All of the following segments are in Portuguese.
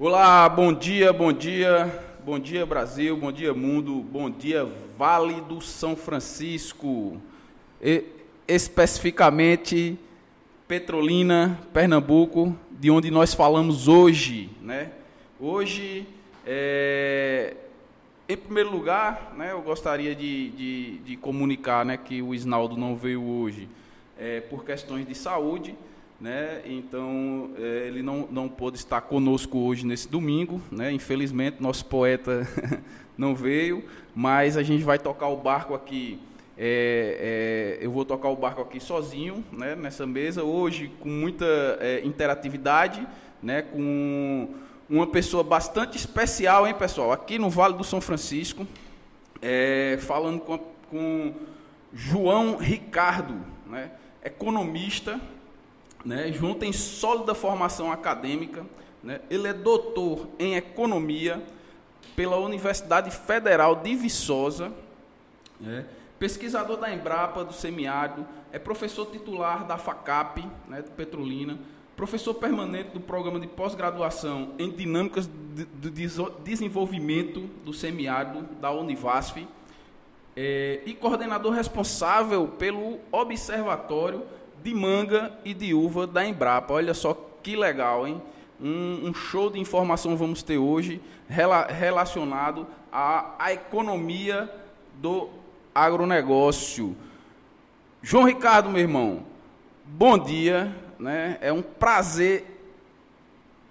Olá, bom dia, bom dia, bom dia Brasil, bom dia mundo, bom dia Vale do São Francisco, e, especificamente Petrolina, Pernambuco, de onde nós falamos hoje, né? Hoje, é, em primeiro lugar, né, eu gostaria de, de, de comunicar né, que o Isnaldo não veio hoje é, por questões de saúde, né? Então é, ele não, não pôde estar conosco hoje nesse domingo, né? Infelizmente nosso poeta não veio, mas a gente vai tocar o barco aqui. É, é, eu vou tocar o barco aqui sozinho, né? Nessa mesa hoje com muita é, interatividade, né? Com uma pessoa bastante especial, hein, pessoal? Aqui no Vale do São Francisco, é, falando com, com João Ricardo, né? Economista né? João tem sólida formação acadêmica, né? ele é doutor em economia pela Universidade Federal de Viçosa, né? pesquisador da Embrapa, do Semiárido, é professor titular da FACAP, né, de Petrolina, professor permanente do programa de pós-graduação em dinâmicas de desenvolvimento do semiárido da Univasf é, e coordenador responsável pelo Observatório de manga e de uva da Embrapa. Olha só que legal, hein? Um, um show de informação vamos ter hoje rela, relacionado à, à economia do agronegócio. João Ricardo, meu irmão, bom dia. Né? É um prazer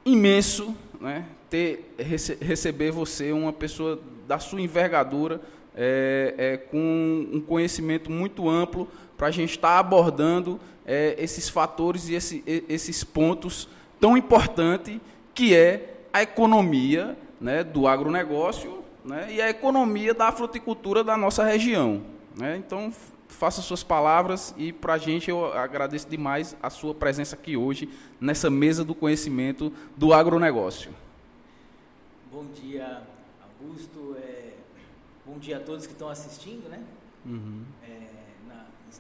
imenso né? ter, rece, receber você, uma pessoa da sua envergadura, é, é, com um conhecimento muito amplo para a gente estar tá abordando é, esses fatores e esse, esses pontos tão importantes que é a economia né, do agronegócio né, e a economia da fruticultura da nossa região. Né? Então, faça suas palavras e para a gente eu agradeço demais a sua presença aqui hoje nessa mesa do conhecimento do agronegócio. Bom dia, Augusto. É, bom dia a todos que estão assistindo, né? Uhum.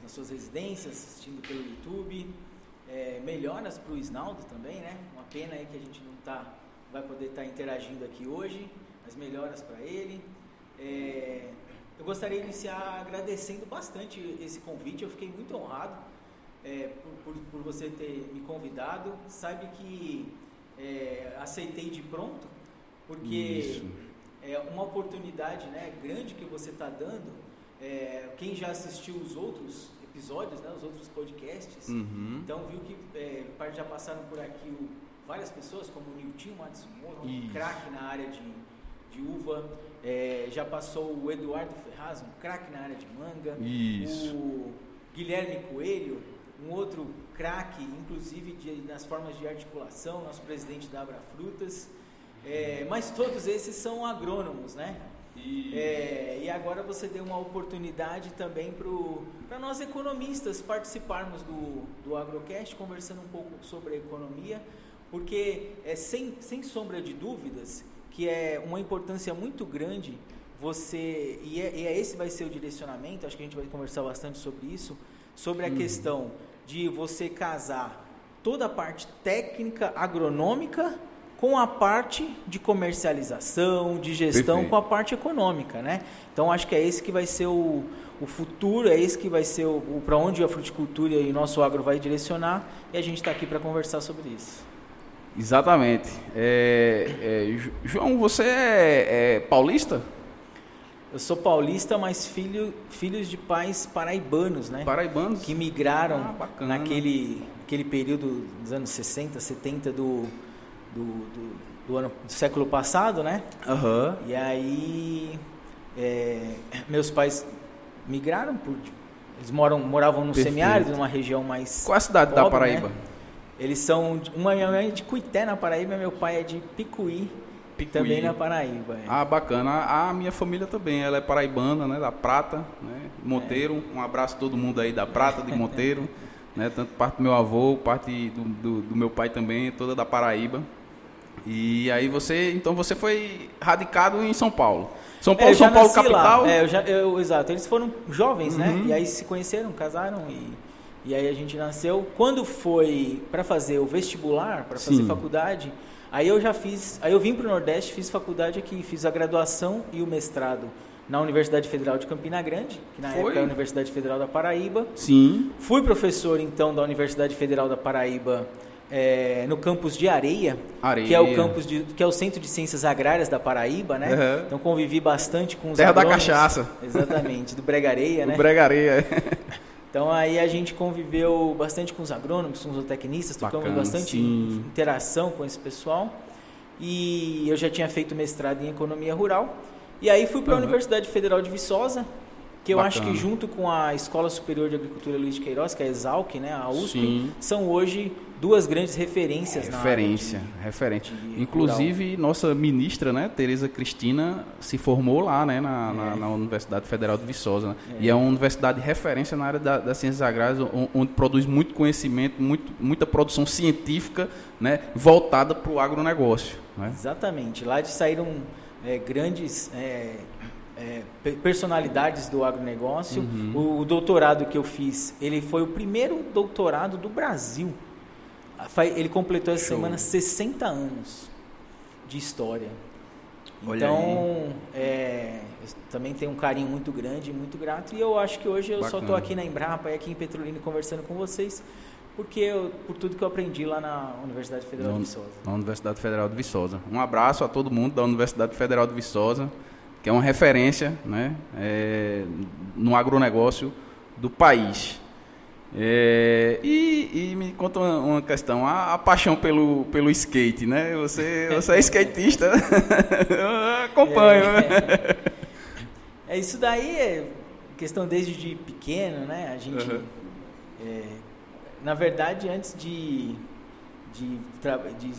Nas suas residências, assistindo pelo YouTube. É, melhoras para o Isnaldo também, né? Uma pena que a gente não tá, vai poder estar tá interagindo aqui hoje, mas melhoras para ele. É, eu gostaria de iniciar agradecendo bastante esse convite, eu fiquei muito honrado é, por, por, por, você ter me convidado. Sabe que é, aceitei de pronto, porque Isso. é uma oportunidade né, grande que você está dando é, quem já assistiu os outros episódios, né, os outros podcasts, uhum. então viu que é, já passaram por aqui o, várias pessoas, como o Nilton Matsumoto, um craque na área de, de uva, é, já passou o Eduardo Ferraz, um craque na área de manga, Isso. o Guilherme Coelho, um outro craque, inclusive de, nas formas de articulação, nosso presidente da Abra Frutas, é, mas todos esses são agrônomos, né? É, e agora você deu uma oportunidade também para nós economistas participarmos do, do Agrocast, conversando um pouco sobre a economia, porque é sem, sem sombra de dúvidas que é uma importância muito grande você, e, é, e é esse vai ser o direcionamento, acho que a gente vai conversar bastante sobre isso, sobre a hum. questão de você casar toda a parte técnica agronômica com a parte de comercialização, de gestão, Perfeito. com a parte econômica, né? Então acho que é esse que vai ser o, o futuro, é esse que vai ser o, o para onde a fruticultura e o nosso agro vai direcionar e a gente está aqui para conversar sobre isso. Exatamente. É, é, João, você é, é, paulista? Eu sou paulista, mas filho, filhos de pais paraibanos, né? Paraibanos? Que migraram ah, naquele aquele período dos anos 60, 70 do do, do, do ano do século passado, né? Uhum. E aí é, meus pais migraram por eles moram moravam no Perfeito. semiárido, numa região mais Qual é a cidade pobre, da Paraíba? Né? Eles são uma minha mãe é de Cuité na Paraíba, meu pai é de Picuí, Picuí. também na Paraíba. É. Ah, bacana. A minha família também, ela é paraibana, né, da Prata, né? Monteiro. É. Um abraço a todo mundo aí da Prata, de Monteiro, né? Tanto parte do meu avô, parte do, do, do meu pai também, toda da Paraíba. E aí você, então você foi radicado em São Paulo. São Paulo, é, São Paulo capital. Lá. É, eu já, eu, exato. Eles foram jovens, né? uhum. né? E aí se conheceram, casaram e, E aí a gente nasceu. Quando foi para fazer o vestibular, para fazer Sim. faculdade, aí eu já fiz, aí eu vim para o Nordeste, fiz faculdade aqui, fiz a graduação e o mestrado na Universidade Federal de Campina Grande, que na Foi? época era a Universidade Federal da Paraíba. Sim. Fui professor então da Universidade Federal da Paraíba é, no campus de Areia, Areia. que é o campus de, que é o Centro de Ciências Agrárias da Paraíba, né? Uhum. Então convivi bastante com os Terra da agrônomos. cachaça. Exatamente, do Brega Areia, O né? Bregareia. Então aí a gente conviveu bastante com os agrônomos, com os zootecnistas, tocamos Bacana, bastante sim. interação com esse pessoal. E eu já tinha feito mestrado em economia rural. E aí fui para a Uhum. Universidade Federal de Viçosa, que eu acho Bacana. que junto com a Escola Superior de Agricultura Luiz de Queiroz, que é a Exalc, né, a USP, Sim. são hoje duas grandes referências na área Referência, de- referência. de Inclusive, nossa ministra, né, Tereza Cristina, se formou lá, né, na, na- É. na Universidade Federal de Viçosa. né? E é uma universidade de referência na área da- das ciências agrárias, on- onde produz muito conhecimento, muito, muita produção científica, né, voltada para o agronegócio. Né? Exatamente. Lá de saíram é, grandes é, pe- personalidades do agronegócio. Uhum. O, o doutorado que eu fiz, ele foi o primeiro doutorado do Brasil. Ele completou essa Show. semana 60 anos de história. Então, é, também tenho um carinho muito grande, muito grato. E eu acho que hoje eu só estou Bacana. aqui na Embrapa e aqui em Petrolina conversando com vocês, porque eu, por tudo que eu aprendi lá na Universidade Federal Na- de Viçosa. Na Universidade Federal de Viçosa. Um abraço a todo mundo da Universidade Federal de Viçosa, que é uma referência né, é, no agronegócio do país. É, e, e me conta uma, uma questão, a, a paixão pelo, pelo skate, né? Você, você é skatista, eu acompanho. né? É, é, isso daí é questão desde de pequeno, né? A gente, Uhum. na verdade, antes de, de, de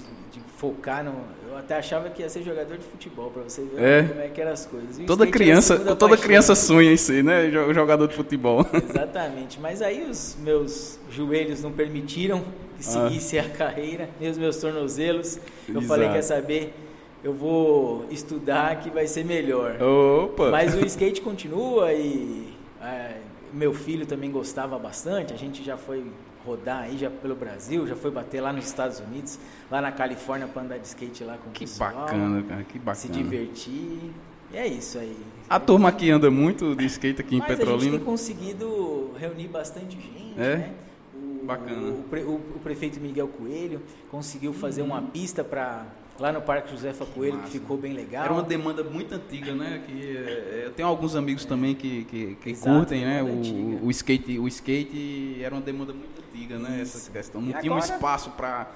focar no, eu até achava que ia ser jogador de futebol para você ver É. como é que eram as coisas. Toda criança, toda paixão. criança sonha em ser, né? jo- Jogador de futebol. Exatamente. Mas aí os meus joelhos não permitiram que Ah. seguisse a carreira, nem os meus tornozelos. Eu Exato. falei, quer saber? Eu vou estudar que vai ser melhor. Opa! Mas o skate continua e é, meu filho também gostava bastante. A gente já foi rodar aí já pelo Brasil, já foi bater lá nos Estados Unidos, lá na Califórnia para andar de skate lá com o que pessoal, bacana, cara, que bacana. se divertir. E é isso aí. A turma aqui anda muito de skate aqui em Mas a gente Petrolina. tem conseguido reunir bastante gente, É? né? O, Bacana. O, pre- o- o prefeito Miguel Coelho conseguiu fazer uma pista para lá no Parque Josefa Coelho, massa. que ficou bem legal. Era uma demanda muito antiga, né? Que, é, eu tenho alguns amigos também que, que, que Exato, curtem, né? O, o skate, o skate era uma demanda muito antiga, né? Essa Isso. questão. E Não tinha um agora? espaço para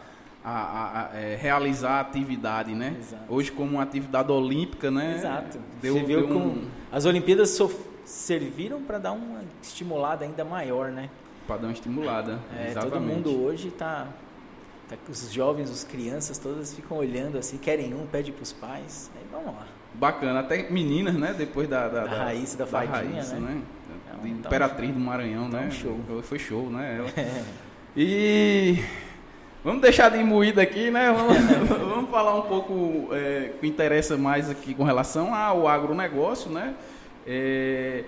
realizar a atividade, né? Exato. Hoje, como uma atividade olímpica, né? Exato. Deu, Você viu deu um as Olimpíadas sof- serviram para dar uma estimulada ainda maior, né? para dar uma estimulada. É, Exatamente. todo mundo hoje tá, tá- os jovens, as crianças todas ficam olhando assim, querem um, pede para os pais. Aí vamos lá. Bacana, até meninas, né? Depois da, da, Da Raíssa, da Fadinha, Raíssa, né? De Então, tá Imperatriz do Maranhão, tá né? um show. Foi, foi show, né? Ela- E vamos deixar de moída aqui, né? Vamos, vamos falar um pouco é, que interessa mais aqui com relação ao agronegócio, né? É,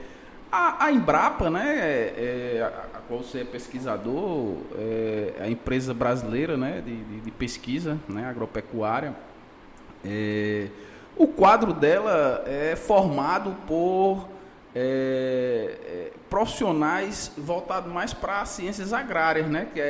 a, a Embrapa, né? é, a, a qual você é pesquisador, é a empresa brasileira, né? De, de- de pesquisa, né? Agropecuária. É, o quadro dela é formado por é, é, profissionais voltados mais para ciências agrárias, né? Que é,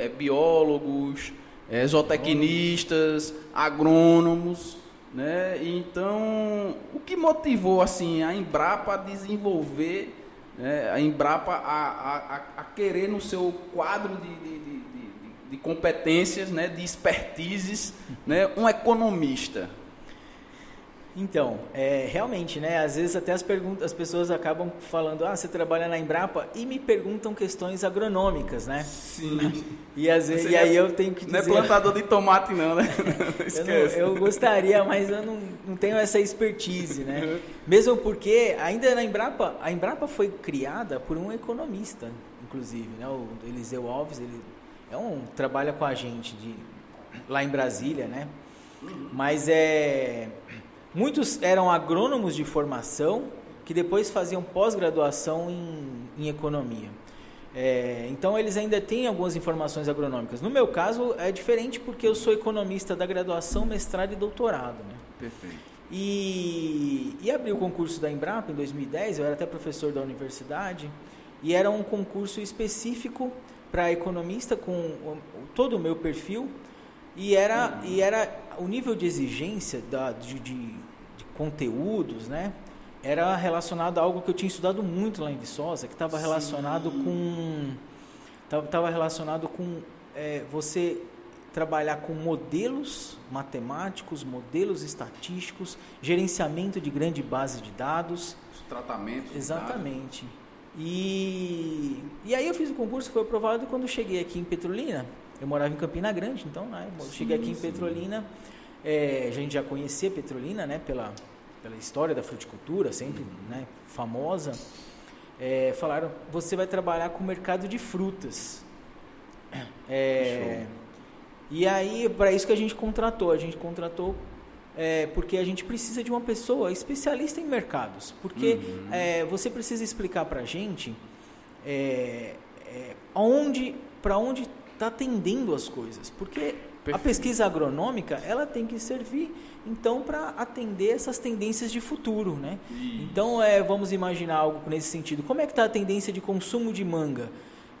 é- é biólogos, é, zootecnistas, agrônomos, né? Então, o que motivou assim a Embrapa a desenvolver, né, a Embrapa a, a, a- querer no seu quadro de, de- de- de competências, né, de expertises, né, um economista? Então, é, realmente, né? Às vezes até as, perguntas, as pessoas acabam falando, ah, você trabalha na Embrapa e me perguntam questões agronômicas, né? Sim. E, às vezes, e aí eu tenho que Não é dizer, plantador de tomate não, né? eu, não- eu gostaria, mas eu não, não tenho essa expertise, né? Mesmo porque ainda na Embrapa, a Embrapa foi criada por um economista, inclusive, né? O Eliseu Alves, ele é um trabalha com a gente de lá em Brasília, né? Mas é muitos eram agrônomos de formação que depois faziam pós-graduação em, em economia. É, então eles ainda têm algumas informações agronômicas. No meu caso é diferente porque eu sou economista da graduação, mestrado e doutorado. Né? Perfeito. E, e abri o concurso da Embrapa em 2010, eu era até professor da universidade, e era um concurso específico para economista com todo o meu perfil, e era, uhum. e era o nível de exigência da, de, de, de conteúdos, né? era relacionado a algo que eu tinha estudado muito lá em Viçosa, que estava relacionado com estava relacionado com é, você trabalhar com modelos matemáticos, modelos estatísticos, gerenciamento de grande base de dados, os tratamentos. Exatamente. E, e aí eu fiz o concurso, foi aprovado quando eu cheguei aqui em Petrolina. Eu morava em Campina Grande, então né, eu cheguei aqui em Petrolina. É, a gente já conhecia Petrolina, né, pela pela história da fruticultura, sempre né, famosa, é, falaram: você vai trabalhar com o mercado de frutas. É, e aí, para isso que a gente contratou, a gente contratou é, porque a gente precisa de uma pessoa especialista em mercados. Porque uhum. é, você precisa explicar para a gente é, é, onde, para onde está tendendo as coisas. Porque Perfeito. a pesquisa agronômica ela tem que servir então para atender essas tendências de futuro, né? Isso. Então é, vamos imaginar algo nesse sentido. Como é que está a tendência de consumo de manga?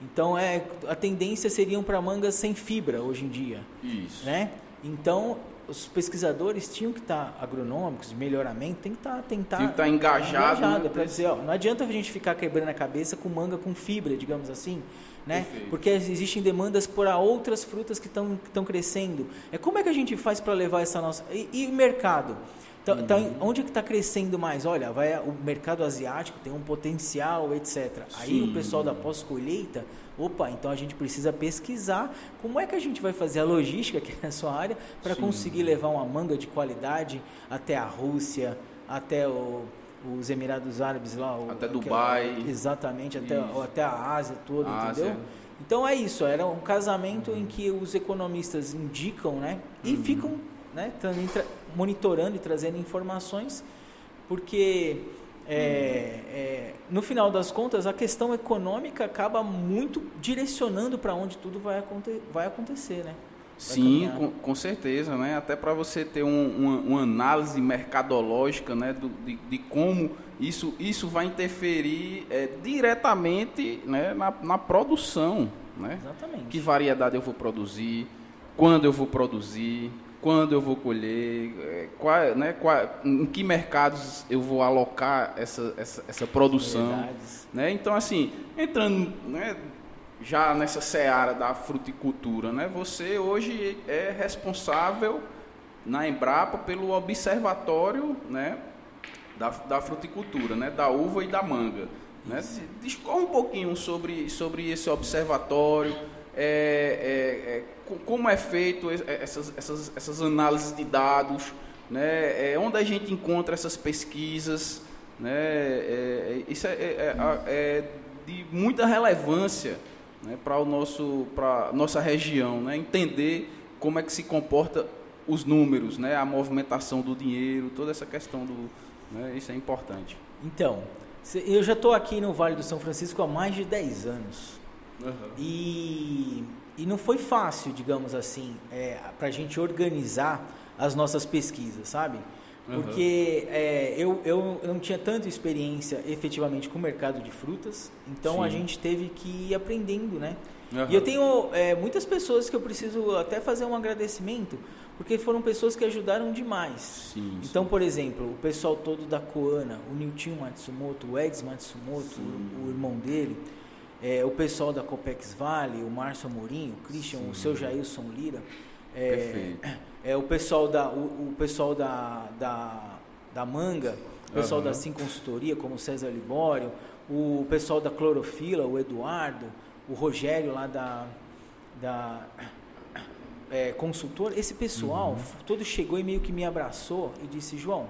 Então é a tendência seriam para mangas sem fibra hoje em dia, Isso. né? Então os pesquisadores tinham que estar tá, agronômicos de melhoramento, tem que estar tá, tentar tem que estar tá engajado, engajado para dizer, ó, não adianta a gente ficar quebrando a cabeça com manga com fibra, digamos assim né? Porque existem demandas por outras frutas que estão crescendo. É como é que a gente faz para levar essa nossa e, e mercado? Tá, tá, uhum. onde é que está crescendo mais? Olha, vai o mercado asiático tem um potencial, etc. Sim. Aí o pessoal da pós-colheita, opa, então a gente precisa pesquisar como é que a gente vai fazer a logística aqui na sua área para conseguir levar uma manga de qualidade até a Rússia, até o os Emirados Árabes lá. Até Dubai. exatamente, até, até a Ásia toda, Ásia. entendeu? Então é isso, era um casamento uhum. em que os economistas indicam, né? E uhum. ficam né, monitorando e trazendo informações, porque é, é, no final das contas a questão econômica acaba muito direcionando para onde tudo vai, aconte vai acontecer, né? Sim, com, com, certeza, né? Até para você ter um, uma, uma, análise mercadológica, né? Do, de, de, como isso, isso vai interferir é, diretamente né? na, na produção, né? Exatamente. Que variedade eu vou produzir, quando eu vou produzir, quando eu vou colher, é, qual, né? Qual, em que mercados eu vou alocar essa, essa, essa produção, né? Então, assim, entrando, né? Já nessa seara da fruticultura, né? Você hoje é responsável na Embrapa pelo observatório, né? Da, da fruticultura, né? Da uva e da manga. Né? Discorra um pouquinho sobre, sobre esse observatório, é, é, é, como é feito essas, essas, essas análises de dados, né? É, onde a gente encontra essas pesquisas, né? É, é, isso é, é de muita relevância né, para o nosso para nossa região, né, entender como é que se comporta os números, né, a movimentação do dinheiro, toda essa questão do, né, isso é importante. Então, eu já estou aqui no Vale do São Francisco há mais de 10 anos uhum. e, e não foi fácil, digamos assim, é, para a gente organizar as nossas pesquisas, sabe? Porque é, eu, eu não tinha tanta experiência efetivamente com o mercado de frutas, então Sim. a gente teve que ir aprendendo, né? Uhum. E eu tenho é, muitas pessoas que eu preciso até fazer um agradecimento, porque foram pessoas que ajudaram demais. Sim, então, sim. por exemplo, o pessoal todo da Koana, o Nilton Matsumoto, o Eds Matsumoto, o, o, irmão dele, é, o pessoal da Copex Vale, o Márcio Amorim, o Christian, o seu Jailson Lira. É, é, o pessoal da, o, o pessoal da, da, da Manga, o pessoal uhum. da Sim Consultoria, como o César Libório, o pessoal da Clorofila, o Eduardo, o Rogério lá da, da é, consultor, esse pessoal uhum. todo chegou e meio que me abraçou e disse, João,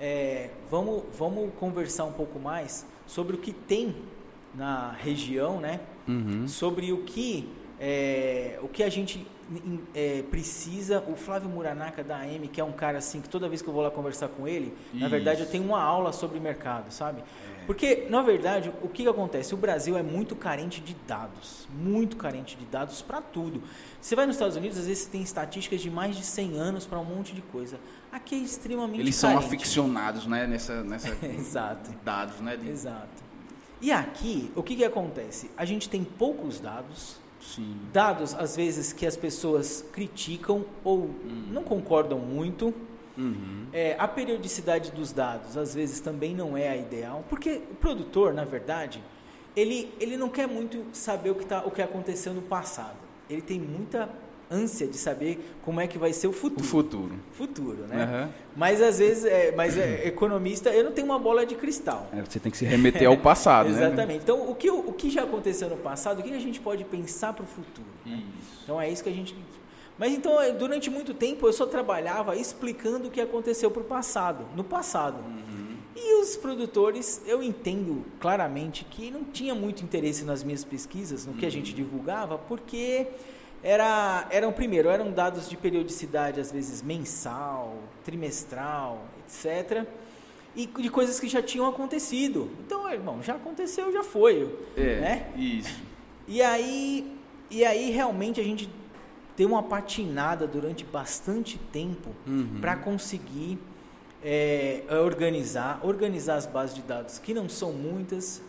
é, vamos, vamos conversar um pouco mais sobre o que tem na região, né? Uhum. Sobre o que é, o que a gente é, precisa, o Flávio Muranaka da AM, que é um cara assim, que toda vez que eu vou lá conversar com ele, Isso. na verdade eu tenho uma aula sobre mercado, sabe? É. Porque, na verdade, o que, que acontece? O Brasil é muito carente de dados, muito carente de dados para tudo. Você vai nos Estados Unidos, às vezes tem estatísticas de mais de 100 anos para um monte de coisa. Aqui é extremamente Eles carente. são aficionados, né, nessa, nessa Exato. dados, né? De... Exato. E aqui, o que, que acontece? A gente tem poucos dados, Sim. dados às vezes que as pessoas criticam ou hum. não concordam muito. Uhum. É, a periodicidade dos dados às vezes também não é a ideal, porque o produtor, na verdade, ele, ele não quer muito saber o que, tá, o que aconteceu no passado. Ele tem muita ânsia de saber como é que vai ser o futuro. O futuro. Futuro, né? Uhum. Mas às vezes, é, mas é, economista, eu não tenho uma bola de cristal. É, você tem que se remeter ao passado, né? Exatamente. Então, o que, o que já aconteceu no passado, o que a gente pode pensar para o futuro? Né? Então, é isso que a gente... Mas então, é, durante muito tempo, eu só trabalhava explicando o que aconteceu para o passado, no passado. Uhum. E os produtores, eu entendo claramente que não tinha muito interesse nas minhas pesquisas, no que a gente uhum. divulgava, porque era, eram, primeiro, eram dados de periodicidade, às vezes mensal, trimestral, etc. E de coisas que já tinham acontecido. Então, irmão, já aconteceu, já foi. É, né? isso. E aí, e aí, realmente, a gente deu uma patinada durante bastante tempo uhum. para conseguir é, organizar, organizar as bases de dados, que não são muitas.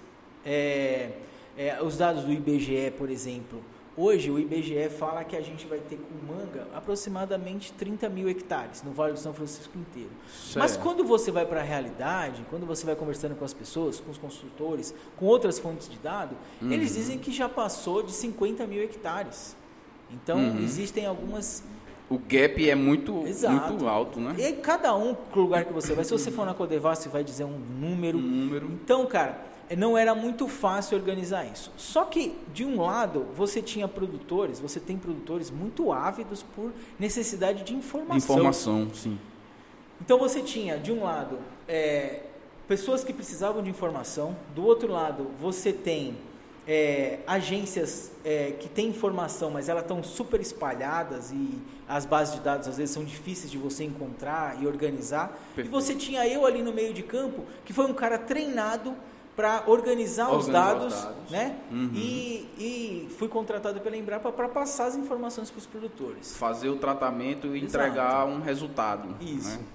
É, é, os dados do IBGE, por exemplo, Hoje o IBGE fala que a gente vai ter com manga aproximadamente 30 mil hectares no Vale do São Francisco inteiro. Certo. Mas quando você vai para a realidade, quando você vai conversando com as pessoas, com os consultores, com outras fontes de dados, uhum. eles dizem que já passou de 50 mil hectares. Então uhum. existem algumas o gap é muito, muito alto, né? E cada um lugar que você vai, se você for na Codevas, você vai dizer um número. Um número. Então, cara, não era muito fácil organizar isso. Só que, de um lado, você tinha produtores, você tem produtores muito ávidos por necessidade de informação. Informação, sim. Então você tinha, de um lado, é, pessoas que precisavam de informação, do outro lado, você tem é, agências é, que têm informação, mas elas estão super espalhadas e as bases de dados às vezes são difíceis de você encontrar e organizar. Perfeito. E você tinha eu ali no meio de campo, que foi um cara treinado para organizar, organizar, os dados, dados. né? Uhum. E, e, fui contratado pela Embrapa para passar as informações para os produtores. Fazer o tratamento e Exato. entregar um resultado. Isso. Né?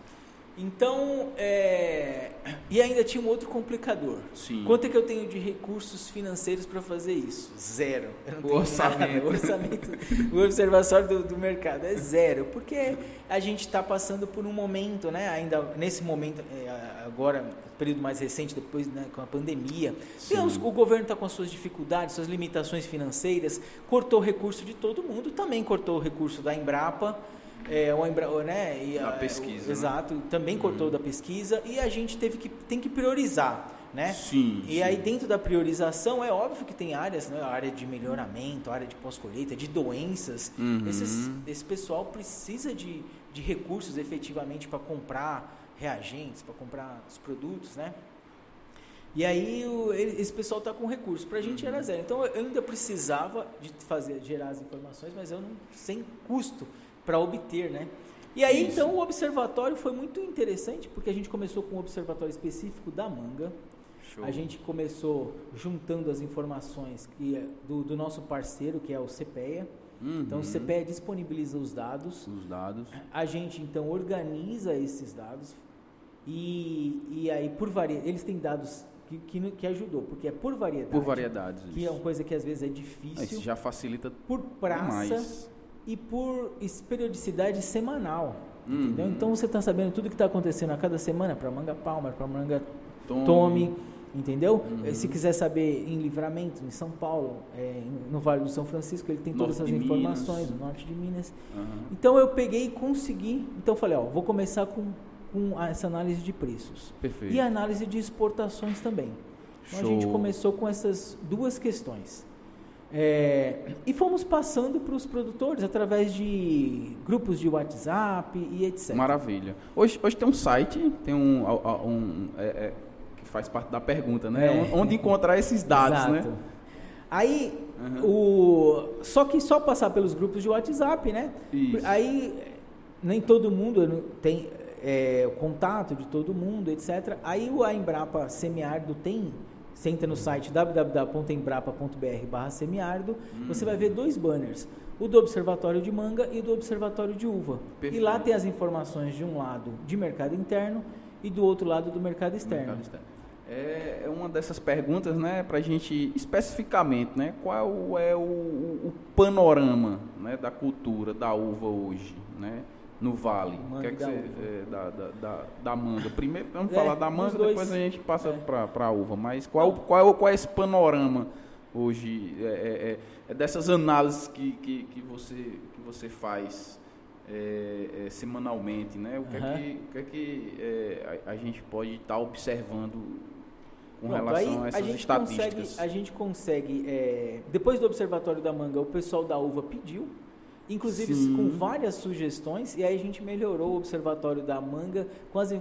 Então, é... e ainda tinha um outro complicador. Sim. Quanto é que eu tenho de recursos financeiros para fazer isso? Zero. o orçamento. O orçamento, o observatório do, do, mercado é zero, porque a gente está passando por um momento, né? Ainda nesse momento, é, agora período mais recente, depois né, com a pandemia. Deus, o governo está com as suas dificuldades, suas limitações financeiras, cortou o recurso de todo mundo, também cortou o recurso da Embrapa. É, o Embra, né, e a, pesquisa. O, né? Exato, também uhum. cortou da pesquisa e a gente teve que, tem que priorizar. Né? Sim, e sim. aí dentro da priorização é óbvio que tem áreas, né? A área de melhoramento, área de pós-colheita, de doenças. Uhum. Esses, esse pessoal precisa de, de recursos efetivamente para comprar reagentes, para comprar os produtos, né? E aí o, esse pessoal está com recurso. Para a gente era zero. Então eu ainda precisava de fazer gerar as informações, mas eu não sem custo para obter, né? E aí Isso. então o observatório foi muito interessante porque a gente começou com um observatório específico da manga. Show. A gente começou juntando as informações que, do, do nosso parceiro, que é o CPEA. Uhum. Então o CPEA disponibiliza os dados. Os dados. A gente então organiza esses dados, e, e aí, por variedade, eles têm dados que, que, que, ajudou, porque é por variedade. Por variedades. Que isso. é uma coisa que às vezes é difícil. Isso já facilita Por praça demais. E por periodicidade semanal. Uhum. Entendeu? Então você está sabendo tudo que está acontecendo a cada semana para Manga Palma, para Manga Tome. Tome entendeu? Uhum. Se quiser saber em Livramento, em São Paulo, é, no Vale do São Francisco, ele tem todas as informações, no norte de Minas. Uhum. Então eu peguei e consegui. Então eu falei, ó, vou começar com com essa análise de preços. Perfeito. E análise de exportações também. Então Show. a gente começou com essas duas questões. É, e fomos passando para os produtores através de grupos de WhatsApp e etc. Maravilha. Hoje, hoje tem um site, tem um, um é, é, que faz parte da pergunta, né? É. Onde encontrar esses dados, Exato. né? Aí Uhum. O... Só que só passar pelos grupos de WhatsApp, né? Isso. Aí nem todo mundo tem é, contato de todo mundo, etc. Aí o a Embrapa Semiárido tem, você entra no site www.embrapa.br semiárido, hum. você vai ver dois banners, o do Observatório de Manga e do Observatório de Uva. Perfeito. E lá tem as informações de um lado de mercado interno e do outro lado do mercado externo. Mercado externo. É, é uma dessas perguntas, né, para a gente especificamente, né, qual é o, o, panorama, né, da cultura da uva hoje, né, no Vale? Manga que é que você, é, da, da, da, da, manga. Primeiro vamos é, falar da manga, depois a gente passa é. para a uva. Mas qual, qual, qual é esse panorama hoje? É, é, é dessas análises que, que, que, você, que você faz semanalmente, né? O que é que, o que, é que a, a, gente pode estar tá observando com Pronto, relação a essas a estatísticas? Consegue, a gente consegue, depois do Observatório da Manga, o pessoal da uva pediu inclusive Sim. com várias sugestões, e aí a gente melhorou o Observatório da Manga, com as, e,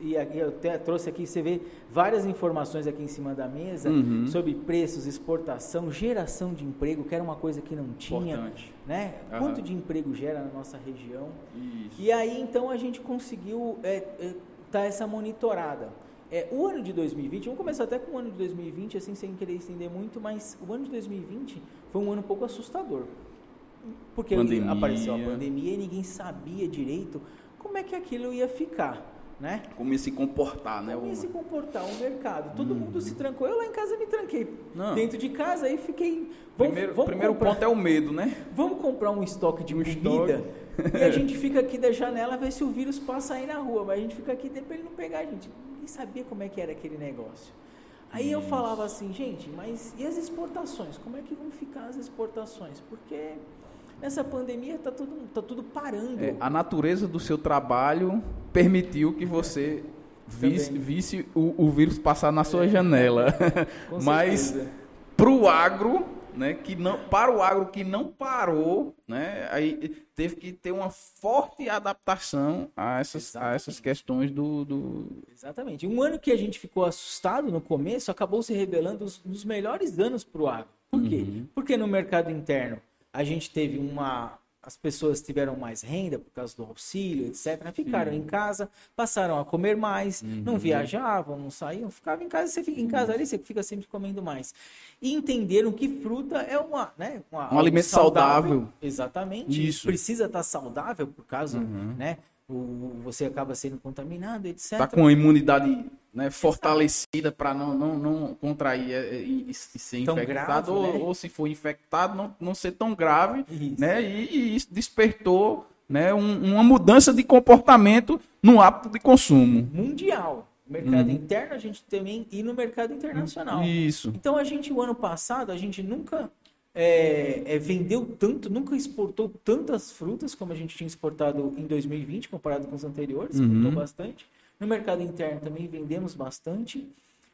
e eu até trouxe aqui, você vê várias informações aqui em cima da mesa uhum. sobre preços, exportação, geração de emprego, que era uma coisa que não tinha. Importante. Né? Uhum. Quanto de emprego gera na nossa região. Isso. E aí então a gente conseguiu é, é, tá essa monitorada. É, o ano de 2020, vamos começar até com o ano de 2020, assim sem querer estender muito, mas o ano de 2020 foi um ano um pouco assustador. Porque pandemia. apareceu a pandemia e ninguém sabia direito como é que aquilo ia ficar. Né? Como ia se comportar, né? Como ia se comportar o mercado. Todo hum. mundo se trancou. Eu lá em casa me tranquei. Não. Dentro de casa aí fiquei. Vamos, primeiro vamos primeiro comprar, ponto é o medo, né? Vamos comprar um estoque de um comida estoque. e a gente fica aqui da janela ver se o vírus passa aí na rua. Mas a gente fica aqui para ele não pegar a gente. Nem sabia como é que era aquele negócio. Aí Isso. eu falava assim, gente, mas e as exportações? Como é que vão ficar as exportações? Porque Nessa pandemia está tudo, tá tudo parando. É, a natureza do seu trabalho permitiu que você visse, visse o, o, vírus passar na sua é. janela. Mas para o agro, né, que não, para o agro que não parou, né, aí teve que ter uma forte adaptação a essas, a essas questões do, do, Exatamente. Um ano que a gente ficou assustado no começo acabou se revelando os, os melhores anos para o agro. Por quê? Uhum. Porque no mercado interno a gente teve uma. As pessoas tiveram mais renda por causa do auxílio, etc. Ficaram Sim. em casa, passaram a comer mais, uhum. não viajavam, não saíam, ficavam em casa. Você fica em casa ali, você fica sempre comendo mais. E entenderam que fruta é uma, né, uma, um alimento saudável. saudável. Exatamente. Isso. Precisa estar saudável por causa, uhum. né? O, você acaba sendo contaminado, etc. Está com a imunidade né, fortalecida para não, não, não contrair é, é, e, e ser tão infectado, grave, ou, né? ou, se for infectado, não, não ser tão grave, isso. né? E, e, isso despertou né, um, uma mudança de comportamento no hábito de consumo. Mundial. Mercado uhum. interno a gente também e no mercado internacional. Isso. Então a gente, o ano passado, a gente nunca é, é, vendeu tanto, nunca exportou tantas frutas como a gente tinha exportado em 2020, comparado com os anteriores, exportou uhum. bastante. No mercado interno também vendemos bastante.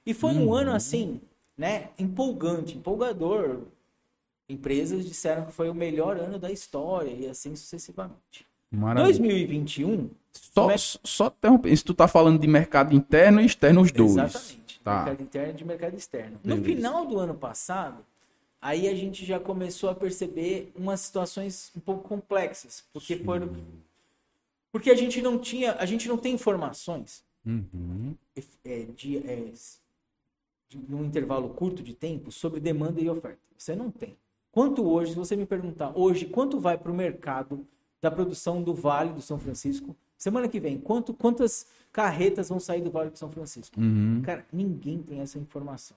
E foi um ano uhum. assim, né, empolgante, empolgador. Empresas disseram que foi o melhor ano da história e assim sucessivamente. Maravilha. 2021. Só, é... só interromper. Se tu tá falando de mercado interno e externo, os dois. Exatamente. Tá. Mercado interno e de mercado externo. Beleza. No final do ano passado, aí a gente já começou a perceber umas situações um pouco complexas. Porque Sim. foram porque a gente não tinha, a gente não tem informações uhum. é, de, é, de um intervalo curto de tempo sobre demanda e oferta. Você não tem. Quanto hoje, se você me perguntar, hoje, quanto vai para o mercado da produção do Vale do São Francisco? Semana que vem, quanto, quantas carretas vão sair do Vale do São Francisco? Uhum. Cara, ninguém tem essa informação.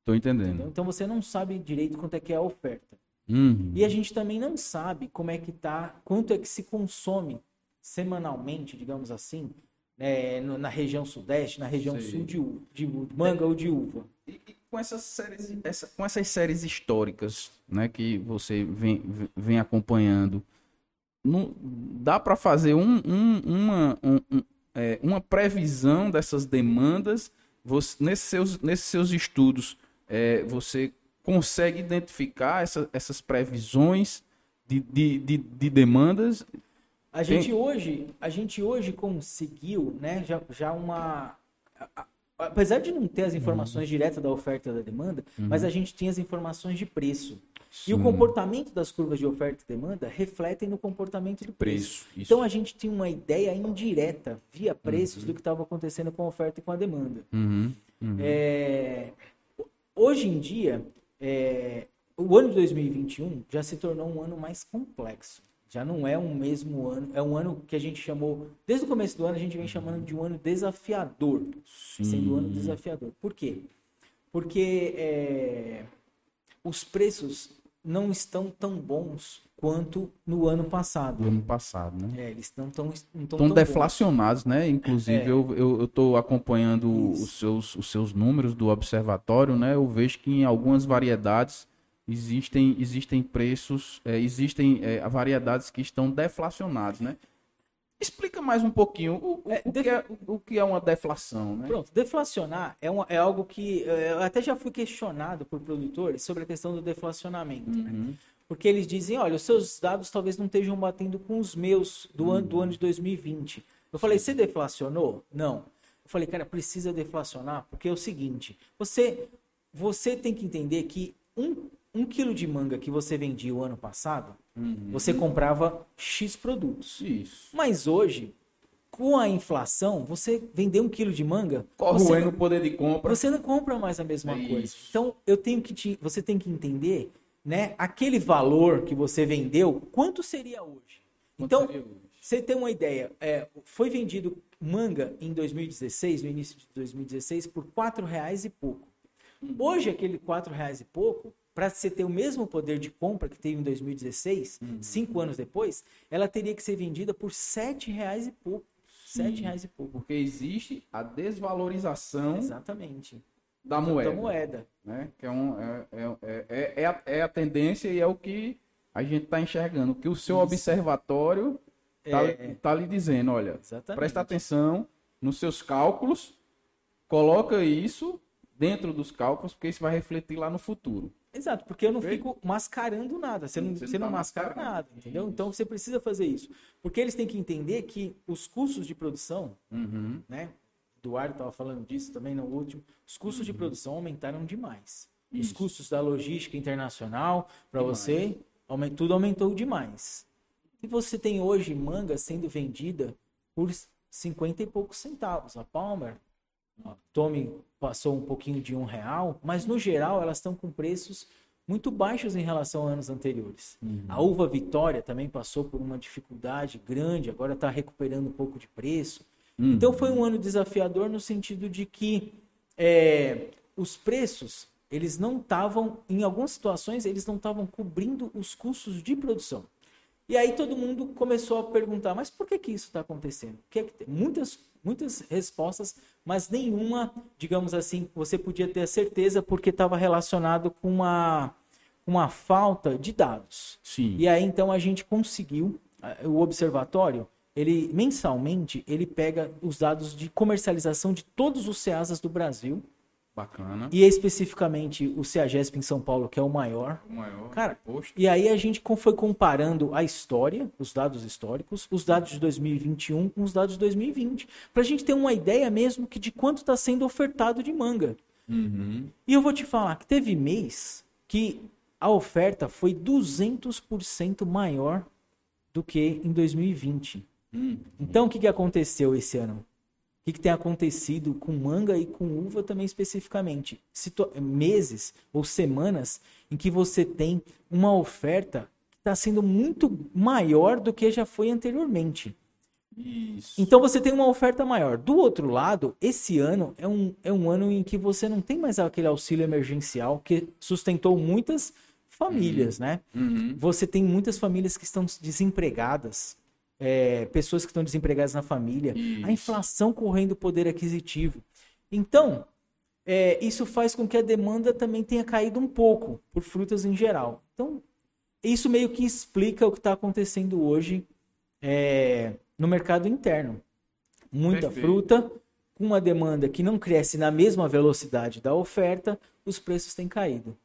Estou entendendo. Entendeu? Então você não sabe direito quanto é que é a oferta. Uhum. E a gente também não sabe como é que tá, quanto é que se consome semanalmente, digamos assim, é, no, na região sudeste, na região Sei. sul de, de, manga ou de uva. E, e, com essas séries, essa, com essas séries históricas, né, que você vem, vem acompanhando, não, dá para fazer um, um, uma, um, é, uma previsão dessas demandas? Você, nesses, seus, nesses seus estudos, é, você consegue identificar essa, essas previsões de, de, de, de demandas a gente hoje, a gente hoje conseguiu, né, já, já uma apesar de não ter as informações uhum. diretas da oferta e da demanda, uhum. mas a gente tem as informações de preço. Sim. E o comportamento das curvas de oferta e demanda refletem no comportamento do preço. preço então a gente tem uma ideia indireta, via preços, uhum. do que estava acontecendo com a oferta e com a demanda. Uhum. Uhum. É... Hoje em dia, é... o ano de 2021 já se tornou um ano mais complexo. Já não é um mesmo ano, é um ano que a gente chamou, desde o começo do ano, a gente vem chamando de um ano desafiador. Sim. Sendo um ano desafiador. Por quê? Porque é, os preços não estão tão bons quanto no ano passado. No ano passado, né? É, eles não estão tão, tão deflacionados, bons. né? Inclusive, é. eu estou acompanhando os seus, os seus números do observatório, né? Eu vejo que em algumas variedades existem, existem preços, é, existem é, variedades que estão deflacionadas, né? Explica mais um pouquinho o, o, é, o, que é, o, que é, uma deflação, né? Pronto, deflacionar é, uma, é algo que é, eu até já fui questionado por produtores sobre a questão do deflacionamento, né? uhum. né? Porque eles dizem, olha, os seus dados talvez não estejam batendo com os meus do, uhum. ano, do ano de 2020. Eu falei, você deflacionou? Não. Eu falei, cara, precisa deflacionar, porque é o seguinte, você, você tem que entender que um um quilo de manga que você vendia o ano passado, uhum. você comprava X produtos. Isso. Mas hoje, com a inflação, você vender um quilo de manga. Corre no poder de compra. Você não compra mais a mesma é coisa. Isso. Então, eu tenho que te, você tem que entender, né? Aquele valor que você vendeu, quanto seria hoje? Quanto então, seria hoje? você tem uma ideia. É, foi vendido manga em 2016, no início de 2016, por R$ reais e pouco. Uhum. Hoje, aquele R$ reais e pouco para você ter o mesmo poder de compra que teve em 2016, uhum. cinco anos depois, ela teria que ser vendida por sete reais e pouco. Sete reais e pouco. Porque existe a desvalorização Exatamente. da moeda. Da moeda. Né? Que é, um, é, é, é, é, a, é a tendência e é o que a gente está enxergando. Que o seu Isso. observatório está é. tá lhe dizendo, olha, Exatamente. presta atenção nos seus cálculos, coloca isso dentro dos cálculos, porque isso vai refletir lá no futuro. Exato, porque eu não fico mascarando nada. Você não, você, você não, tá mascara nada, entendeu? Então você precisa fazer isso. Porque eles têm que entender que os custos de produção, uhum. né? Eduardo estava falando disso também no último. Os custos uhum. de produção aumentaram demais. Isso. Os custos da logística internacional para você, tudo aumentou demais. E você tem hoje manga sendo vendida por 50 e poucos centavos. A Palmer Tome passou um pouquinho de um real, mas no geral elas estão com preços muito baixos em relação a anos anteriores. Uhum. A uva Vitória também passou por uma dificuldade grande, agora está recuperando um pouco de preço. Uhum. Então foi um ano desafiador no sentido de que é, os preços eles não estavam, em algumas situações, eles não estavam cobrindo os custos de produção. E aí todo mundo começou a perguntar, mas por que, que isso está acontecendo? Que é que tem? Muitas, muitas respostas, mas nenhuma, digamos assim, você podia ter a certeza porque estava relacionado com uma, uma falta de dados. Sim. E aí então a gente conseguiu, o observatório, ele mensalmente ele pega os dados de comercialização de todos os CEASAs do Brasil Bacana. E especificamente o CEAGESP em São Paulo, que é o maior. O maior. Cara, Poxa. e aí a gente foi comparando a história, os dados históricos, os dados de 2021 com os dados de 2020. Pra gente ter uma ideia mesmo que de quanto está sendo ofertado de manga. Uhum. E eu vou te falar que teve mês que a oferta foi 200% maior do que em 2020. Uhum. Então, o que, que aconteceu esse ano? O que, que, tem acontecido com manga e com uva também especificamente? Situ meses ou semanas em que você tem uma oferta que está sendo muito maior do que já foi anteriormente. Isso. Então você tem uma oferta maior. Do outro lado, esse ano é um, é um ano em que você não tem mais aquele auxílio emergencial que sustentou muitas famílias, uhum. né? Uhum. Você tem muitas famílias que estão desempregadas é, pessoas que estão desempregadas na família, isso. a inflação correndo o poder aquisitivo. Então, é, isso faz com que a demanda também tenha caído um pouco por frutas em geral. Então, isso meio que explica o que está acontecendo hoje é, no mercado interno. Muita Perfeito. fruta, com uma demanda que não cresce na mesma velocidade da oferta, os preços têm caído.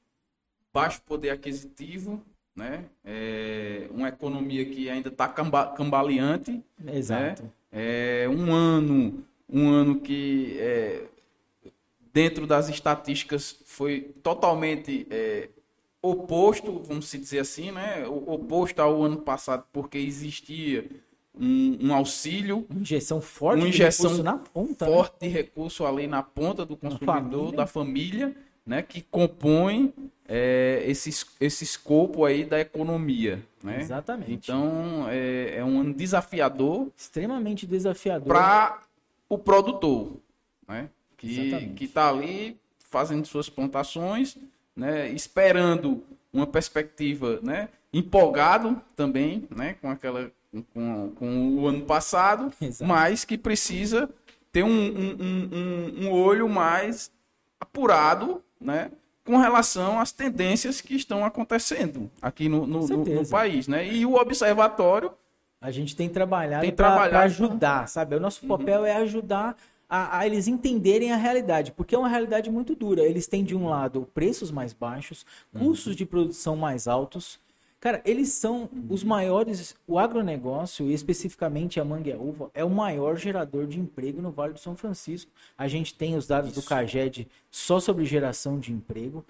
Baixo poder aquisitivo, né? É uma economia que ainda está camba, cambaleante. Exato. Né? É um ano, um ano que é, dentro das estatísticas foi totalmente é, oposto, vamos dizer assim, né? oposto ao ano passado, porque existia um, um auxílio, uma injeção forte, uma injeção de na ponta, né? forte né? de recurso ali na ponta do consumidor, família. da família, né? Que compõe é, esse, esse escopo aí da economia, né? Exatamente. Então é, é um ano desafiador, extremamente desafiador para o produtor, né? Que que está ali fazendo suas plantações, né? Esperando uma perspectiva, né? Empolgado também, né? Com aquela com, com o ano passado, Exato. mas que precisa ter um, um, um, um olho mais apurado, né? Com relação às tendências que estão acontecendo aqui no, no, no, no país, né? E o observatório a gente tem trabalhado para ajudar, sabe? O nosso papel uhum. é ajudar a, a, eles entenderem a realidade, porque é uma realidade muito dura. Eles têm de um lado preços mais baixos, custos uhum. de produção mais altos, Cara, eles são os maiores. O agronegócio, e especificamente a manga e a uva, é o maior gerador de emprego no Vale do São Francisco. A gente tem os dados Isso. do CAGED só sobre geração de emprego.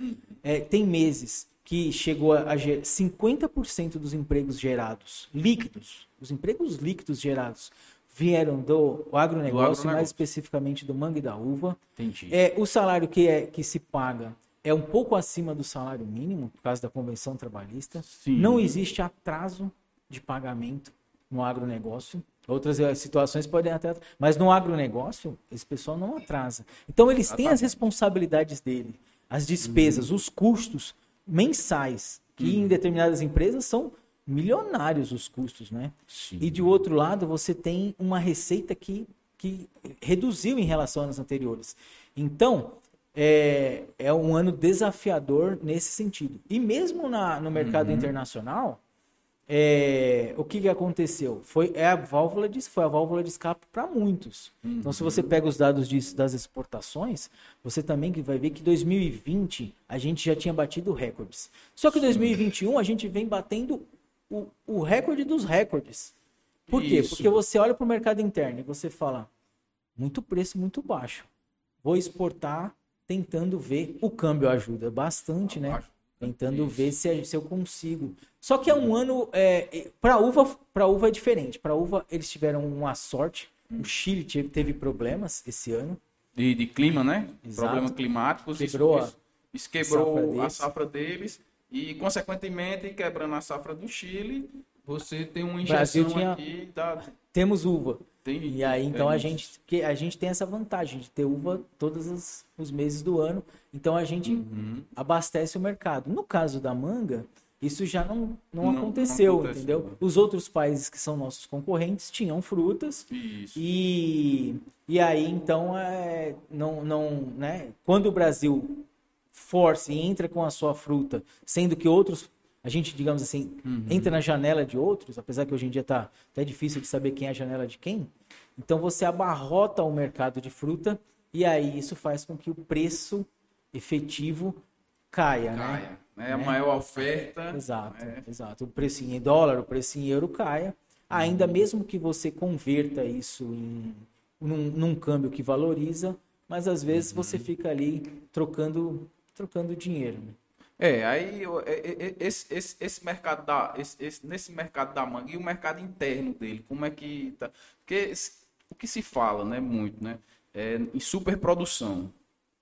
É, tem meses que chegou a, a 50% dos empregos gerados, líquidos, os empregos líquidos gerados, vieram do agronegócio, agronegócio. mais especificamente do manga e da uva. Entendi. É, o salário que, é, que se paga é um pouco acima do salário mínimo, por causa da convenção trabalhista. Sim. Não existe atraso de pagamento no agronegócio. Outras eh, situações podem até. Mas no agronegócio, esse pessoal não atrasa. Então, eles têm as responsabilidades dele, as despesas, uhum. os custos mensais, que uhum. em determinadas empresas são milionários os custos, né? Sim. E de outro lado, você tem uma receita que, que reduziu em relação aos anteriores. Então, é, é um ano desafiador nesse sentido. E mesmo na, no mercado uhum. internacional, é, o que, que aconteceu? Foi, é a válvula de, foi a válvula de escape para muitos. Uhum. Então, se você pega os dados de, das exportações, você também vai ver que 2020 a gente já tinha batido recordes. Só que em 2021 a gente vem batendo o, o recorde dos recordes. Por quê? Porque você olha para o mercado interno e você fala, muito preço muito baixo. Vou exportar tentando ver. O câmbio ajuda bastante, né? Tentando Isso. ver se, se eu consigo. Só que é um ano. É, para uva, para uva é diferente. Para uva eles tiveram uma sorte. O Chile teve, teve problemas esse ano. De, de clima, né? Exato. Problemas climáticos. Quebrou isso, isso quebrou a safra, a safra deles. E, consequentemente, quebrando a safra do Chile, você tem uma injeção tinha... aqui da... Temos uva. Tem, e aí, então, é a, gente, que, a gente tem essa vantagem de ter uva todos os, meses do ano. Então, a gente uhum. abastece o mercado. No caso da manga, isso já não, não, não aconteceu, não entendeu? Os outros países que são nossos concorrentes tinham frutas. Isso. E, e aí, então, é, não, não, né? quando o Brasil força e entra com a sua fruta, sendo que outros a gente, digamos assim, uhum. entra na janela de outros, apesar que hoje em dia está até difícil de saber quem é a janela de quem. Então você abarrota o mercado de fruta e aí isso faz com que o preço efetivo caia, né? caia né? É a maior oferta. Exato, é. exato. O preço em dólar, o preço em euro caia. Ainda uhum. mesmo que você converta isso em num, num câmbio que valoriza, mas às vezes uhum. você fica ali trocando trocando dinheiro. Né? É, aí é, é, é, esse, esse, esse mercado da, esse, esse, nesse mercado da manga e o mercado interno dele, como é que tá? Porque o que se fala, né, muito, né, é em superprodução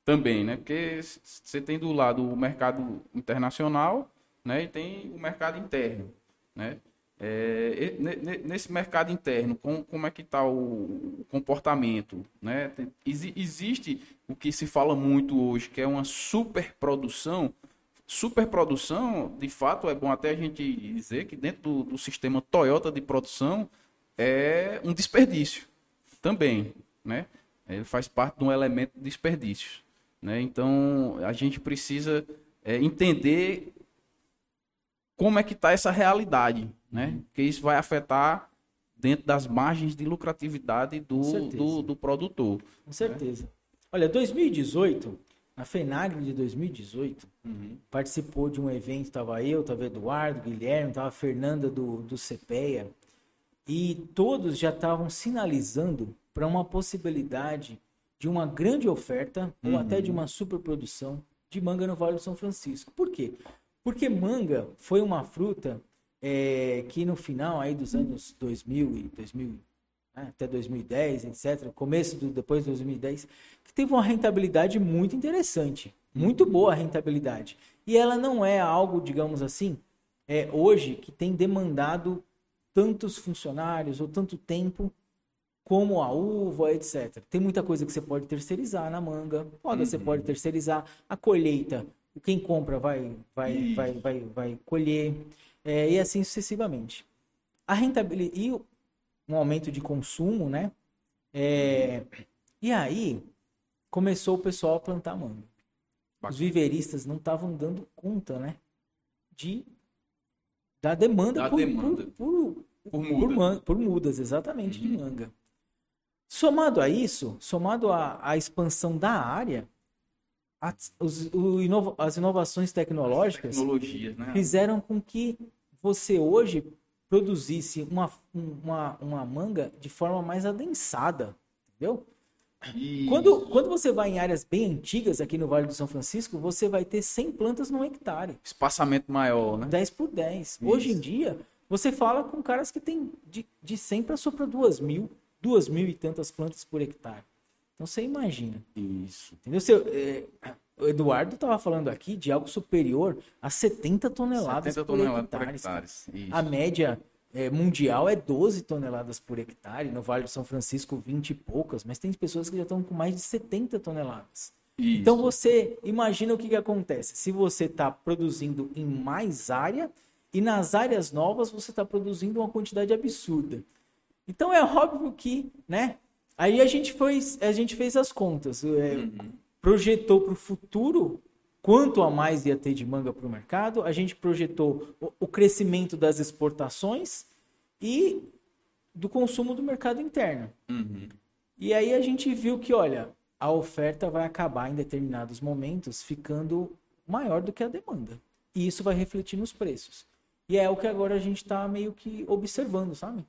também, né? Porque você tem do lado o mercado internacional, né, e tem o mercado interno, né? É, nesse mercado interno, como, como é que está o comportamento? Né? Tem, existe o que se fala muito hoje, que é uma superprodução superprodução, de fato, é bom até a gente dizer que dentro do, do sistema Toyota de produção é um desperdício também, né? Ele faz parte de um elemento de desperdício, né? Então, a gente precisa é, entender como é que está essa realidade, né? Que isso vai afetar dentro das margens de lucratividade do, do, do, produtor. Com certeza. Né? Olha, 2018 na FENAGRE de 2018, uhum. participou de um evento, estava eu, estava Eduardo, Guilherme, estava a Fernanda do, do CPEA, e todos já estavam sinalizando para uma possibilidade de uma grande oferta uhum. ou até de uma superprodução de manga no Vale do São Francisco. Por quê? Porque manga foi uma fruta é, que no final aí dos anos 2000 e 2000 né, até 2010, etc., começo do depois de 2010, que teve uma rentabilidade muito interessante, muito boa a rentabilidade. E ela não é algo, digamos assim, é, hoje que tem demandado tantos funcionários ou tanto tempo como a uva, etc. Tem muita coisa que você pode terceirizar na manga, pode, uhum. você pode terceirizar a colheita. Quem compra vai, vai, vai, vai, vai colher é, e assim sucessivamente. A rentabilidade e um aumento de consumo, né? É, e aí começou o pessoal a plantar manga. Os viveristas não estavam dando conta, né? De da demanda, da por, demanda. Por, por, por, muda. por, por mudas, exatamente, uhum. de manga. Somado a isso, somado à, expansão da área, as, os, inova, as inovações tecnológicas né? fizeram com que você hoje produzisse uma, uma, uma manga de forma mais adensada, entendeu? Quando, quando você vai em áreas bem antigas aqui no Vale do São Francisco, você vai ter 100 plantas no hectare. Espaçamento maior, né? 10 por 10. Isso. Hoje em dia, você fala com caras que tem de, de 100 para só para 2 mil duas mil e tantas plantas por hectare. Então você imagina. Isso. Entendeu? É, o Eduardo estava falando aqui de algo superior a 70 toneladas 70 por toneladas hectare. Por hectares. A média é, mundial é 12 toneladas por hectare. No Vale do São Francisco, 20 e poucas. Mas tem pessoas que já estão com mais de 70 toneladas. Isso. Então você imagina o que, que acontece. Se você está produzindo em mais área e nas áreas novas você está produzindo uma quantidade absurda. Então é óbvio que, né? Aí a gente, foi, a gente fez as contas, é, uhum. Projetou para o futuro quanto a mais ia ter de manga para o mercado, a gente projetou o, crescimento das exportações e do consumo do mercado interno. Uhum. E aí a gente viu que, olha, a oferta vai acabar em determinados momentos ficando maior do que a demanda. E isso vai refletir nos preços. E é o que agora a gente está meio que observando, sabe?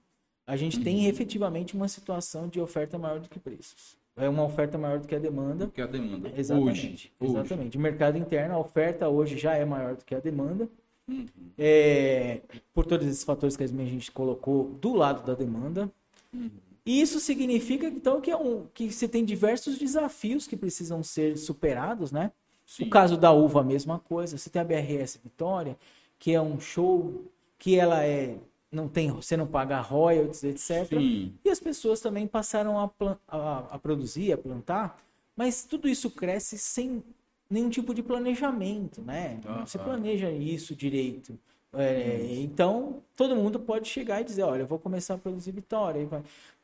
a gente tem uhum. efetivamente uma situação de oferta maior do que preços. É uma oferta maior do que a demanda. Do que a demanda. Exatamente. Hoje. Exatamente. Hoje. O mercado interno, a oferta hoje já é maior do que a demanda. Uhum. É, por todos esses fatores que a gente colocou do lado da demanda. Uhum. E isso significa, então, que, é um, que você tem diversos desafios que precisam ser superados, né? Sim. O caso da uva, a mesma coisa. Você tem a BRS Vitória, que é um show que ela é não tem, você não paga royalties, etc. Sim. E as pessoas também passaram a, a, a, produzir, a plantar, mas tudo isso cresce sem nenhum tipo de planejamento, né? Não se planeja isso direito. É, então, todo mundo pode chegar e dizer, olha, eu vou começar a produzir vitória.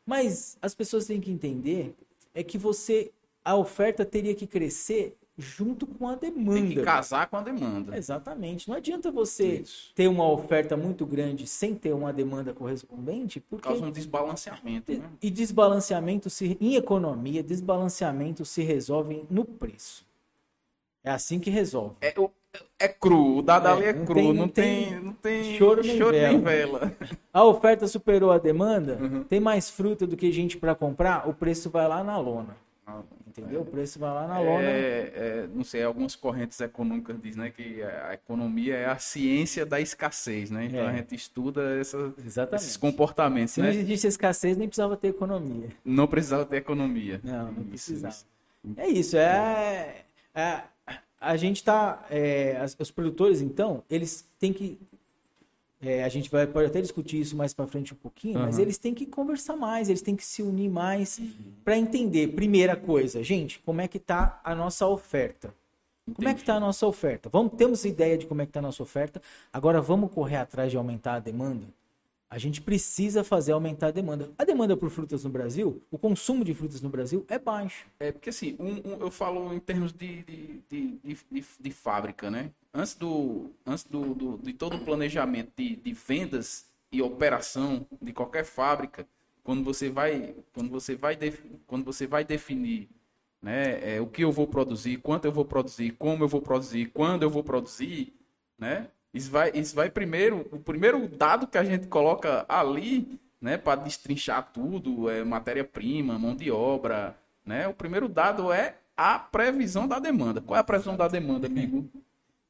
Mas as pessoas têm que entender é que você, a oferta teria que crescer junto com a demanda. Tem que casar com a demanda. Exatamente. Não adianta você Isso. ter uma oferta muito grande sem ter uma demanda correspondente, porque causa um desbalanceamento. Né? E desbalanceamento se em economia, desbalanceamento se resolve no preço. É assim que resolve. É, é cru, o dado é, ali é cru, tem, não, tem, não tem choro, nem, choro vela. nem vela. A oferta superou a demanda, uhum. tem mais fruta do que gente para comprar, o preço vai lá na lona. Entendeu? O preço vai lá na lona. É, é, não sei, algumas correntes econômicas dizem né, que a economia é a ciência da escassez, né? Então é. a gente estuda essa, esses comportamentos. Se né? não existisse escassez, nem precisava ter economia. Não precisava ter economia. Não, não precisava. Isso. É isso, é, é a gente está. É, os produtores, então, eles têm que é, a gente vai, pode até discutir isso mais para frente um pouquinho, uhum. mas eles têm que conversar mais, eles têm que se unir mais uhum. para entender. Primeira coisa, gente, como é que está a nossa oferta? Entendi. Como é que está a nossa oferta? Vamos, temos ideia de como é que está a nossa oferta. Agora vamos correr atrás de aumentar a demanda? A gente precisa fazer aumentar a demanda. A demanda por frutas no Brasil, o consumo de frutas no Brasil é baixo. É porque assim, um, um, eu falo em termos de, de, de, de, de fábrica, né? Antes, do, antes do, do, de todo o planejamento de, de vendas e operação de qualquer fábrica, quando você vai, quando você vai, quando você vai definir né, é, o que eu vou produzir, quanto eu vou produzir, como eu vou produzir, quando eu vou produzir, né? Isso vai, isso vai primeiro, o primeiro dado que a gente coloca ali, né, para destrinchar tudo, é matéria-prima, mão de obra, né? O primeiro dado é a previsão da demanda. Qual é a previsão da demanda, amigo?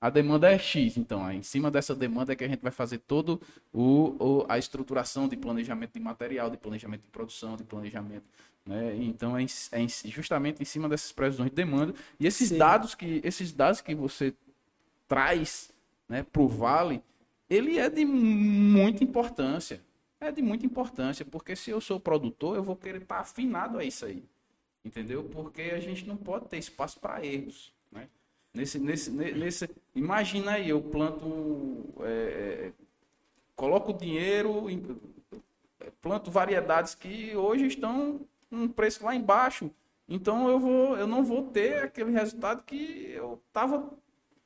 A demanda é X, então, em cima dessa demanda é que a gente vai fazer todo o, o, a estruturação de planejamento de material, de planejamento de produção, de planejamento. Né? Então, é, é, justamente em cima dessas previsões de demanda. E esses dados que esses dados que você traz né, para o Vale, ele é de muita importância. É de muita importância, porque se eu sou produtor, eu vou querer estar afinado a isso aí. Entendeu? Porque a gente não pode ter espaço para erros. Né? Nesse, nesse, nesse, imagina aí, eu planto, é, é, coloco dinheiro, planto variedades que hoje estão um preço lá embaixo. Então eu vou, eu não vou ter aquele resultado que eu estava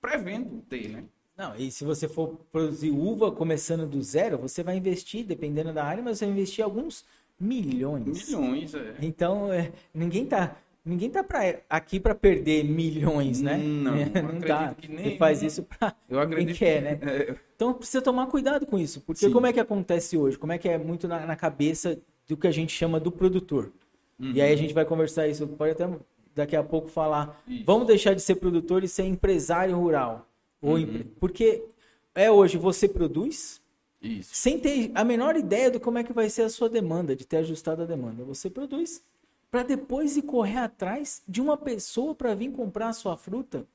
prevendo ter, né? Não, e se você for produzir uva começando do zero, você vai investir, dependendo da área, mas você vai investir alguns milhões. Milhões, é. Então, é, ninguém tá ninguém tá pra, aqui para perder milhões, né? Não, é, não dá. Que nem... Você faz isso para quem quer, né? É. Então precisa tomar cuidado com isso, porque Sim. como é que acontece hoje? Como é que é muito na, na cabeça do que a gente chama do produtor? Uhum. E aí a gente vai conversar isso, pode até daqui a pouco falar, isso. vamos deixar de ser produtor e ser empresário rural. Ou uhum. Porque é hoje você produz, isso. Sem ter a menor ideia de como é que vai ser a sua demanda, de ter ajustado a demanda. Você produz para depois ir correr atrás de uma pessoa para vir comprar a sua fruta.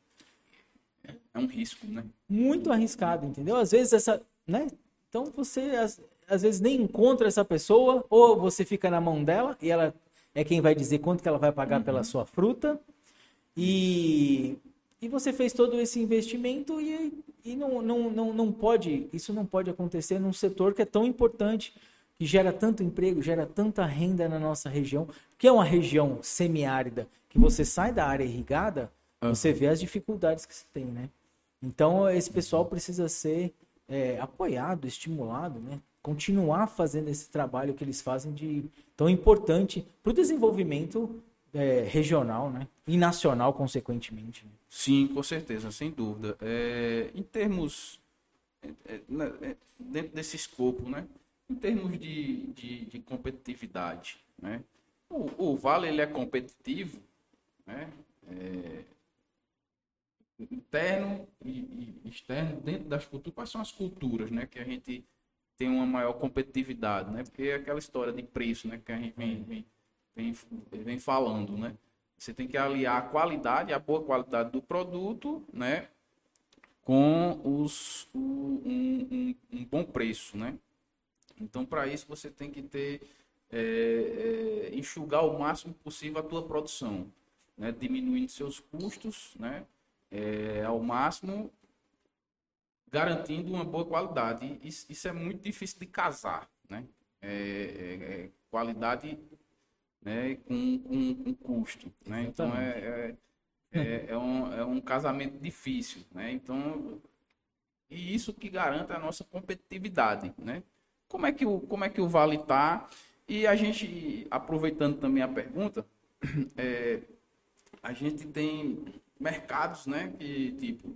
É um risco, né? Muito arriscado, entendeu? Às vezes essa, né? Então você às, às vezes nem encontra essa pessoa ou você fica na mão dela e ela é quem vai dizer quanto que ela vai pagar uhum. pela sua fruta. E e você fez todo esse investimento e, e não, não, não, não pode, isso não pode acontecer num setor que é tão importante, que gera tanto emprego, gera tanta renda na nossa região, que é uma região semiárida, que você sai da área irrigada, uhum. você vê as dificuldades que se tem, né? Então, esse pessoal precisa ser é, apoiado, estimulado, né? Continuar fazendo esse trabalho que eles fazem de tão importante para o desenvolvimento é, regional, né? E nacional, consequentemente. Né? Sim, com certeza, sem dúvida. É, em termos, é, é, né, é, dentro desse escopo, né? Em termos de, de, de competitividade, né? O, o, Vale ele é competitivo, né? É, interno e, e, externo dentro das culturas. Quais são as culturas, né? Que a gente tem uma maior competitividade, né? Porque é aquela história de preço, né? Que a gente vem, vem vem, vem falando, né? Você tem que aliar a qualidade, a boa qualidade do produto, né? Com os, um, um, um bom preço, né? Então, para isso, você tem que ter, é, é, enxugar o máximo possível a tua produção, né? Diminuindo seus custos, né? É, ao máximo, garantindo uma boa qualidade. Isso, isso é muito difícil de casar, né? É, é, é qualidade né, com, com, com custo. Né? Então é, é, é, é, um, é um casamento difícil. Né? Então, e isso que garante a nossa competitividade. Né? Como, é que o, como é que o Vale está? E a gente, aproveitando também a pergunta, é, a gente tem mercados, né? Que tipo,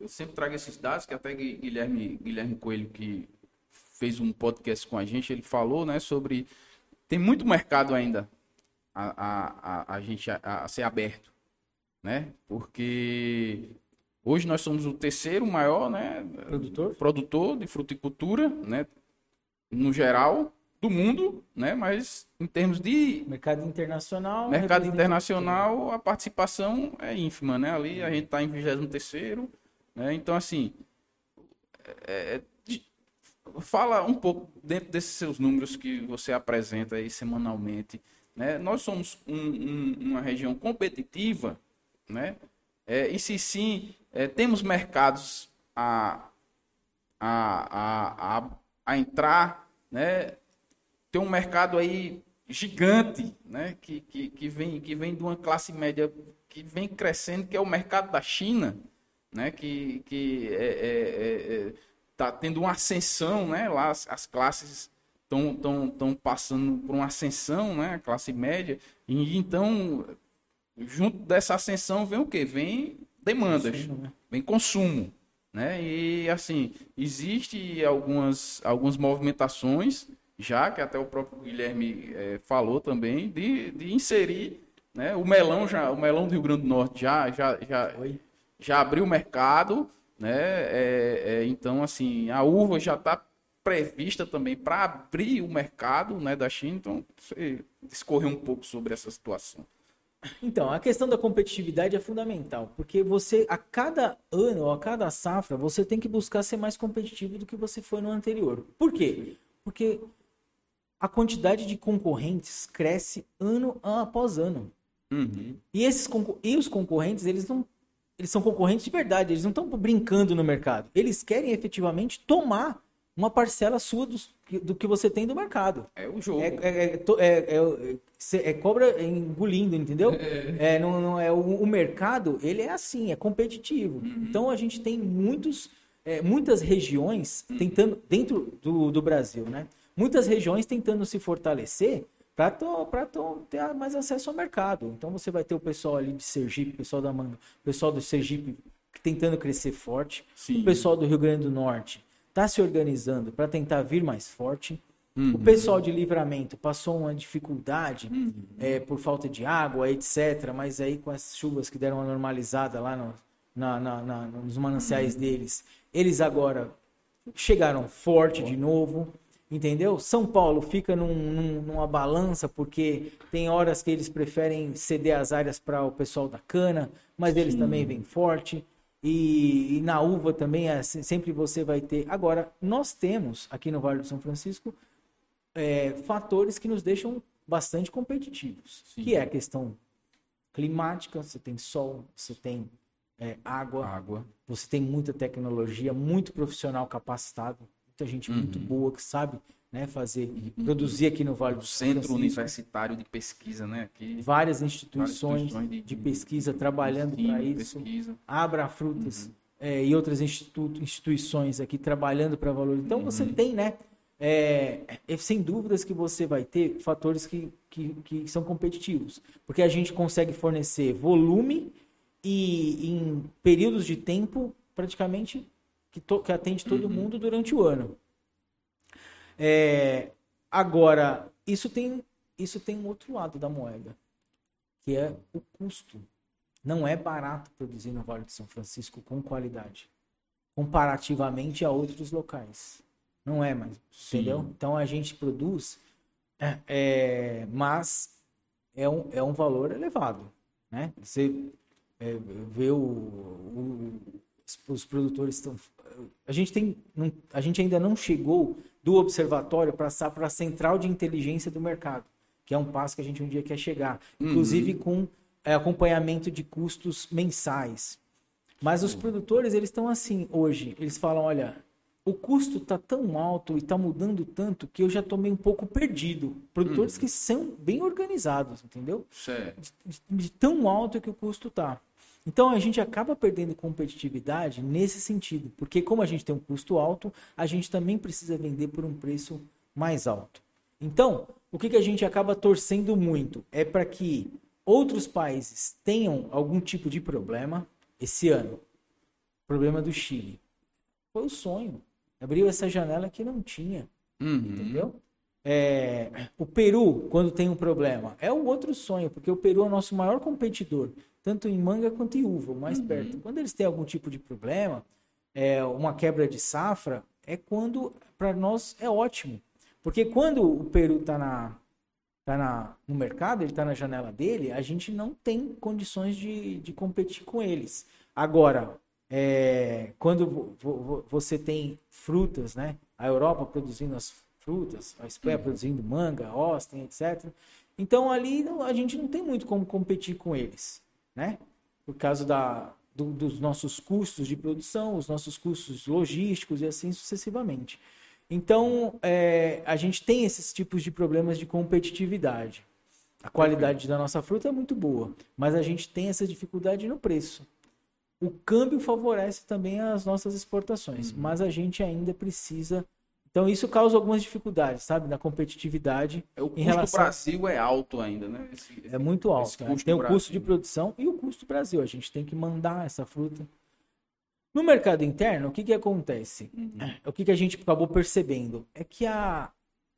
eu sempre trago esses dados, que até Guilherme, Guilherme Coelho, que fez um podcast com a gente, ele falou, né, sobre tem muito mercado ainda a, a, a, a gente a, a, ser aberto, né? Porque hoje nós somos o terceiro maior, né? Produtor, produtor de fruticultura, né? No geral do mundo, né? Mas em termos de mercado internacional, mercado internacional, a participação é ínfima, né? Ali a gente está em 23 terceiro, né? Então assim, é, é fala um pouco dentro desses seus números que você apresenta aí semanalmente. Né? Nós somos um, um, uma região competitiva, né? É, e se sim, é, temos mercados a, a, a, a, a entrar, né? Tem um mercado aí gigante, né? Que, que, que, vem, que vem de uma classe média que vem crescendo, que é o mercado da China, né? Que, que é, é, é, é tá tendo uma ascensão, né? Lá as, as classes estão tão, tão passando por uma ascensão, né? A classe média. E então, junto dessa ascensão vem o quê? Vem demandas, consumo, né? vem consumo, né? E assim, existe algumas algumas movimentações já que até o próprio Guilherme é, falou também de, de inserir Né? O melão já, o melão do Rio Grande do Norte já, já, já, já abriu o mercado, né? É, é, então, assim, a uva já está prevista também para abrir o mercado né, da China. Então, você discorrer um pouco sobre essa situação. Então, a questão da competitividade é fundamental, porque você, a cada ano, a cada safra, você tem que buscar ser mais competitivo do que você foi no anterior. Por quê? Porque a quantidade de concorrentes cresce ano após ano. Uhum. E, esses, e os concorrentes, eles não eles são concorrentes de verdade, eles não estão brincando no mercado. Eles querem efetivamente tomar uma parcela sua do, do que você tem do mercado. É o jogo. É, é, é, é, é cobra engolindo, entendeu? É, não, não, é o, o, mercado, ele é assim, é competitivo. Uhum. Então a gente tem muitos, muitas regiões uhum. tentando, dentro do, do Brasil, né? Muitas regiões tentando se fortalecer para ter mais acesso ao mercado. Então você vai ter o pessoal ali de Sergipe, o pessoal da Manga, o pessoal do Sergipe tentando crescer forte, Sim. o pessoal do Rio Grande do Norte está se organizando para tentar vir mais forte. Uhum. O pessoal de livramento passou uma dificuldade uhum. é, por falta de água, etc. Mas aí com as chuvas que deram uma normalizada lá no, na, na, na, nos mananciais uhum. deles, eles agora chegaram forte de novo entendeu? São Paulo fica num, num, numa balança porque tem horas que eles preferem ceder as áreas para o pessoal da cana, mas eles Sim. também vêm forte. E, e, na uva também é, sempre você vai ter. Agora, nós temos aqui no Vale do São Francisco é, fatores que nos deixam bastante competitivos, Sim. que é a questão climática, você tem sol, você tem é, água, água, você tem muita tecnologia, muito profissional capacitado muita gente uhum. muito boa que sabe né, fazer, uhum. produzir aqui no Vale do Centro Francisco. Universitário de Pesquisa, né? Aqui, várias instituições, instituições de, de, pesquisa trabalhando para isso. Pesquisa. Abra Frutas uhum. é, e outras institu instituições aqui trabalhando para valor. Então uhum. você tem, né? É, é, sem dúvidas que você vai ter fatores que, que, que são competitivos. Porque a gente consegue fornecer volume e em períodos de tempo praticamente que, to, que atende todo uhum. mundo durante o ano. É, agora, isso tem, isso tem um outro lado da moeda, que é o custo. Não é barato produzir no Vale de São Francisco com qualidade, comparativamente a outros locais. Não é mais, Sim. entendeu? Então a gente produz, é, é, mas é um, é um valor elevado, né? Você é, vê o, o os produtores estão. A gente, tem, não, a gente ainda não chegou do observatório para passar para a central de inteligência do mercado, que é um passo que a gente um dia quer chegar, uhum. inclusive com é, acompanhamento de custos mensais. Mas os produtores, eles estão assim hoje, eles falam, olha, o custo está tão alto e está mudando tanto que eu já estou meio um pouco perdido. Produtores uhum. que são bem organizados, entendeu? Certo. De, de, de tão alto que o custo está. Então a gente acaba perdendo competitividade nesse sentido, porque como a gente tem um custo alto, a gente também precisa vender por um preço mais alto. Então, o que, que a gente acaba torcendo muito é para que outros países tenham algum tipo de problema. Esse ano, problema do Chile. Foi o sonho. Abriu essa janela que não tinha. Uhum. Entendeu? É, o Peru, quando tem um problema, é o outro sonho, porque o Peru é o nosso maior competidor tanto em manga quanto em uva, mais uhum. perto. Quando eles têm algum tipo de problema, é, uma quebra de safra, é quando, para nós, é ótimo. Porque quando o Peru está na, tá na, no mercado, ele está na janela dele, a gente não tem condições de, de competir com eles. Agora, é, quando você tem frutas, né? A Europa produzindo as frutas, a Espanha produzindo manga, Austin, etc. Então ali a gente não tem muito como competir com eles né? Por causa da, do, dos nossos custos de produção, os nossos custos logísticos e assim sucessivamente. Então, é, a gente tem esses tipos de problemas de competitividade. A qualidade da nossa fruta é muito boa, mas a gente tem essa dificuldade no preço. O câmbio favorece também as nossas exportações, uhum. mas a gente ainda precisa então isso causa algumas dificuldades, sabe, na competitividade. É, o custo em relação... Brasil é alto ainda, né? Esse, é muito alto. Né? Tem o custo de produção e o custo Brasil. A gente tem que mandar essa fruta. No mercado interno, o que, que acontece? Uhum. É, o que, que a gente acabou percebendo? É que a,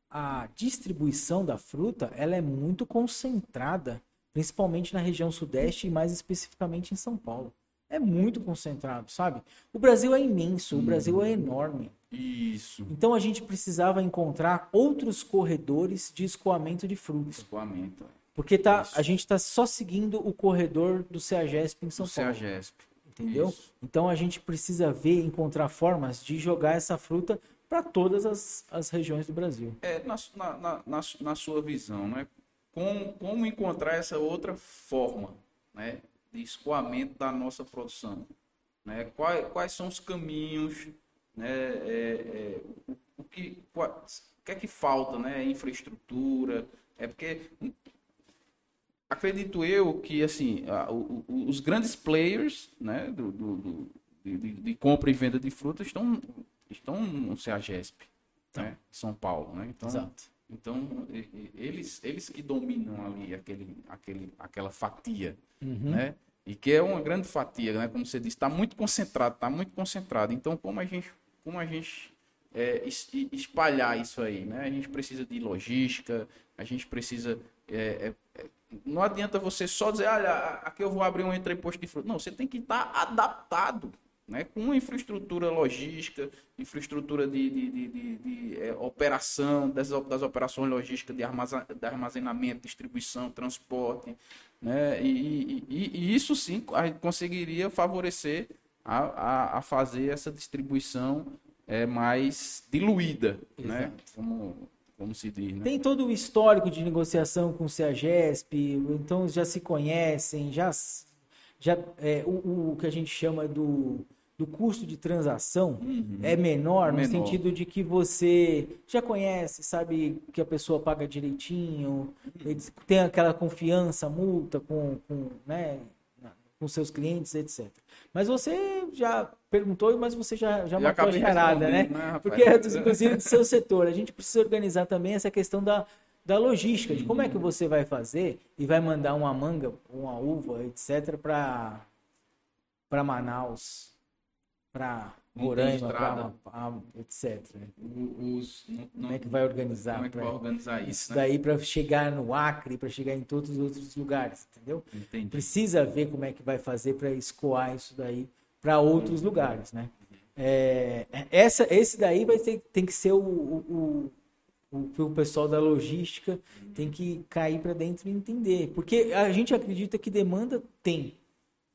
a distribuição da fruta ela é muito concentrada principalmente na região sudeste e mais especificamente em São Paulo. É muito concentrado, sabe? O Brasil é imenso, o Brasil é enorme. Isso. Então a gente precisava encontrar outros corredores de escoamento de frutas. Escoamento. é. Porque tá, Isso. a gente está só seguindo o corredor do CEAGESP em São O Paulo. CEAGESP. Entendeu? Isso. Então a gente precisa ver, encontrar formas de jogar essa fruta para todas as, as regiões do Brasil. É, na, na, na, na sua visão, né? Como, como encontrar essa outra forma né, de escoamento da nossa produção? Né? Quais, quais são os caminhos? Né, é, é, o, que, o que é que falta? Né? Infraestrutura? É porque acredito eu que assim a- o- os grandes players né, do, do- do- de, de- compra e venda de frutas estão, estão no CEAGESP, né, em São Paulo. Né? Então, Exato. então eles, eles que dominam ali aquele, aquele, aquela fatia. Uhum. Né? E que é uma grande fatia, né? como você disse, está muito concentrado, está muito concentrado. Então, como a gente, como a gente é, es- espalhar isso aí? Né? A gente precisa de logística, a gente precisa. é, é, é, não adianta você só dizer, olha, aqui eu vou abrir um entreposto de fruta. Não, você tem que estar adaptado. Né, com uma infraestrutura logística, infraestrutura de, de, de, de- é, operação, das, das operações logísticas de, de armazenamento, distribuição, transporte, né? E, e- e- e isso sim conseguiria favorecer a, a, a fazer essa distribuição é, mais diluída, né? Exato. Como, como se diz, né? Tem todo o histórico de negociação com o CEAGESP, então já se conhecem, já, já é, o, o que a gente chama do, do custo de transação é menor, no Menor. sentido de que você já conhece, sabe que a pessoa paga direitinho, eles- tem aquela confiança, multa com, com, né, com seus clientes, etc. Mas você já perguntou, mas você já, já Já matou a charada, né? né? Porque é inclusive do seu setor. A gente precisa organizar também essa questão da, da logística, de como é que você vai fazer e vai mandar uma manga, uma uva, etc., para Manaus, para Roraima, pra, etc. Os, não- Como é que vai organizar? como é que vai organizar isso, isso né? daí para chegar no Acre, para chegar em todos os outros lugares, entendeu? Entendi. Precisa ver como é que vai fazer para escoar isso daí para outros lugares, né? É, essa, esse daí vai ter, tem que ser o, o, o, o que o pessoal da logística tem que cair para dentro e entender, porque a gente acredita que demanda tem,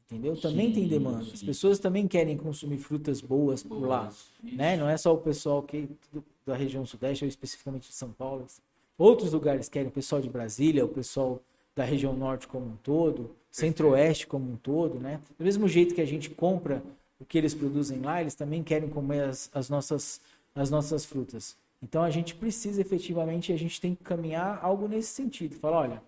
entendeu? Também tem Sim, demanda. As sim. pessoas também querem consumir frutas boas por lá, né? Não é só o pessoal que da região sudeste ou especificamente de São Paulo. Outros lugares querem, o pessoal de Brasília, o pessoal da região norte como um todo, centro-oeste como um todo, né? Do mesmo jeito que a gente compra o que eles produzem lá, eles também querem comer as, as nossas, as nossas frutas. Então a gente precisa efetivamente, a gente tem que caminhar algo nesse sentido. Falar, olha,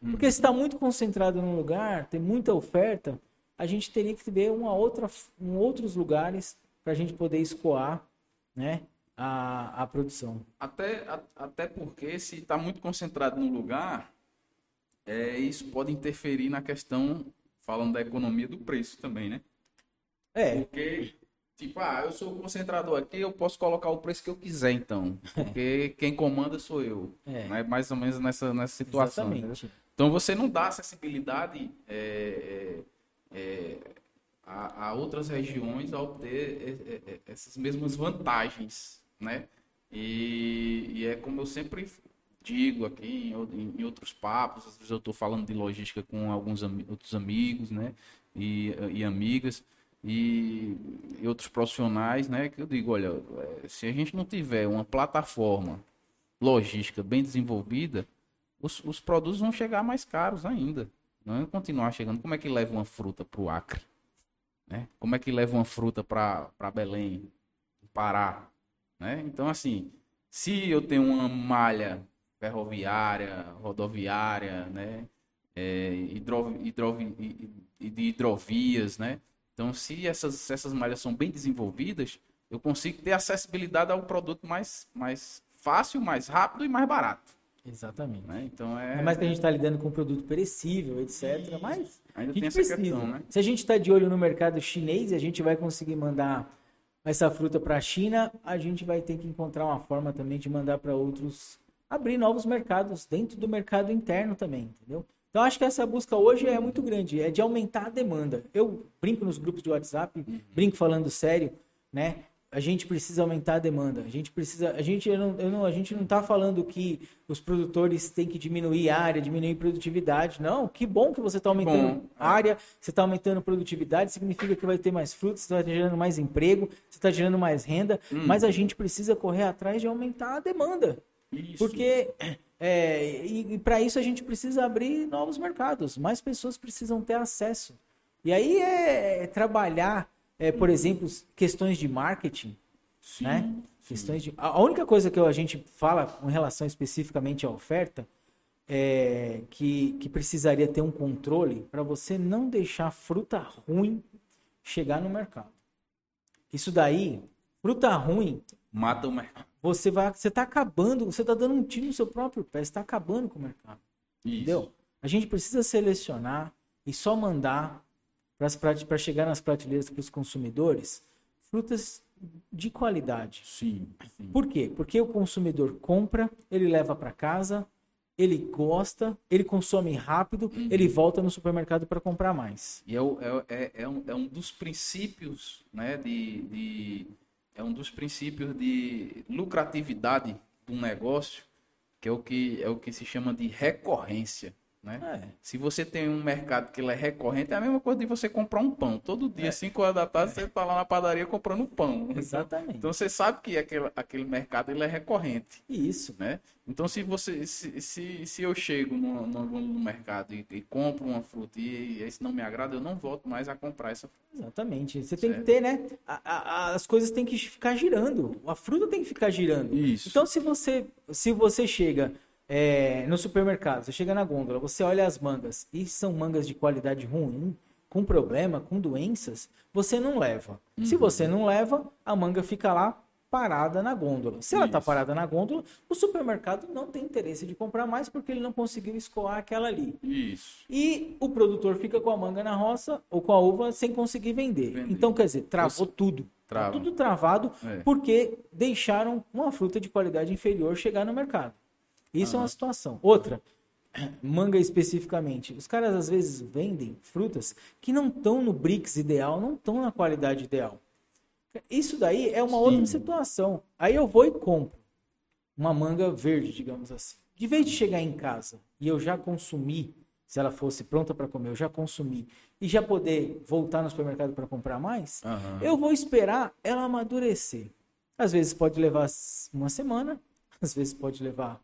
porque se está muito concentrado num lugar, tem muita oferta, a gente teria que ver uma outra, um, outros lugares para a gente poder escoar né, a, a produção. Até, a- até porque se está muito concentrado no lugar, é, isso pode interferir na questão, falando da economia do preço também, né? É, Porque, tipo, ah, eu sou o concentrador aqui, eu posso colocar o preço que eu quiser, então. Porque quem comanda sou eu. É. Né? Mais ou menos nessa, nessa situação. né? exatamente. Então você não dá acessibilidade é, é, é, a, a outras regiões a obter é, é, essas mesmas vantagens, né? E, e é como eu sempre digo aqui em, em- outros papos, às vezes eu estou falando de logística com alguns ami- outros amigos, né? E, e amigas e, e outros profissionais, né? Que eu digo, olha, é, se a gente não tiver uma plataforma logística bem desenvolvida, os, os produtos vão chegar mais caros ainda. Não continuar chegando. Como é que leva uma fruta para o Acre? Né? Como é que leva uma fruta para Belém, Pará? Né? Então, assim, se eu tenho uma malha ferroviária, rodoviária, né? É, hidro, hidro, de hidrovias, né? Então, se essas, essas malhas são bem desenvolvidas, eu consigo ter acessibilidade ao produto mais, mais fácil, mais rápido e mais barato. Exatamente. Né? Então é. É mais que a gente está lidando com produto perecível, etc. Mas Ainda a gente precisa. questão, né? Se a gente está de olho no mercado chinês e a gente vai conseguir mandar essa fruta para a China, a gente vai ter que encontrar uma forma também de mandar para outros, abrir novos mercados dentro do mercado interno também, entendeu? Então acho que essa busca hoje é muito grande, é de aumentar a demanda. Eu brinco nos grupos de WhatsApp, brinco falando sério, né? A gente precisa aumentar a demanda. A gente precisa, a gente eu não, eu não a gente não está falando que os produtores têm que diminuir área, diminuir produtividade. Não, que bom que você está aumentando bom. área, você está aumentando produtividade, significa que vai ter mais frutos, você está gerando mais emprego, você está gerando mais renda. Hum. Mas a gente precisa correr atrás de aumentar a demanda. Isso. Porque é, e, e para isso a gente precisa abrir novos mercados. Mais pessoas precisam ter acesso. E aí é, é trabalhar, é, por exemplo, questões de marketing, sim, né? Questões de. A única coisa que a gente fala com relação especificamente à oferta é que, que precisaria ter um controle para você não deixar fruta ruim chegar no mercado. Isso daí, fruta ruim. Mata o mercado você vai, você está acabando, você está dando um tiro no seu próprio pé, está acabando com o mercado. Isso. Entendeu? A gente precisa selecionar e só mandar para chegar nas prateleiras para os consumidores frutas de qualidade. Sim, sim. Por quê? Porque o consumidor compra, ele leva para casa, ele gosta, ele consome rápido, uhum. ele volta no supermercado para comprar mais. E é, é, é, é, um, é um dos princípios né, de, de é um dos princípios de lucratividade do negócio, que é o que, é o que se chama de recorrência. Né? É. Se você tem um mercado que ele é recorrente, é a mesma coisa de você comprar um pão. Todo dia, 5 é. horas da tarde, você está lá na padaria comprando pão. Exatamente. Então, você sabe que aquele, aquele mercado ele é recorrente. Isso. Né? Então, se você se, se, se eu chego no, no, no mercado e, e, compro uma fruta e, e esse não me agrada, eu não volto mais a comprar essa fruta. Exatamente. Você tem que ter, né? A, a, as coisas têm que ficar girando. A fruta tem que ficar girando. Isso. Então, se você, se você chega é, no supermercado, você chega na gôndola, você olha as mangas e são mangas de qualidade ruim, com problema, com doenças, você não leva. Uhum. Se você não leva, a manga fica lá parada na gôndola. Se ela está parada na gôndola, o supermercado não tem interesse de comprar mais porque ele não conseguiu escoar aquela ali. Isso. E o produtor fica com a manga na roça ou com a uva sem conseguir vender. Então, quer dizer, travou Você... tudo. Tá Trava. Tá tudo travado é. porque deixaram uma fruta de qualidade inferior chegar no mercado. Isso uhum. é uma situação. Outra, manga especificamente. Os caras às vezes vendem frutas que não estão no BRICS ideal, não estão na qualidade ideal. Isso daí é uma Sim. outra situação. Aí eu vou e compro uma manga verde, digamos assim. De vez de chegar em casa e eu já consumi, se ela fosse pronta para comer, eu já consumi e já poder voltar no supermercado para comprar mais, uhum. eu vou esperar ela amadurecer. Às vezes pode levar uma semana, às vezes pode levar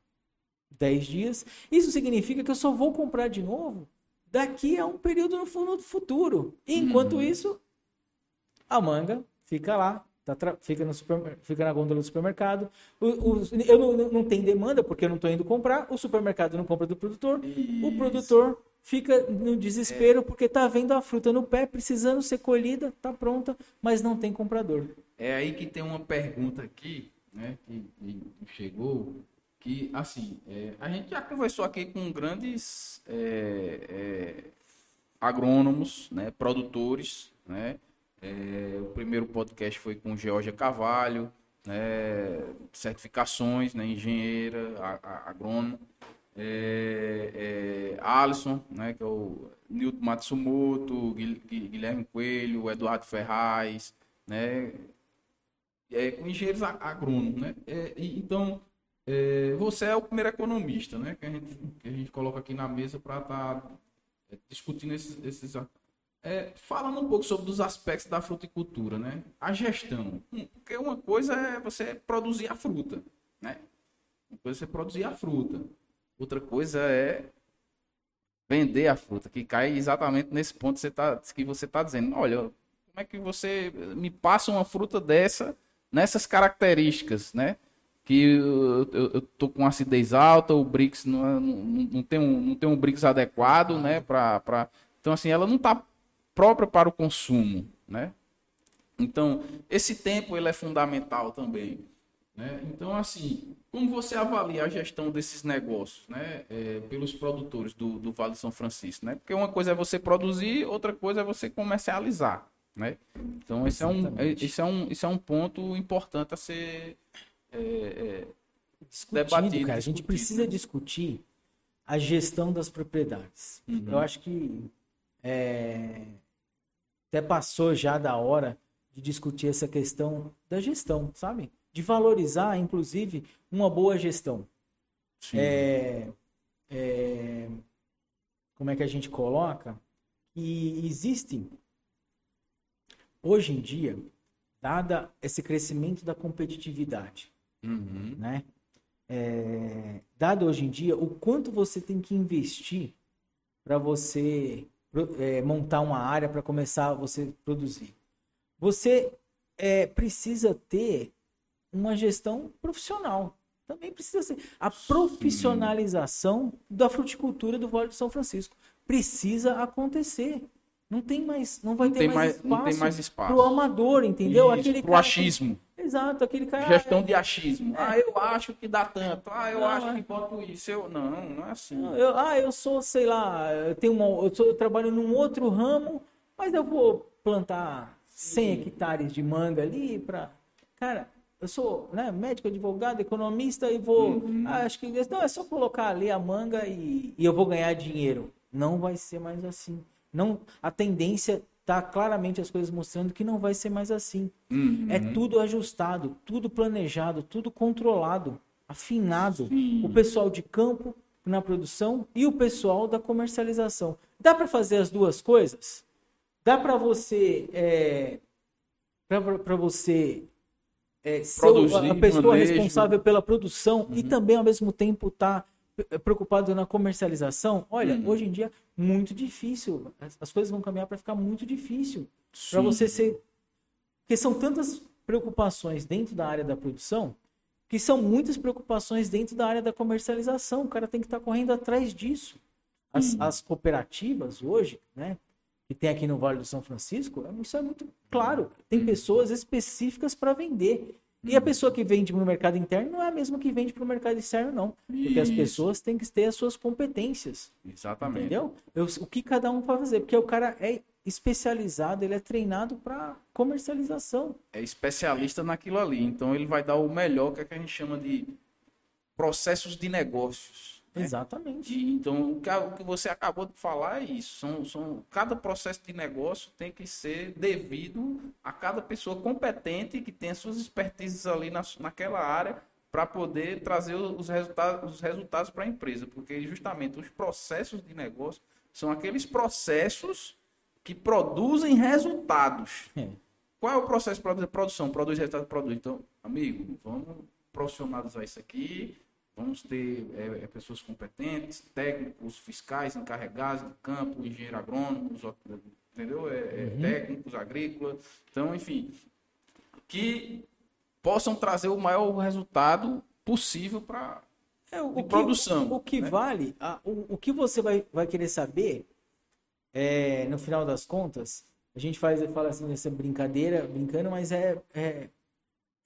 10 dias. Isso significa que eu só vou comprar de novo daqui a um período no futuro. Enquanto uhum. isso, a manga fica lá, tá fica, no super, fica na gôndola do supermercado. O, o, eu não, não tenho demanda porque eu não estou indo comprar. O supermercado não compra do produtor. Isso. O produtor fica no desespero é. porque está vendo a fruta no pé, precisando ser colhida, está pronta, mas não tem comprador. É aí que tem uma pergunta aqui, né, que, que chegou que, assim, é, a gente já conversou aqui com grandes é, é, agrônomos, né, produtores, né, é, o primeiro podcast foi com Georgia Carvalho, né, certificações, né, engenheira, agrônomo, é, é, Alisson, né, que é o Nilton Matsumoto, Guilherme Coelho, Eduardo Ferraz, né, é, com engenheiros agrônomos, né, é, então é, você é o primeiro economista, né? Que a gente, que a gente coloca aqui na mesa para estar tá é, discutindo esses. esses é, falando um pouco sobre os aspectos da fruticultura, né? A gestão. Hum, porque uma coisa é você produzir a fruta, né? Uma coisa é você produzir a fruta. Outra coisa é vender a fruta, que cai exatamente nesse ponto que você está que você tá dizendo. Olha, como é que você me passa uma fruta dessa, nessas características, né? Que eu, eu, eu, tô com acidez alta, o Brix não, é, não, não, tem, um, não tem um Brix adequado, né? Pra, pra... Então, assim, ela não está própria para o consumo, né? Então, esse tempo ele é fundamental também. Né? Então, assim, como você avalia a gestão desses negócios né? É, pelos produtores do, do Vale de São Francisco? Né? Porque uma coisa é você produzir, outra coisa é você comercializar. Né? Então, esse é, um, esse, é um, esse é um ponto importante a ser é, é, debatido. Cara, a gente precisa né? discutir a gestão das propriedades. Uhum. Eu acho que é, até passou já da hora de discutir essa questão da gestão, sabe? De valorizar, inclusive, uma boa gestão. É, é, como é que a gente coloca? E existem, hoje em dia, dada esse crescimento da competitividade, uhum. né? É, dado hoje em dia, o quanto você tem que investir para você é, montar uma área para começar a você produzir. Você é, precisa ter uma gestão profissional. Também precisa ser. A profissionalização Sim. da fruticultura do Vale de São Francisco precisa acontecer. Não tem mais, não vai não ter mais, mais, espaço, não tem mais espaço pro amador, entendeu? Isso, aquele pro achismo. Que... Exato, aquele cara. Gestão de achismo. É. Ah, eu acho que dá tanto. Ah, eu não, acho é. que boto isso. Eu não, não é assim. Eu, ah, eu sou, sei lá, eu tenho uma, eu, sou, eu trabalho num outro ramo, mas eu vou plantar 100 hectares de manga ali para, cara, eu sou né, médico, advogado, economista e vou. Uhum. Ah, acho que. Não, é só colocar ali a manga e, e eu vou ganhar dinheiro. Não vai ser mais assim. Não, a tendência tá claramente as coisas mostrando que não vai ser mais assim. Uhum. É tudo ajustado, tudo planejado, tudo controlado, afinado. Sim. O pessoal de campo na produção e o pessoal da comercialização. Dá para fazer as duas coisas? Dá para você é, para você é, ser a pessoa manejo. responsável pela produção uhum. e também ao mesmo tempo estar tá preocupado na comercialização, olha, uhum. hoje em dia muito difícil. As, coisas vão caminhar para ficar muito difícil para você ser, porque são tantas preocupações dentro da área da produção que são muitas preocupações dentro da área da comercialização. O cara tem que estar tá correndo atrás disso. As, uhum. as cooperativas hoje, né, que tem aqui no Vale do São Francisco, isso é muito claro. Tem uhum. pessoas específicas para vender. E a pessoa que vende para o mercado interno não é a mesma que vende para o mercado externo, não. Porque Isso. as pessoas têm que ter as suas competências. Exatamente. Entendeu? Eu, o que cada um vai fazer. Porque o cara é especializado, ele é treinado para comercialização. É especialista naquilo ali. Então ele vai dar o melhor, que, é que a gente chama de processos de negócios. Né? Exatamente. E, então, o que, você acabou de falar é isso. São, são, cada processo de negócio tem que ser devido a cada pessoa competente que tem as suas expertises ali na, naquela área para poder trazer os resultados, os resultados para a empresa. Porque justamente os processos de negócio são aqueles processos que produzem resultados. É. Qual é o processo de produção? Produz resultado, produz. Então, amigo, vamos profissionalizar isso aqui Vamos ter é, é, pessoas competentes, técnicos, fiscais encarregados do campo, engenheiros agrônomos, entendeu? É, é, uhum. Técnicos agrícolas. Então, enfim, que possam trazer o maior resultado possível para é, o produção. O, que né? vale, a, o, o que você vai, vai querer saber, é, no final das contas, a gente faz, fala assim, essa brincadeira, brincando, mas é, é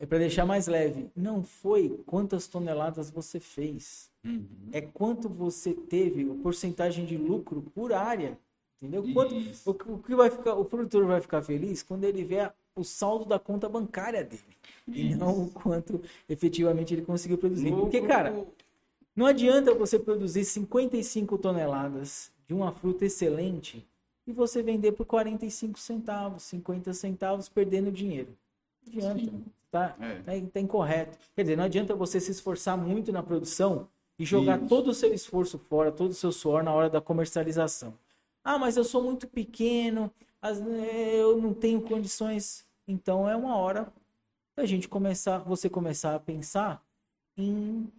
é para deixar mais leve. Não foi quantas toneladas você fez. Uhum. É quanto você teve, a porcentagem de lucro por área. Entendeu? Quanto, o, o, que vai ficar, o produtor vai ficar feliz quando ele vê o saldo da conta bancária dele. Isso. E não o quanto efetivamente ele conseguiu produzir. Porque, cara, não adianta você produzir 55 toneladas de uma fruta excelente e você vender por 45 centavos, 50 centavos, perdendo dinheiro. Não adianta. Tá, é. tá, tá incorreto. Quer dizer, não adianta você se esforçar muito na produção e jogar Isso. todo o seu esforço fora, todo o seu suor na hora da comercialização. Ah, mas eu sou muito pequeno, eu não tenho condições. Então é uma hora da gente começar, você começar a pensar em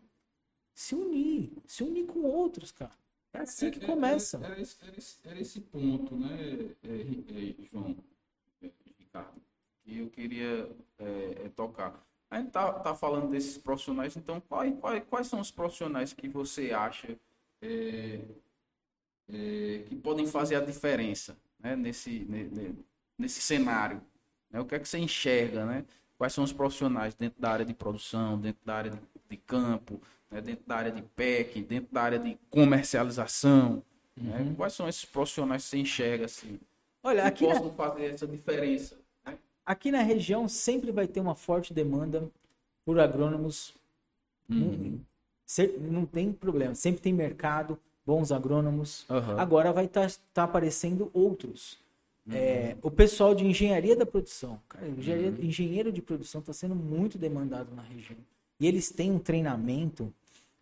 se unir, se unir com outros, cara. É assim que é, é começa. Era, era, esse, era, esse, era, esse, ponto, né, é, João, Ricardo? Que eu queria é, é, tocar. A gente tá, tá falando desses profissionais, então quais, quais, quais são os profissionais que você acha é, é, que podem fazer a diferença né, nesse, nesse cenário? Né? O que é que você enxerga? Né? Quais são os profissionais dentro da área de produção, dentro da área de, de campo, né, dentro da área de PEC, dentro da área de comercialização? Né? Uhum. Né? Quais são esses profissionais que você enxerga assim? Olha, aqui possam na... fazer essa diferença? Aqui na região sempre vai ter uma forte demanda por agrônomos. Uhum. Não, não, tem problema, sempre tem mercado, bons agrônomos. Uhum. Agora vai estar tá, tá aparecendo outros. Uhum. É, o pessoal de engenharia da produção. Cara, uhum. engenheiro de produção está sendo muito demandado na região. E eles têm um treinamento,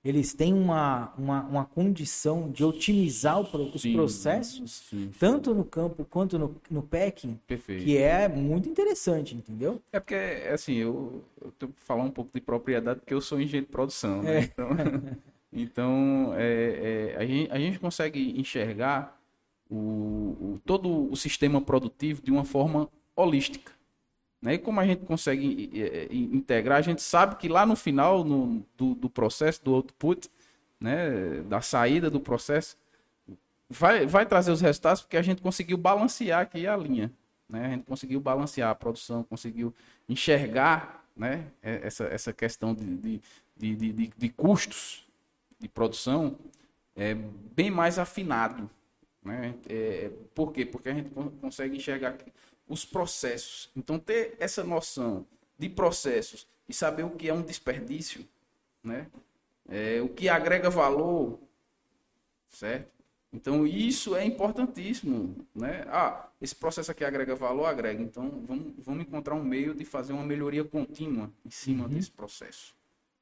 eles têm uma, uma, uma condição de otimizar o, os sim, processos, sim, sim. tanto no campo quanto no, no packing, Perfeito. que é muito interessante, entendeu? É porque, assim, eu, eu tenho que falar um pouco de propriedade, porque eu sou engenheiro de produção, né? É. Então, então é, é, a, gente, a gente consegue enxergar o, o, todo o sistema produtivo de uma forma holística. Né? E como a gente consegue integrar, a gente sabe que lá no final no, do, do, processo, do output, né? da saída do processo, vai, vai trazer os resultados porque a gente conseguiu balancear aqui a linha. Né? A gente conseguiu balancear a produção, conseguiu enxergar né? essa, essa questão de, de, de, de, de custos de produção é, bem mais afinado. Né? É, por quê? Porque a gente consegue enxergar os processos. Então, ter essa noção de processos e saber o que é um desperdício, né? É, o que agrega valor, certo? Então, isso é importantíssimo, né? Ah, esse processo aqui agrega valor, agrega. Então, vamos, vamos encontrar um meio de fazer uma melhoria contínua em cima uhum. desse processo,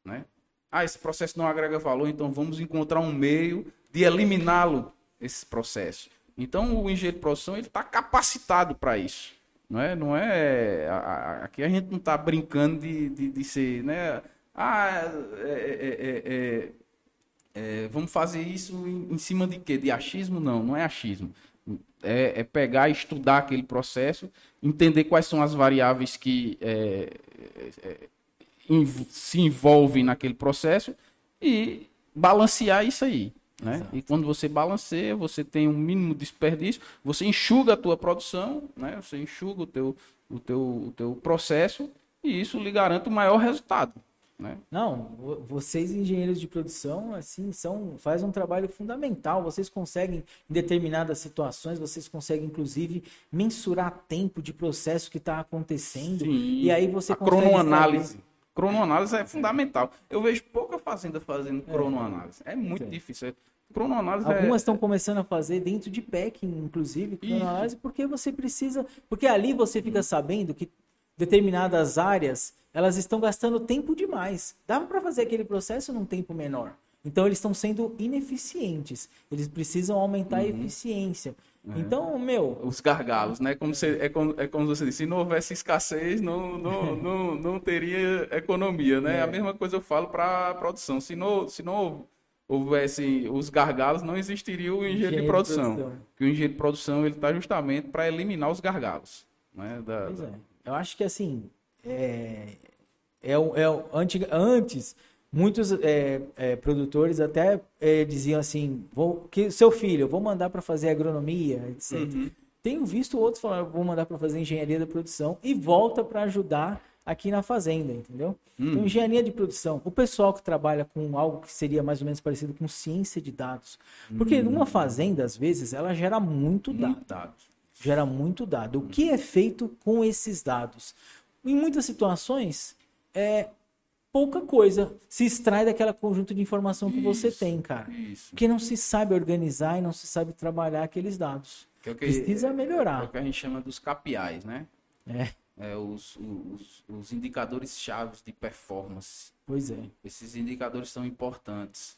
né? Ah, esse processo não agrega valor, então vamos encontrar um meio de eliminá-lo esse processo. Então o engenheiro de produção ele está capacitado para isso, não é? Não é aqui a gente não está brincando de, de, de, ser, né? Ah, é, é, é, é, vamos fazer isso em, em, cima de quê? De achismo? Não, não é achismo. É, pegar, estudar aquele processo, entender quais são as variáveis que se envolvem naquele processo e balancear isso aí. Né? E quando você balanceia, você tem um mínimo desperdício, você enxuga a tua produção, né? você enxuga o teu, o, teu, o teu processo e isso lhe garante o maior resultado. Né? Não, vocês engenheiros de produção assim são faz um trabalho fundamental. Vocês conseguem em determinadas situações, vocês conseguem inclusive mensurar tempo de processo que está acontecendo Sim, e aí você a cronoanálise. Saber... Cronoanálise é fundamental. Eu vejo pouca fazenda fazendo é. cronoanálise. É muito Sim. difícil. Cronoanálise é Algumas estão é... começando a fazer dentro de packing, inclusive, cronoanálise, Isso. porque você precisa. Porque ali você fica sabendo que determinadas áreas elas estão gastando tempo demais. Dava para fazer aquele processo num tempo menor. Então eles estão sendo ineficientes. Eles precisam aumentar uhum. a eficiência. É. Então, meu. Os gargalos, né? Como você, é, como, é como você disse: se não houvesse escassez, não, não, não, não teria economia, né? É. A mesma coisa eu falo para a produção. Se não, se não houvesse os gargalos, não existiria o engenheiro, de produção. produção. Que o engenheiro de produção ele está justamente para eliminar os gargalos. Né? Da, pois é. Eu acho que assim. É, é, é, antes, antes muitos é, é, produtores até é, diziam assim, vou, que seu filho, vou mandar para fazer agronomia, etc. Uhum. Tenho visto outros falar, vou mandar para fazer engenharia da produção e volta para ajudar aqui na fazenda, entendeu? Uhum. Então, engenharia de produção, o pessoal que trabalha com algo que seria mais ou menos parecido com ciência de dados. Porque uhum. uma fazenda, às vezes, ela gera muito dado. dados. Gera muito dado. O que é feito com esses dados? Em muitas situações, é, pouca coisa se extrai daquela conjunto de informação que isso, você tem, cara. Isso. Porque não se sabe organizar e não se sabe trabalhar aqueles dados. Que é que, Precisa melhorar. É o que a gente chama dos KPIs, né? É. é os, os, os indicadores chaves de performance. Pois é. Esses indicadores são importantes.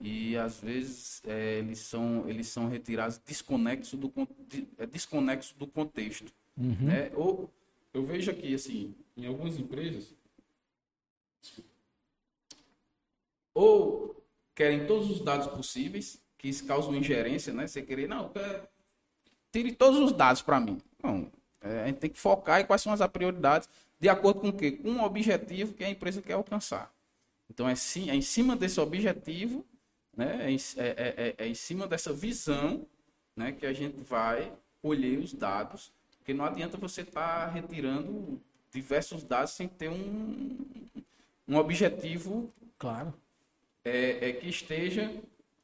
E às vezes é, eles, são, eles são retirados desconexo do, é, desconexo do contexto. Uhum. Né? Ou eu vejo aqui, assim, em algumas empresas, ou querem todos os dados possíveis, que isso causa ingerência, né? Você querer, não, quer... tire todos os dados para mim. Não, é, a gente tem que focar em quais são as prioridades, de acordo com o quê? Com o objetivo que a empresa quer alcançar. Então, é, sim, é em cima desse objetivo, né? É, é, é, é em cima dessa visão né? que a gente vai colher os dados, porque não adianta você estar tá retirando diversos dados sem ter um, um objetivo claro é, é que esteja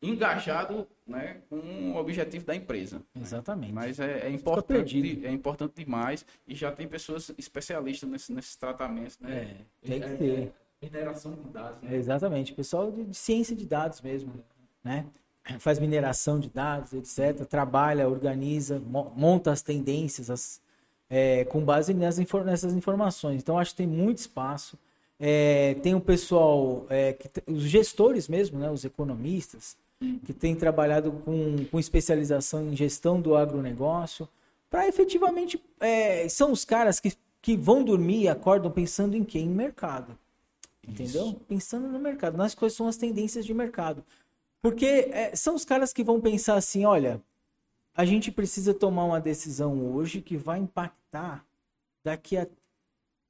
engajado né, com o objetivo da empresa. Exatamente. Mas é, é importante, é importante demais e já tem pessoas especialistas nesse, nesses tratamentos. Né? É, tem que ter. Mineração de dados. Né? exatamente, pessoal de, de, ciência de dados mesmo, né? faz mineração de dados, etc. Trabalha, organiza, monta as tendências as, é, com base nessas, nessas informações. Então, acho que tem muito espaço. É, tem o pessoal, é, que, os gestores mesmo, né, os economistas, que têm trabalhado com, com especialização em gestão do agronegócio, para efetivamente. É, são os caras que, que vão dormir e acordam pensando em quê? Em mercado. Entendeu? Isso. Pensando no mercado, nas quais são as tendências de mercado. Porque é, são os caras que vão pensar assim: olha, a gente precisa tomar uma decisão hoje que vai impactar daqui a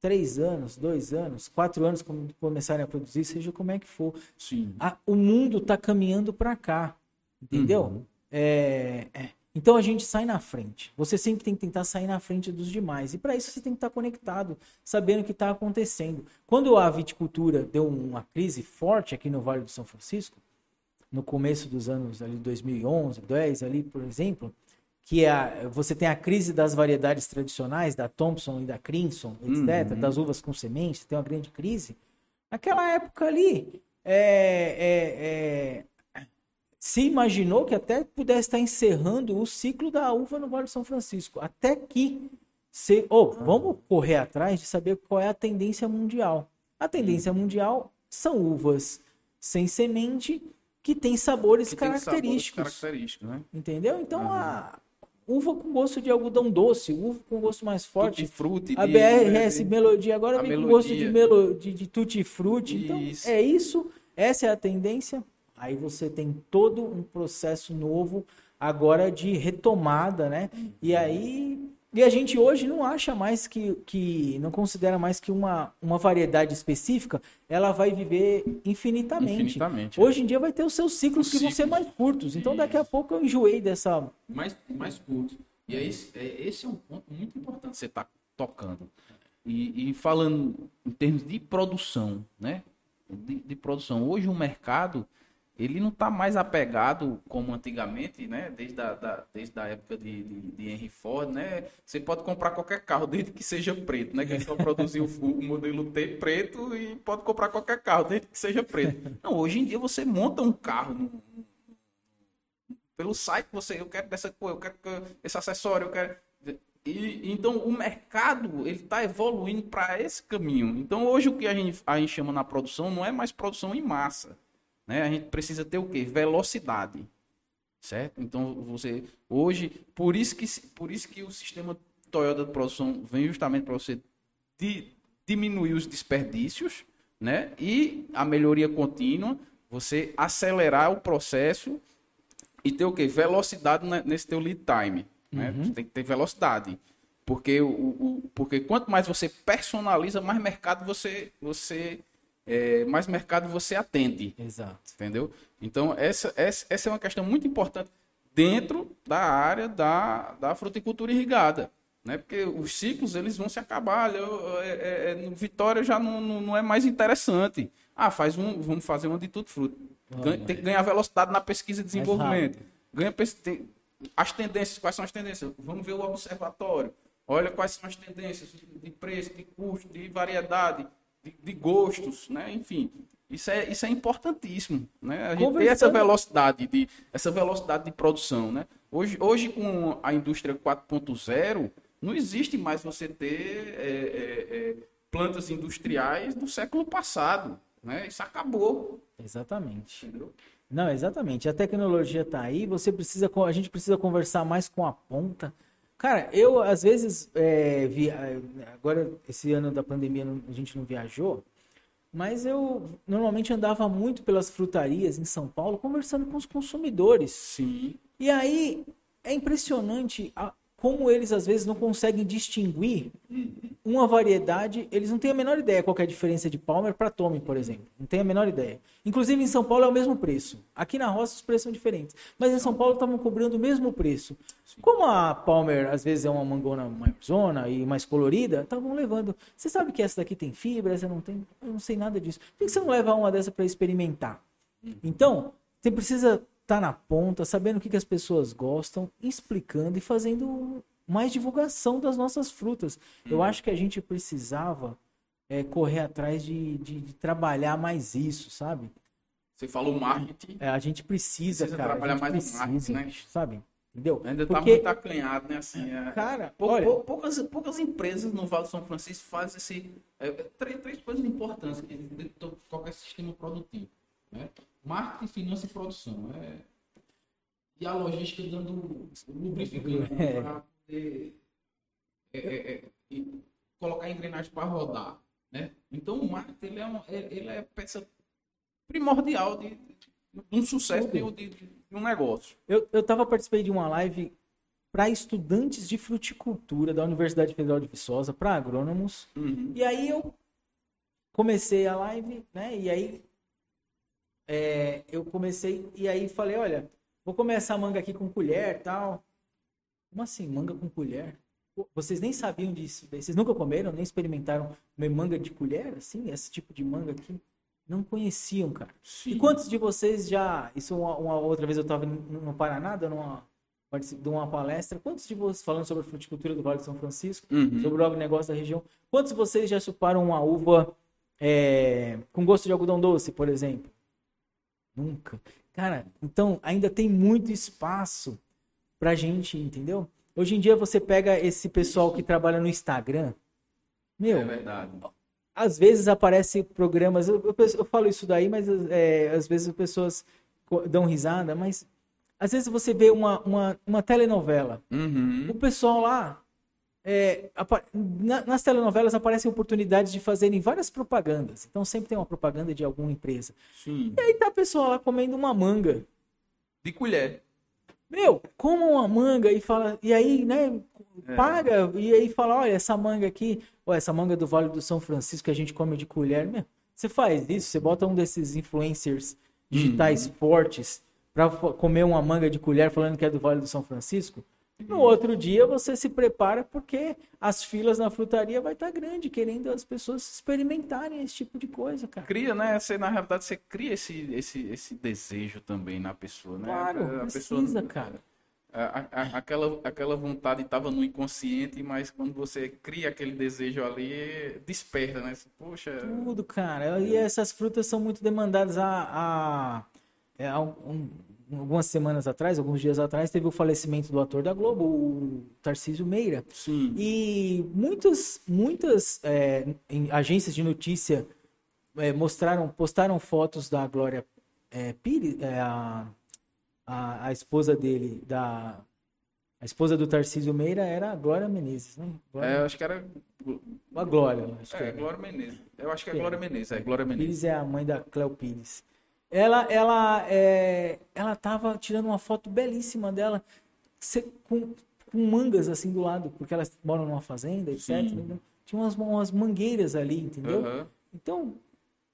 três anos, dois anos, quatro anos, quando começarem a produzir, seja como é que for. Sim. A, o mundo está caminhando para cá, entendeu? Uhum. É, é. Então a gente sai na frente. Você sempre tem que tentar sair na frente dos demais. E para isso você tem que estar conectado, sabendo o que está acontecendo. Quando a viticultura deu uma crise forte aqui no Vale do São Francisco, no começo dos anos ali 2011, 10 ali, por exemplo, que é você tem a crise das variedades tradicionais, da Thompson e da Crimson, etc., uhum. das uvas com semente, tem uma grande crise. Naquela época ali, é, é, é, se imaginou que até pudesse estar encerrando o ciclo da uva no Vale do São Francisco, até que se, oh, vamos correr atrás de saber qual é a tendência mundial. A tendência uhum. mundial são uvas sem semente que tem sabores que característicos. Tem sabores característicos né? Entendeu? Então uhum. a uva com gosto de algodão doce, uva com gosto mais forte. Tutti frutti. A BRS de, Melodia agora vem com gosto de, melo, de, de tutti frutti. Então é isso, essa é a tendência. Aí você tem todo um processo novo agora de retomada, né? E aí e a gente hoje não acha mais que, que não considera mais que uma, uma variedade específica ela vai viver infinitamente. infinitamente é. hoje é. em dia vai ter os seus ciclos que vão ser mais curtos. Então daqui a pouco eu enjoei dessa. Mais, mais curto. E aí, é, esse é um ponto muito importante que você está tocando. E, e, falando em termos de produção, né? De, de produção. Hoje o mercado ele não está mais apegado como antigamente, né? Desde a, da, desde a época de, de, de, Henry Ford, né? Você pode comprar qualquer carro, desde que seja preto, né? Que só produziu o, modelo T preto e pode comprar qualquer carro, desde que seja preto. Não, hoje em dia você monta um carro no, pelo site, você, eu quero dessa cor, eu quero esse acessório, eu quero... E, então o mercado ele está evoluindo para esse caminho. Então hoje o que a gente, a gente chama na produção não é mais produção em massa né? A gente precisa ter o quê? Velocidade. Certo? Então você hoje, por isso que por isso que o sistema Toyota de produção vem justamente para você di, diminuir os desperdícios, né? E a melhoria contínua, você acelerar o processo e ter o quê? Velocidade nesse teu lead time, né? Uhum. Você tem que ter velocidade. Porque, o, o, porque quanto mais você personaliza, mais mercado você, você é, mais mercado você atende. Exato. Entendeu? Então, essa, essa, essa é uma questão muito importante dentro da área da, da fruticultura irrigada. Né? Porque os ciclos eles vão se acabar. Eu, é, é, é Vitória já não, não, não, é mais interessante. Ah, faz um, vamos fazer um de tudo fruto. Ganha, tem que ganhar velocidade na pesquisa e desenvolvimento. Ganha tem, as tendências, quais são as tendências? Vamos ver o observatório. Olha quais são as tendências de preço, de custo, de variedade de, de gostos, né? Enfim, isso é, isso é importantíssimo, né? A gente tem essa velocidade de essa velocidade de produção, né? Hoje, hoje com a indústria 4.0, não existe mais você ter é, é, é, plantas industriais do século passado, né? Isso acabou. Exatamente. Entendeu? Não, exatamente. A tecnologia está aí. Você precisa, a gente precisa conversar mais com a ponta Cara, eu às vezes é, via, agora esse ano da pandemia a gente não viajou, mas eu normalmente andava muito pelas frutarias em São Paulo conversando com os consumidores. Sim. E aí é impressionante a, como eles às vezes não conseguem distinguir uma variedade, eles não têm a menor ideia qual é a diferença de Palmer para Tommy, por exemplo. Não tem a menor ideia. Inclusive em São Paulo é o mesmo preço. Aqui na roça os preços são diferentes. Mas em São Paulo estavam cobrando o mesmo preço. Como a Palmer às vezes é uma mangona mais zona e mais colorida, estavam levando. Você sabe que essa daqui tem fibra, essa não tem? Eu não sei nada disso. Por que você não leva uma dessa para experimentar? Então, você precisa tá na ponta, sabendo o que, que as pessoas gostam, explicando e fazendo mais divulgação das nossas frutas. Eu uhum. acho que a gente precisava é, correr atrás de, de, de, trabalhar mais isso, sabe? Você falou marketing. É, a gente precisa, Precisa cara. trabalhar mais precisa, marketing, né? Sabe? Entendeu? Ainda tá Porque, muito acanhado, né? Assim, é... cara, Pou- olha, pou- poucas, poucas empresas no Vale do São Francisco fazem esse. é, é, três, três coisas importantes de todo- qualquer sistema produtivo. Né? Marketing, finanças e produção. É, e a logística dando lubrificante É. para poder é, é, é, colocar a engrenagem para rodar. Né? Então o marketing ele é, um, ele é peça primordial de, de um sucesso de, de- de um negócio. eu, eu tava participei de uma live para estudantes de fruticultura da Universidade Federal de Viçosa, para agrônomos. Uhum. E aí eu comecei a live, né? E aí é, eu comecei e aí falei, olha, vou comer essa manga aqui com colher, tal. Como assim, manga com colher? Vocês nem sabiam disso, vocês nunca comeram, nem experimentaram comer manga de colher, assim, esse tipo de manga aqui? Não conheciam, cara. E quantos de vocês já, isso uma, uma outra vez eu estava no Paraná, dando uma, de uma palestra, quantos de vocês, falando sobre a fruticultura do Vale de São Francisco, Uhum. sobre o agronegócio da região. Quantos de vocês já chuparam uma uva é, com gosto de algodão doce, por exemplo? Nunca. Cara, então ainda tem muito espaço pra gente, entendeu? Hoje em dia você pega esse pessoal que trabalha no Instagram, meu, É verdade. às vezes aparece programas, eu, eu, eu falo isso daí, mas é, às vezes as pessoas dão risada, mas às vezes você vê uma, uma, uma telenovela, Uhum. o pessoal lá, é, na- nas telenovelas aparecem oportunidades de fazerem várias propagandas. Então sempre tem uma propaganda de alguma empresa. Sim. E aí tá a pessoa lá comendo uma manga. De colher. Meu, coma uma manga e fala, e aí, né, É. paga, e aí fala, olha, essa manga aqui, ó, essa manga do Vale do São Francisco que a gente come de colher, meu, você faz isso, você bota um desses influencers digitais fortes pra fa- comer uma manga de colher falando que é do Vale do São Francisco, no outro dia você se prepara porque as filas na frutaria vai estar grande, querendo as pessoas experimentarem esse tipo de coisa, cara. Cria, né? Você, na realidade, você cria esse, esse, esse desejo também na pessoa, né? Claro, A precisa, cara. a- a- aquela, aquela vontade estava no inconsciente, mas quando você cria aquele desejo ali, desperta, né? Poxa, Tudo, cara. E essas frutas são muito demandadas. A, a, é, há um- algumas semanas atrás, alguns dias atrás, teve o falecimento do ator da Globo, o Tarcísio Meira. sim. E muitas, muitas é, agências de notícia é, mostraram, postaram fotos da Glória é, Pires, é, a, a, a esposa dele, da, a esposa do Tarcísio Meira era a Glória Menezes, né? Glória, É, eu acho que era. a Glória, acho É. Glória Menezes. Eu acho que é É. Glória Menezes. É Glória Menezes. Pires é a mãe da Cleo Pires. Ela, ela, é, ela tava tirando uma foto belíssima dela com, com mangas assim do lado, porque elas moram numa fazenda, etc. Né? Tinha umas, umas mangueiras ali, entendeu? Aham. Então,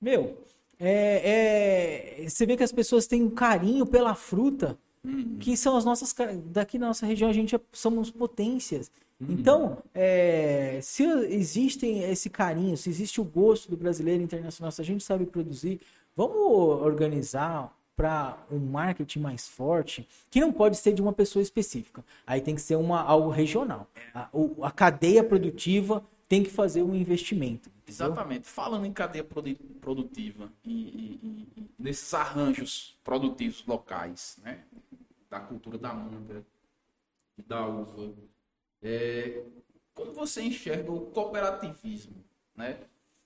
meu, é, é, você vê que as pessoas têm um carinho pela fruta, Uhum. que são as nossas. Daqui na nossa região a gente é- somos potências. Uhum. Então, é, se existem esse carinho, se existe o gosto do brasileiro internacional, se a gente sabe produzir, vamos organizar para um marketing mais forte, que não pode ser de uma pessoa específica. Aí tem que ser uma, algo regional. A, a cadeia produtiva tem que fazer um investimento. entendeu? Exatamente. Falando em cadeia produ- produtiva e- e- e nesses arranjos produtivos locais, né? Da cultura da manga e da uva, é, como você enxerga o cooperativismo, né?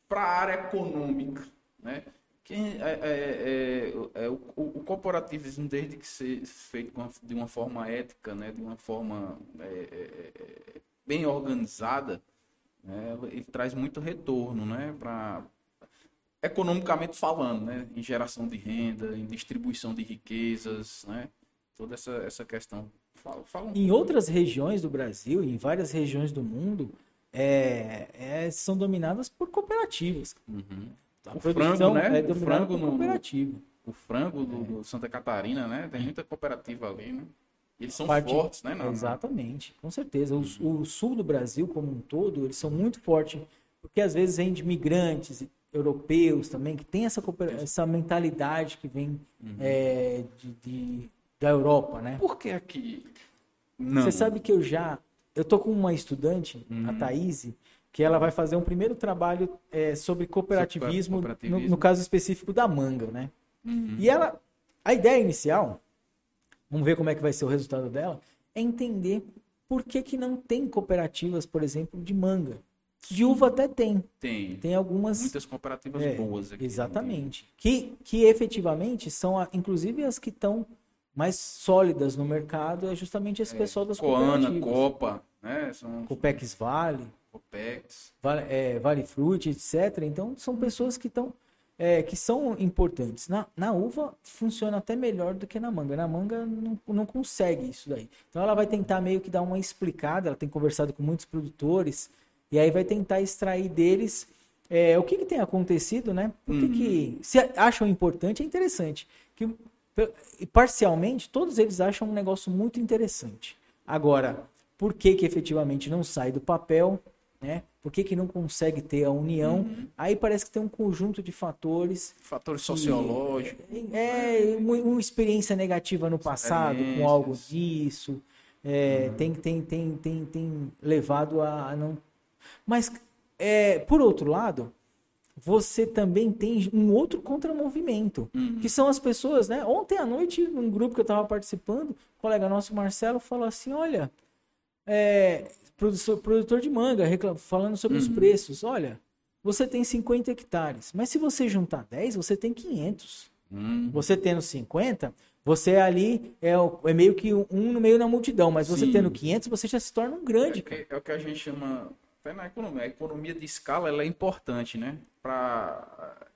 Para a área econômica, né? Quem, é, é- é- é o, o cooperativismo, desde que seja feito de uma forma ética, né? De uma forma é, é, é, bem organizada, né, ele traz muito retorno, né, para economicamente falando, né, em geração de renda, em distribuição de riquezas, né, toda essa, essa questão. Fala, fala um Em outras regiões do Brasil, em várias regiões do mundo, é, é, são dominadas por cooperativas. Uhum. A O frango, né? é O frango no- cooperativa. O frango do, do Santa Catarina, né, tem muita cooperativa ali, né. Eles são Parte- fortes, né, na- Exatamente, com certeza. O, o sul do Brasil como um todo, eles são muito fortes, porque às vezes vem de migrantes europeus também, que tem essa, cooper- essa mentalidade que vem Uhum. é, de, de- da Europa, né? Por que aqui? Não. Você sabe que eu já. Eu tô com uma estudante, a Uhum. Thaís, que ela vai fazer um primeiro trabalho é, sobre cooperativismo, cooperativismo. No, no caso específico da manga, né? Uhum. E ela, a ideia inicial, vamos ver como é que vai ser o resultado dela, é entender por que, que não tem cooperativas, por exemplo, de manga. De uva até tem. Tem. Tem algumas. Muitas cooperativas é, boas aqui. Exatamente. Que, que efetivamente são, inclusive, as que estão mais sólidas no mercado, é justamente esse é, pessoal das Coana, cooperativas. Copa, né? São... Copex Vale. Copex. Vale, é, vale Fruit, etc. Então, são pessoas que estão é, que são importantes. Na, na uva funciona até melhor do que na manga. Na manga não, não consegue isso daí. Então ela vai tentar meio que dar uma explicada. Ela tem conversado com muitos produtores e aí vai tentar extrair deles é, o que, que, tem acontecido, né? Por que, uhum. que se acham importante é interessante. Que parcialmente todos eles acham um negócio muito interessante. Agora, por que que efetivamente não sai do papel? Né? Por que, que não consegue ter a união? Uhum. Aí parece que tem um conjunto de fatores. Fatores sociológicos. É, é uma, uma, experiência negativa no passado com algo disso. É, uhum. tem, tem, tem, tem, tem levado a não. Mas, é, por outro lado, você também tem um outro contramovimento, uhum. que são as pessoas, né? Ontem à noite, num grupo que eu estava participando, um colega nosso, Marcelo, falou assim: olha, é, produtor, produtor de manga, falando sobre uhum. os preços. Olha, você tem 50 hectares, mas se você juntar 10, você tem 500. Uhum. Você tendo 50, você ali é, é, meio que um no meio da multidão, mas você Sim. tendo 500, você já se torna um grande. É, é o que a gente chama, até na economia, a economia de escala ela é importante, né? Para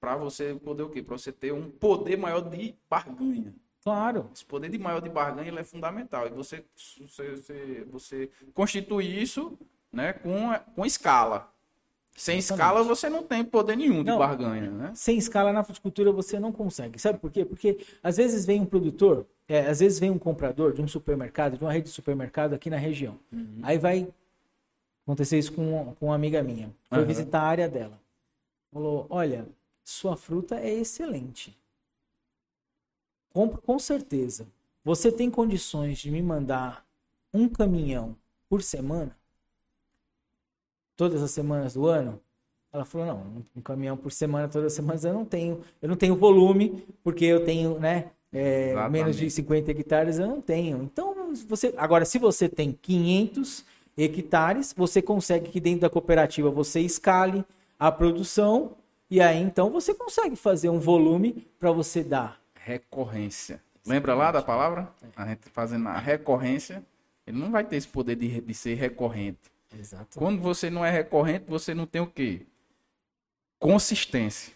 para você poder o quê? Para você ter um poder maior de barganha. Claro. Esse poder de maior de barganha ele é fundamental. E você, você, você, você constitui isso né, com, com escala. Sem Exatamente. escala você não tem poder nenhum de não, barganha, né? Sem escala na fruticultura você não consegue. Sabe por quê? Porque às vezes vem um produtor, é, às vezes vem um comprador de um supermercado, de uma rede de supermercado aqui na região. Uhum. Aí vai acontecer isso com, com uma amiga minha. Foi uhum. visitar a área dela. Falou: "Olha, sua fruta é excelente compro com certeza. Você tem condições de me mandar um caminhão por semana? Todas as semanas do ano? Ela falou: não, um caminhão por semana, todas as semanas eu não tenho. Eu não tenho volume, porque eu tenho, né? É, menos de 50 hectares eu não tenho. Então, você. Agora, se você tem 500 hectares, você consegue que dentro da cooperativa você escale a produção e aí então você consegue fazer um volume para você dar recorrência. Lembra lá da palavra? A gente fazendo a recorrência, ele não vai ter esse poder de, de ser recorrente. Exato. Quando você não é recorrente, você não tem o quê? Consistência.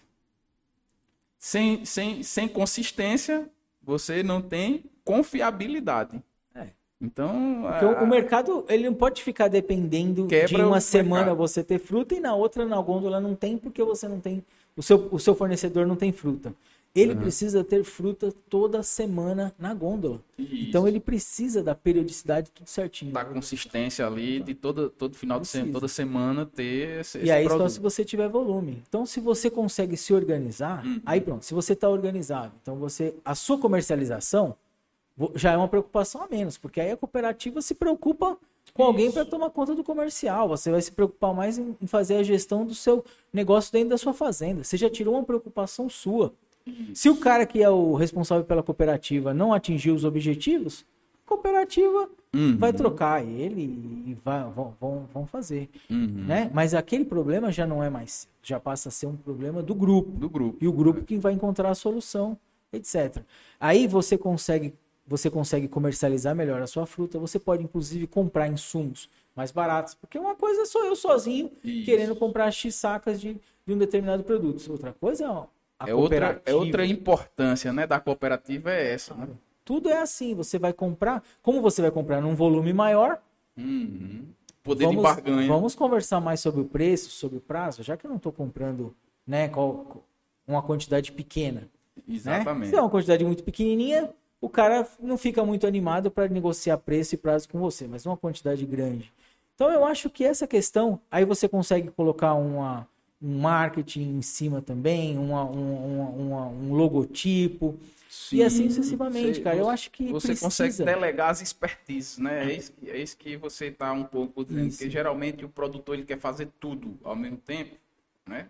Sem, sem, sem consistência, você não tem confiabilidade. É. Então, a... o mercado ele não pode ficar dependendo de uma semana mercado. você ter fruta e na outra na gôndola não tem porque você não tem o seu, o seu fornecedor não tem fruta. Ele uhum. precisa ter fruta toda semana na gôndola. Isso. Então ele precisa da periodicidade tudo certinho. Da consistência ali de todo, todo final precisa. de semana, toda semana ter esse, E aí produto. só se você tiver volume. Então se você consegue se organizar, uhum. aí pronto, se você está organizado, então você a sua comercialização já é uma preocupação a menos, porque aí a cooperativa se preocupa com alguém para tomar conta do comercial. Você vai se preocupar mais em fazer a gestão do seu negócio dentro da sua fazenda. Você já tirou uma preocupação sua. Se o cara que é o responsável pela cooperativa não atingir os objetivos, a cooperativa uhum. vai trocar ele e vai, vão, vão, vão fazer. Uhum. Né? Mas aquele problema já não é mais, já passa a ser um problema do grupo. Do grupo. E o grupo que vai encontrar a solução, etc. Aí você consegue, você consegue comercializar melhor a sua fruta, você pode inclusive comprar insumos mais baratos, porque uma coisa sou eu sozinho Isso. querendo comprar X sacas de, de um determinado produto. Outra coisa é é outra, é outra importância né, da cooperativa é essa. Né? Tudo é assim, você vai comprar, como você vai comprar num volume maior, uhum. poder vamos, de barganha. Vamos conversar mais sobre o preço, sobre o prazo, já que eu não estou comprando né, uma quantidade pequena. Né? Exatamente. Né? Se é uma quantidade muito pequenininha, o cara não fica muito animado para negociar preço e prazo com você, mas uma quantidade grande. Então eu acho que essa questão, aí você consegue colocar uma um marketing em cima também, uma, uma, uma, um logotipo. Sim, e assim sucessivamente, cara. Eu acho que. Você precisa... consegue delegar as expertises, né? É isso, é isso que você está um pouco dizendo. Isso. Porque geralmente o produtor ele quer fazer tudo ao mesmo tempo, né?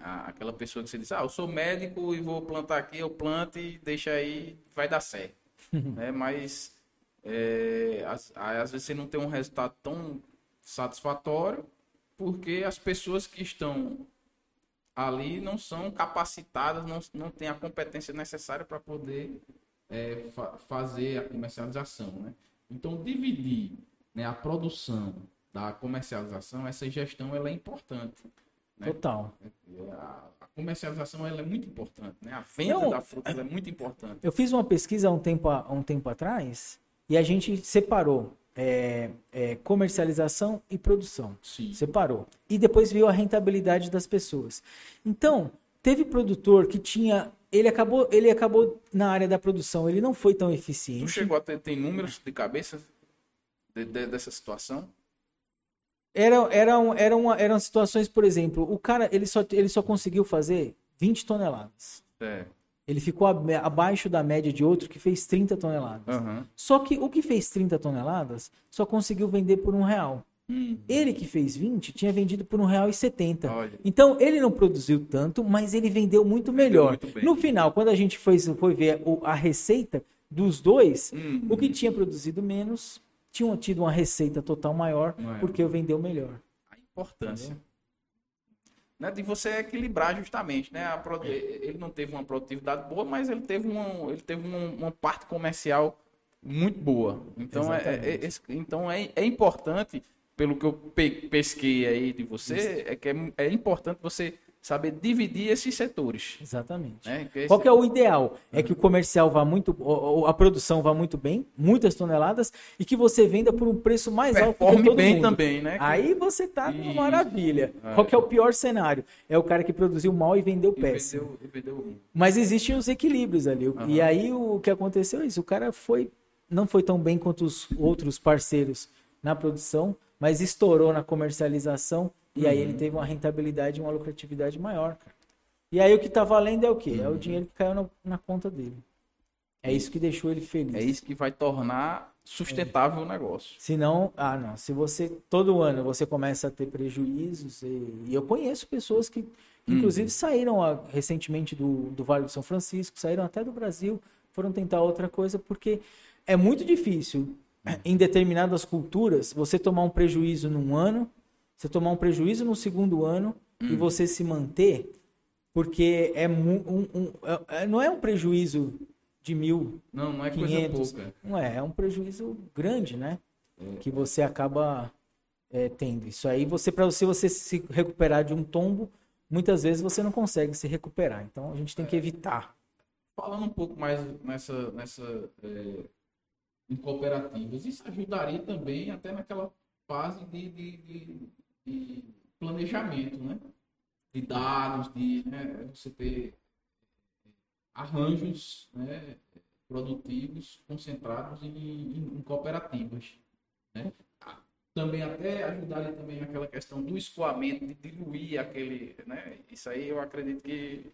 aquela pessoa que você diz, ah, eu sou médico e vou plantar aqui, eu planto e deixa aí, vai dar certo. né? Mas é, às, às vezes você não tem um resultado tão satisfatório porque as pessoas que estão ali não são capacitadas, não, não têm a competência necessária para poder é, fa fazer a comercialização. Né? Então, dividir né, a produção da comercialização, essa gestão ela é importante. Né? Total. A, a comercialização ela é muito importante, né? A venda Não, da fruta é muito importante. Eu fiz uma pesquisa há um tempo, há um tempo atrás e a gente separou é, é, comercialização e produção. Sim. Separou. E depois viu a rentabilidade das pessoas. Então, teve produtor que tinha. Ele acabou, ele acabou na área da produção, ele não foi tão eficiente. Tu chegou a ter tem números de cabeça de, de, dessa situação? Era, eram, eram, eram situações, por exemplo, o cara ele só, ele só conseguiu fazer 20 toneladas. É. Ele ficou abaixo da média de outro que fez 30 toneladas. Uhum. Só que o que fez 30 toneladas só conseguiu vender por um real. Hum. Ele que fez 20 tinha vendido por um real e setenta. Então ele não produziu tanto, mas ele vendeu muito melhor. Muito no final, quando a gente foi, foi ver a receita dos dois, hum. o que tinha produzido menos tinham tido uma receita total maior é. porque vendeu melhor. A importância. Né, de você equilibrar justamente, né? A, ele não teve uma produtividade boa, mas ele teve uma, ele teve uma, uma parte comercial muito boa. Então, é, é, é, então é, é importante, pelo que eu pesquei aí de você, é que é, é importante você saber dividir esses setores. Exatamente. Né? Esse... Qual que é o ideal? É que o comercial vá muito, a produção vá muito bem, muitas toneladas, e que você venda por um preço mais alto que todo bem mundo. também, né? Aí você tá com maravilha. É. Qual que é o pior cenário? É o cara que produziu mal e vendeu e péssimo. Vendeu, vendeu... Mas existem os equilíbrios ali. Uhum. E aí o que aconteceu é isso, o cara foi não foi tão bem quanto os outros parceiros na produção, mas estourou na comercialização e uhum. aí ele uhum. teve uma rentabilidade, uma lucratividade maior, cara. E aí o que tá valendo é o quê? Uhum. É o uhum. dinheiro que caiu na, na, conta dele. É isso que deixou ele feliz. É isso que vai tornar sustentável é. o negócio. Se não, ah não, se você todo ano você começa a ter prejuízos e, e eu conheço pessoas que, que uhum. inclusive saíram a, recentemente do, do Vale do São Francisco, saíram até do Brasil, foram tentar outra coisa porque é muito difícil em determinadas culturas você tomar um prejuízo num ano você tomar um prejuízo no segundo ano hum. e você se manter, porque é um, um, é, é, não é um prejuízo de mil. Não, não é 500, coisa pouca. Não é, é um prejuízo grande, né? É. Que você acaba é, tendo. Isso aí, você para você, você se recuperar de um tombo, muitas vezes você não consegue se recuperar. Então a gente tem que é. evitar. Falando um pouco mais nessa, nessa é, em cooperativas, isso ajudaria também até naquela fase de, de, de de planejamento, né? De dados, de né, você ter arranjos né, produtivos concentrados em, em, em cooperativas. Né? Também até ajudaria também naquela questão do escoamento, de diluir aquele. Né? Isso aí eu acredito que.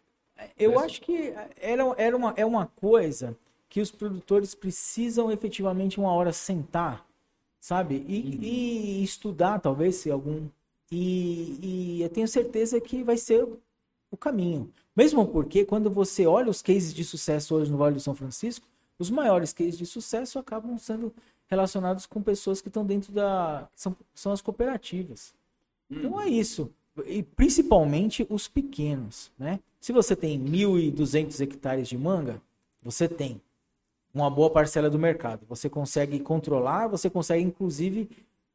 Eu acho que era, era uma, é uma coisa que os produtores precisam efetivamente uma hora sentar, sabe? E, uhum. e estudar, talvez, se algum e, e eu tenho certeza que vai ser o caminho. Mesmo porque quando você olha os cases de sucesso hoje no Vale do São Francisco, os maiores cases de sucesso acabam sendo relacionados com pessoas que estão dentro da. são, são as cooperativas. Hum. Então é isso. E principalmente os pequenos. Né? Se você tem 1.200 hectares de manga, você tem uma boa parcela do mercado. Você consegue controlar, você consegue inclusive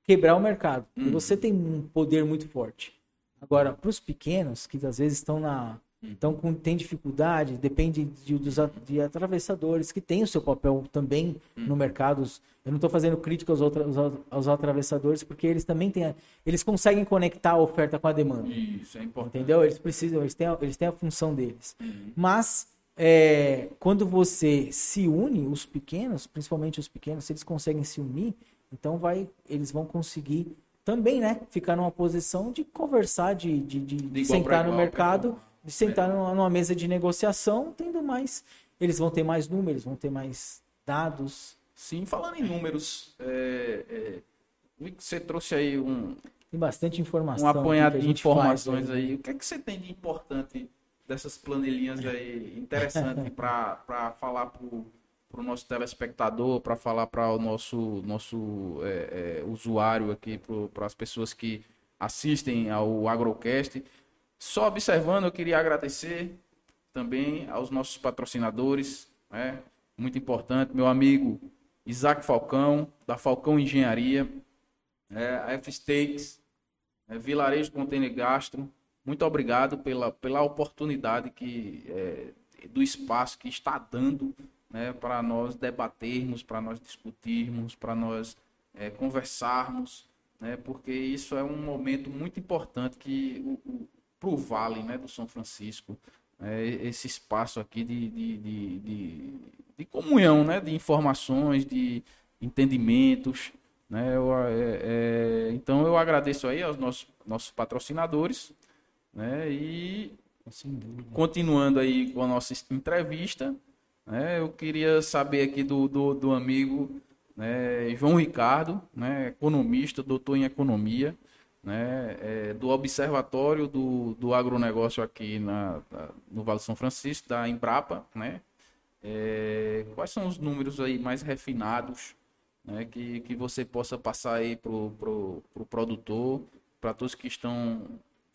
quebrar o mercado. Uhum. Você tem um poder muito forte. Agora, para os pequenos, que às vezes estão na. Então, com, tem dificuldade, depende de, dos de atravessadores, que tem o seu papel também uhum. no mercado. Eu não estou fazendo crítica aos, outros, aos, aos, atravessadores, porque eles também têm. A, eles conseguem conectar a oferta com a demanda. Isso é importante. Entendeu? Eles precisam, eles têm a, eles têm a função deles. Uhum. Mas, é, quando você se une, os pequenos, principalmente os pequenos, se eles conseguem se unir, então vai, eles vão conseguir também, né, ficar numa posição de conversar, de, de, de, de sentar no mercado, de sentar é. numa, mesa de negociação, tendo mais, eles vão ter mais números, vão ter mais dados. Sim, falando em números, é, é, você trouxe aí um, tem bastante informação. Um apanhado de gente informações faz, né? aí. O que é que você tem de importante dessas planilhinhas aí, interessante para falar para o nosso telespectador, para falar para o nosso, nosso é, é, usuário aqui, para as pessoas que assistem ao Agrocast. Só observando, eu queria agradecer também aos nossos patrocinadores, né? muito importante, meu amigo Isaac Falcão, da Falcão Engenharia, é, a F-Stakes, é, Vilarejo Container Gastro, muito obrigado pela, pela oportunidade que, é, do espaço que está dando né, para nós debatermos, para nós discutirmos, para nós é, conversarmos, né, porque isso é um momento muito importante que para o Vale né, do São Francisco, é, esse espaço aqui de, de, de, de, de comunhão, né, de informações, de entendimentos. Né, eu, é, é, então eu agradeço aí aos nossos, nossos patrocinadores né, e continuando aí com a nossa entrevista, né, eu queria saber aqui do, do, do amigo né, João Ricardo, né, economista, doutor em economia, né, é, do Observatório do, do Agronegócio aqui na, no Vale São Francisco, da Embrapa, né? É, quais são os números aí mais refinados né, que, que você possa passar aí para o pro, pro produtor, para todos que estão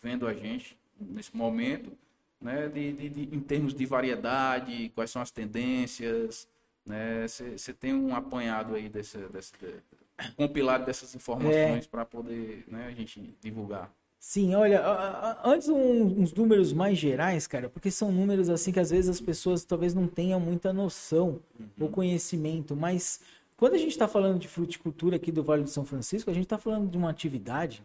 vendo a gente nesse momento, né, de, de, de, em termos de variedade, quais são as tendências, né? Você tem um apanhado aí desse, desse, compilado dessas informações é... para poder né, a gente divulgar. Sim, olha, antes um, uns números mais gerais, cara, porque são números assim que às vezes as pessoas talvez não tenham muita noção uhum. ou conhecimento, mas quando a gente está falando de fruticultura aqui do Vale do São Francisco, a gente está falando de uma atividade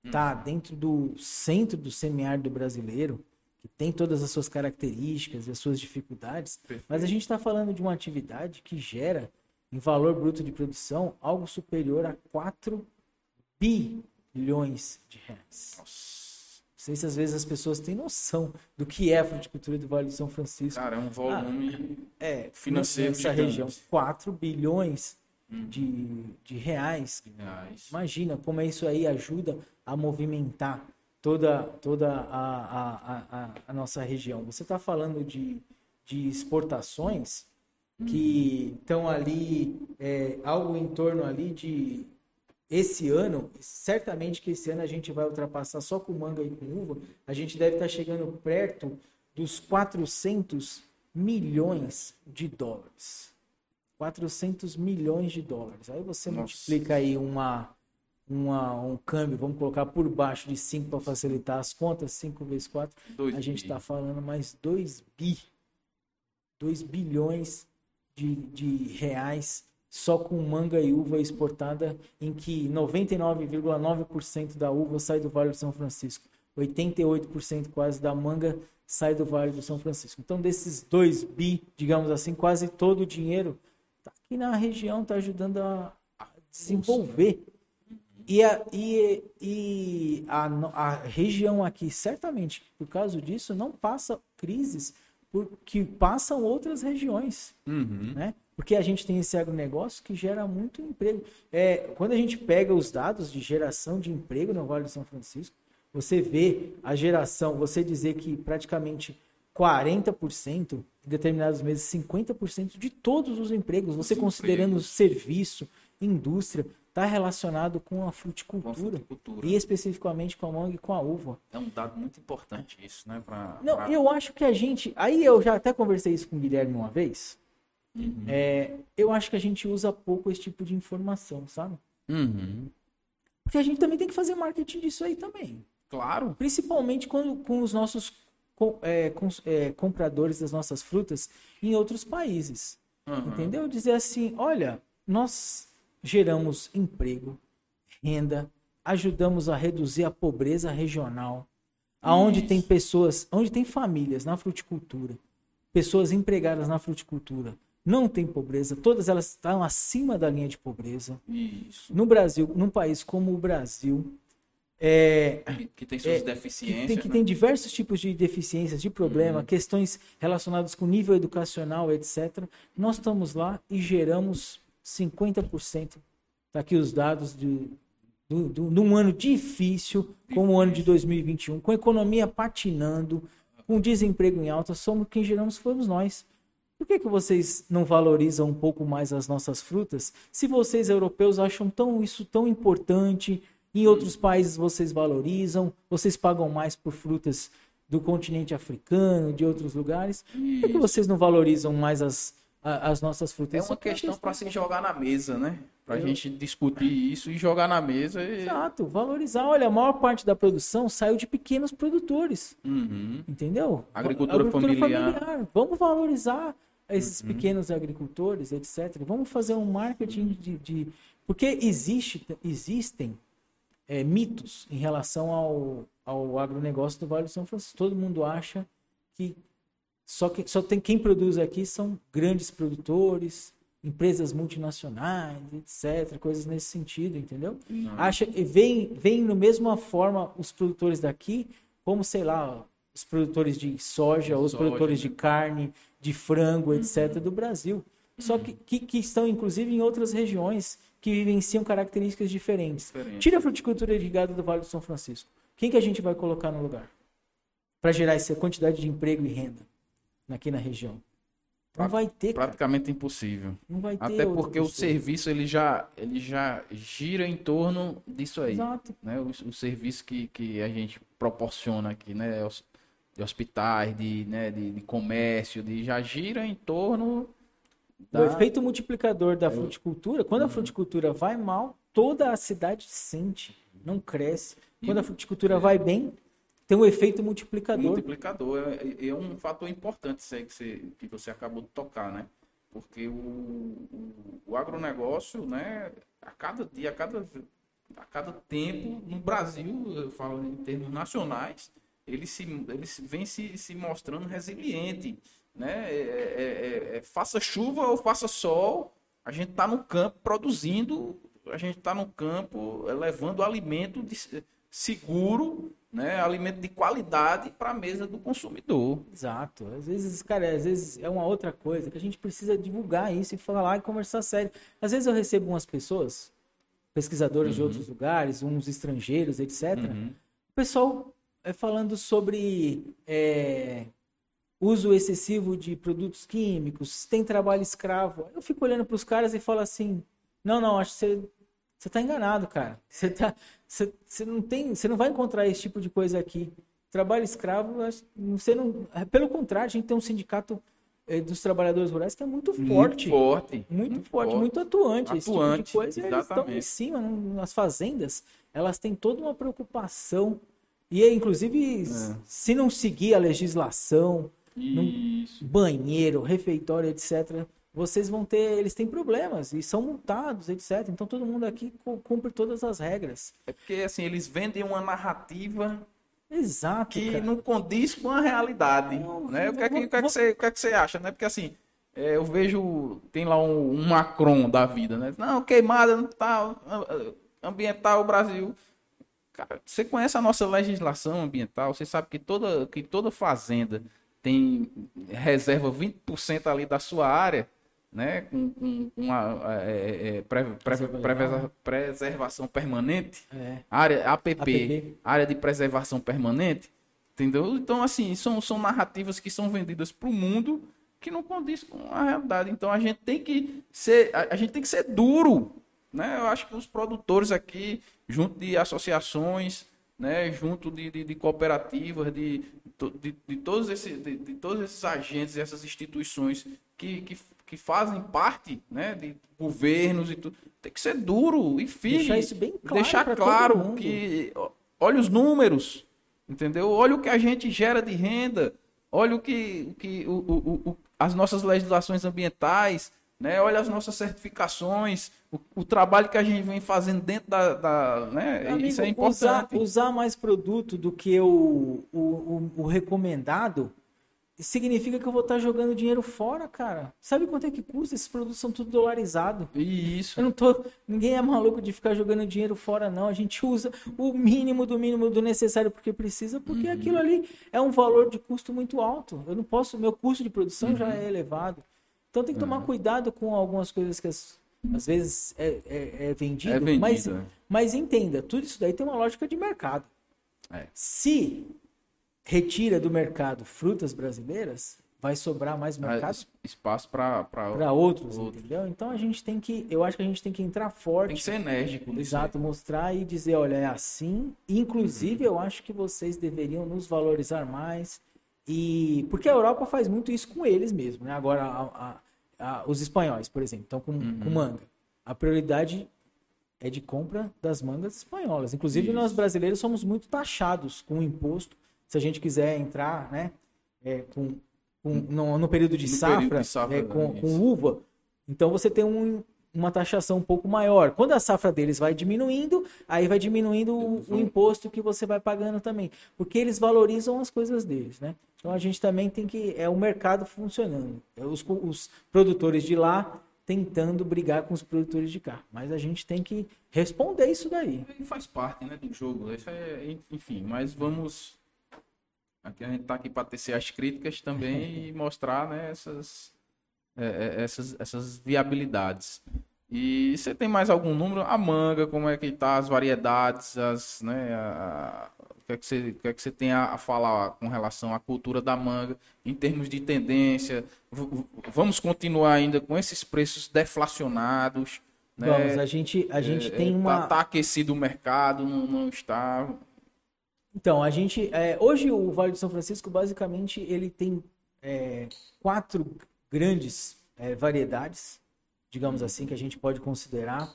que está uhum. dentro do centro do semiárido brasileiro, que tem todas as suas características e as suas dificuldades, Perfeito. mas a gente está falando de uma atividade que gera em valor bruto de produção algo superior a 4 bilhões de reais. Nossa. Não sei se às vezes as pessoas têm noção do que é a fruticultura do Vale de São Francisco. Cara, é um volume ah, é, financeiro nessa região. 4 bilhões hum. de, de reais. reais. Imagina como isso aí ajuda a movimentar toda, toda a, a, a, a nossa região. Você está falando de, de exportações que estão ali, é, algo em torno ali de esse ano, certamente que esse ano a gente vai ultrapassar só com manga e com uva, a gente deve estar tá chegando perto dos 400 milhões de dólares. 400 milhões de dólares. Aí você Nossa. multiplica aí uma, uma, um câmbio, vamos colocar por baixo de 5 para facilitar as contas, 5 vezes 4, a gente está falando mais 2 bi. 2 bilhões de, de reais só com manga e uva exportada, em que 99,9% da uva sai do Vale do São Francisco, 88% quase da manga sai do Vale do São Francisco. Então, desses 2 bi, digamos assim, quase todo o dinheiro está aqui na região, está ajudando a, a desenvolver. E, a, e, e a, a região aqui, certamente, por causa disso, não passa crises que passam outras regiões, uhum. né? Porque a gente tem esse agronegócio que gera muito emprego. É, quando a gente pega os dados de geração de emprego no Vale do São Francisco, você vê a geração, você dizer que praticamente 40%, em determinados meses, 50% de todos os empregos, você considerando empregos. serviço, indústria, está relacionado com a fruticultura, com a fruticultura. E especificamente com a manga e com a uva. É um dado muito importante isso, né? Pra, Não, pra... eu acho que a gente. Aí eu já até conversei isso com o Guilherme uma vez. Uhum. É, eu acho que a gente usa pouco esse tipo de informação, sabe? Uhum. Porque a gente também tem que fazer marketing disso aí também. Claro. Principalmente com, com os nossos com, é, com, é, compradores das nossas frutas em outros países. Uhum. Entendeu? Dizer assim, olha, nós geramos emprego, renda, ajudamos a reduzir a pobreza regional, aonde tem pessoas, onde tem famílias na fruticultura, pessoas empregadas na fruticultura, não tem pobreza, todas elas estão acima da linha de pobreza. Isso. No Brasil, num país como o Brasil, é, que, que, tem suas é, deficiências. Que, tem, que né? tem, diversos tipos de deficiências, de problema, uhum. questões relacionadas com nível educacional, etc. Nós estamos lá e geramos 50%. Está aqui os dados de, do, do, num ano difícil, como o ano de 2021, com a economia patinando, com desemprego em alta, somos quem geramos fomos nós. Por que, que vocês não valorizam um pouco mais as nossas frutas? Se vocês europeus acham tão, isso tão importante, em outros países vocês valorizam, vocês pagam mais por frutas do continente africano, de outros lugares. Por que, que vocês não valorizam mais as, as nossas frutas? É uma questão para se jogar na mesa, né? Para a gente discutir isso e jogar na mesa. E... Exato, valorizar. Olha, a maior parte da produção saiu de pequenos produtores. Uhum. Entendeu? Agricultura, Agricultura familiar. familiar. Vamos valorizar esses uhum. pequenos agricultores, etc. Vamos fazer um marketing de. de... Porque existe, existem é, mitos em relação ao, ao agronegócio do Vale do São Francisco. Todo mundo acha que só, que só tem quem produz aqui são grandes produtores, empresas multinacionais, etc. Coisas nesse sentido, entendeu? Uhum. Acha, vem, vem no mesma forma os produtores daqui, como, sei lá, os produtores de soja, os produtores né? de carne, de frango, etc., do Brasil. Só que, que, que, estão, inclusive, em outras regiões que vivenciam características diferentes. Diferente. Tira a fruticultura irrigada do Vale do São Francisco. Quem que a gente vai colocar no lugar? Para gerar essa quantidade de emprego e renda aqui na região. Não vai ter. Praticamente cara. impossível. Não vai ter. Até porque o serviço ele já, ele já gira em torno disso aí. Exato. Né? O, o serviço que, que a gente proporciona aqui, né? de hospitais, de, né, de, de, comércio, de já gira em torno da... O efeito multiplicador da fruticultura, quando a uhum. fruticultura vai mal, toda a cidade sente, não cresce. Quando a fruticultura vai bem, tem um efeito multiplicador. Multiplicador é, é um fator importante aí que você, que você acabou de tocar, né? Porque o, o, o agronegócio, né, a cada dia, a cada, a cada tempo, no Brasil, eu falo em termos nacionais, ele, se, ele vem se, se mostrando resiliente. Né? É, é, é, é, faça chuva ou faça sol, a gente está no campo produzindo, a gente está no campo é, levando alimento de, seguro, né? alimento de qualidade para a mesa do consumidor. Exato. Às vezes, cara, às vezes é uma outra coisa que a gente precisa divulgar isso e falar e conversar sério. Às vezes eu recebo umas pessoas, pesquisadores uhum. de outros lugares, uns estrangeiros, etc. Uhum. O pessoal é falando sobre é, uso excessivo de produtos químicos, tem trabalho escravo. Eu fico olhando para os caras e falo assim: não, não, acho que você você está enganado, cara. Você, tá, você, você, não tem, você não vai encontrar esse tipo de coisa aqui. Trabalho escravo, você não. É, pelo contrário, a gente tem um sindicato é, dos trabalhadores rurais que é muito forte. Muito forte. Muito, muito forte, forte, muito atuante. atuante esse tipo de coisa, eles estão em cima. Nas fazendas, elas têm toda uma preocupação e, inclusive, é. se não seguir a legislação, banheiro, refeitório, etc., vocês vão ter, eles têm problemas e são multados, etc. Então todo mundo aqui cumpre todas as regras. É porque assim eles vendem uma narrativa Exato, que cara. não condiz com a realidade, não, né? O que, é que, o, que é que você, o que é que você acha, né? Porque assim é, eu vejo tem lá um, um, Macron da vida, né? Não queimada, não tá ambiental o Brasil. Cara, você conhece a nossa legislação ambiental, você sabe que toda, que toda fazenda tem reserva 20% ali da sua área, né, com, com uma é, é, é pre, pre, pre, preservação permanente, é. área APP, APP, área de preservação permanente, entendeu? Então, assim, são, são narrativas que são vendidas para o mundo que não condiz com a realidade. Então, a gente tem que ser, a, a gente tem que ser duro, né? Eu acho que os produtores aqui, junto de associações, né, junto de, de, de cooperativas, de, de, de, todos esses, de, de, todos esses agentes, essas instituições que, que, que fazem parte né, de governos e tudo, tem que ser duro e firme. Deixar isso bem claro. Deixar claro que. Olha os números, entendeu? Olha o que a gente gera de renda, olha o que, que o, o, o as nossas legislações ambientais, né? Olha as nossas certificações, o, o, trabalho que a gente vem fazendo dentro da. da né? Amigo, Isso é importante. Usar, usar, mais produto do que o, o, o, recomendado significa que eu vou estar jogando dinheiro fora, cara. Sabe quanto é que custa? Esses produtos são tudo dolarizados. Isso. Eu não tô. Ninguém é maluco de ficar jogando dinheiro fora, não. A gente usa o mínimo do mínimo do necessário porque precisa, porque uhum. aquilo ali é um valor de custo muito alto. Eu não posso. Meu custo de produção uhum. já é elevado. Então tem que tomar uhum. cuidado com algumas coisas que as, às vezes é, é, é, vendido, é vendido mas, é. Mas entenda, tudo isso daí tem uma lógica de mercado. É. Se retira do mercado frutas brasileiras, vai sobrar mais Ah, mercado es- Espaço para para outros, outros. entendeu? Então a gente tem que, eu acho que a gente tem que entrar forte. Tem que ser enérgico. nisso Exato, mostrar e dizer, olha, é assim. Inclusive, eu acho que vocês deveriam nos valorizar mais. E porque a Europa faz muito isso com eles mesmo, né? Agora, a- a- a- os espanhóis, por exemplo, estão com, Uhum. com manga. A prioridade é de compra das mangas espanholas. Inclusive, Isso. nós brasileiros somos muito taxados com o imposto. Se a gente quiser entrar, né, é, com, com- no, no período de No safra, período de safra, é, com, com uva, então você tem um- uma taxação um pouco maior. Quando a safra deles vai diminuindo, aí vai diminuindo o, o imposto que você vai pagando também, porque eles valorizam as coisas deles, né? Então a gente também tem que é o mercado funcionando, é os, os produtores de lá tentando brigar com os produtores de cá, mas a gente tem que responder isso daí. Faz parte né, do jogo. Isso é, enfim, mas vamos. Aqui a gente está aqui para tecer as críticas também e mostrar né, essas, é, é, essas, essas viabilidades. E você tem mais algum número? A manga, como é que tá, as variedades, as, né, a- a- o que é que você, o que é que você tem a, a falar com relação à cultura da manga, em termos de tendência? V- vamos continuar ainda com esses preços deflacionados? Né? Vamos, a gente a gente É, tem é, uma Tá, tá aquecido o mercado, não, não está. Então, a gente. é, hoje o Vale do São Francisco, basicamente, ele tem é, quatro grandes é, variedades, digamos assim, que a gente pode considerar.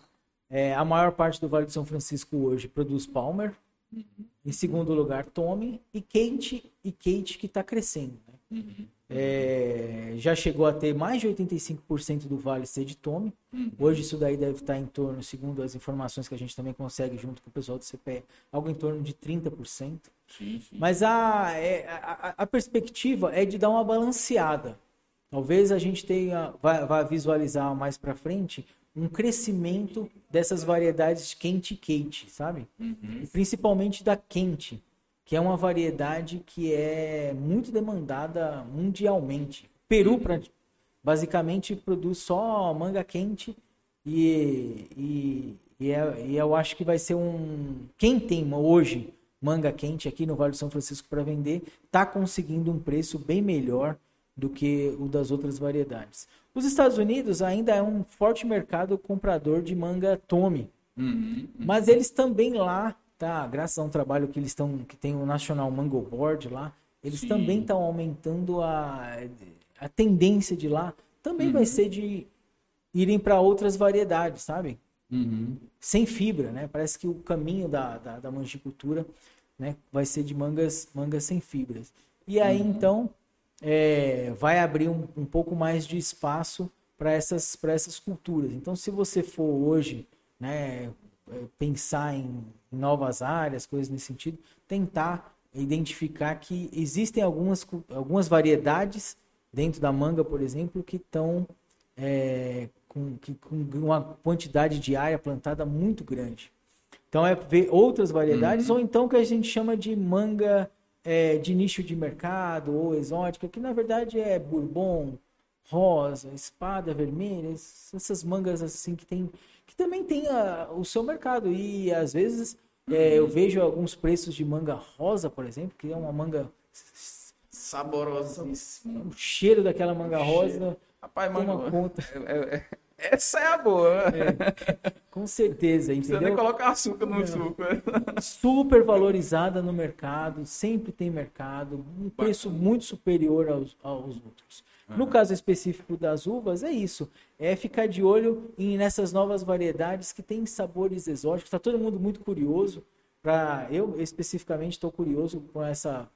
É, a maior parte do Vale do São Francisco hoje produz Palmer. Em segundo lugar, Tommy e Kate, e Kate que está crescendo. né? É, já chegou a ter mais de 85% do vale ser de Tommy. Hoje isso daí deve estar em torno, segundo as informações que a gente também consegue junto com o pessoal do CPE, algo em torno de 30%. Sim, sim. Mas a, é, a, a- a perspectiva é de dar uma balanceada. Talvez a gente tenha, vá, vá visualizar mais para frente um crescimento dessas variedades quente e quente, sabe? E principalmente da quente, que é uma variedade que é muito demandada mundialmente. Peru, basicamente, produz só manga quente e, e, e, é- e eu acho que vai ser um. Quem tem hoje manga quente aqui no Vale do São Francisco para vender, está conseguindo um preço bem melhor do que o das outras variedades. Os Estados Unidos ainda é um forte mercado comprador de manga Tommy. Uhum. Mas eles também lá, tá? Graças a um trabalho que eles estão, que tem o National Mango Board lá, eles Sim. também estão aumentando a, a tendência de lá. Também vai ser de irem para outras variedades, sabe? Uhum. Sem fibra, né? Parece que o caminho da, da, da mangicultura né, vai ser de mangas, mangas sem fibras. E aí, então, é, vai abrir um, um pouco mais de espaço para essas, para essas culturas. Então, se você for hoje né, pensar em, novas áreas, coisas nesse sentido, tentar identificar que existem algumas, algumas variedades dentro da manga, por exemplo, que estão é, com, que- com uma quantidade de área plantada muito grande. Então é ver outras variedades, ou então o que a gente chama de manga é, de nicho de mercado ou exótica, que na verdade é bourbon, rosa, espada vermelha, es- essas mangas assim que tem, que também tem a- o seu mercado. E às vezes é, eu vejo alguns preços de manga rosa, por exemplo, que é uma manga. Saborosíssimo. O cheiro daquela manga rosa Rapaz, toma mano, conta. é- é- essa é a boa. Com certeza, Não nem entendeu? colocar açúcar no suco. super valorizada no mercado, sempre tem mercado, um preço muito superior aos, aos outros. No caso específico das uvas, é isso. É ficar de olho em, nessas novas variedades que têm sabores exóticos. Está todo mundo muito curioso. Pra, eu especificamente estou curioso com essa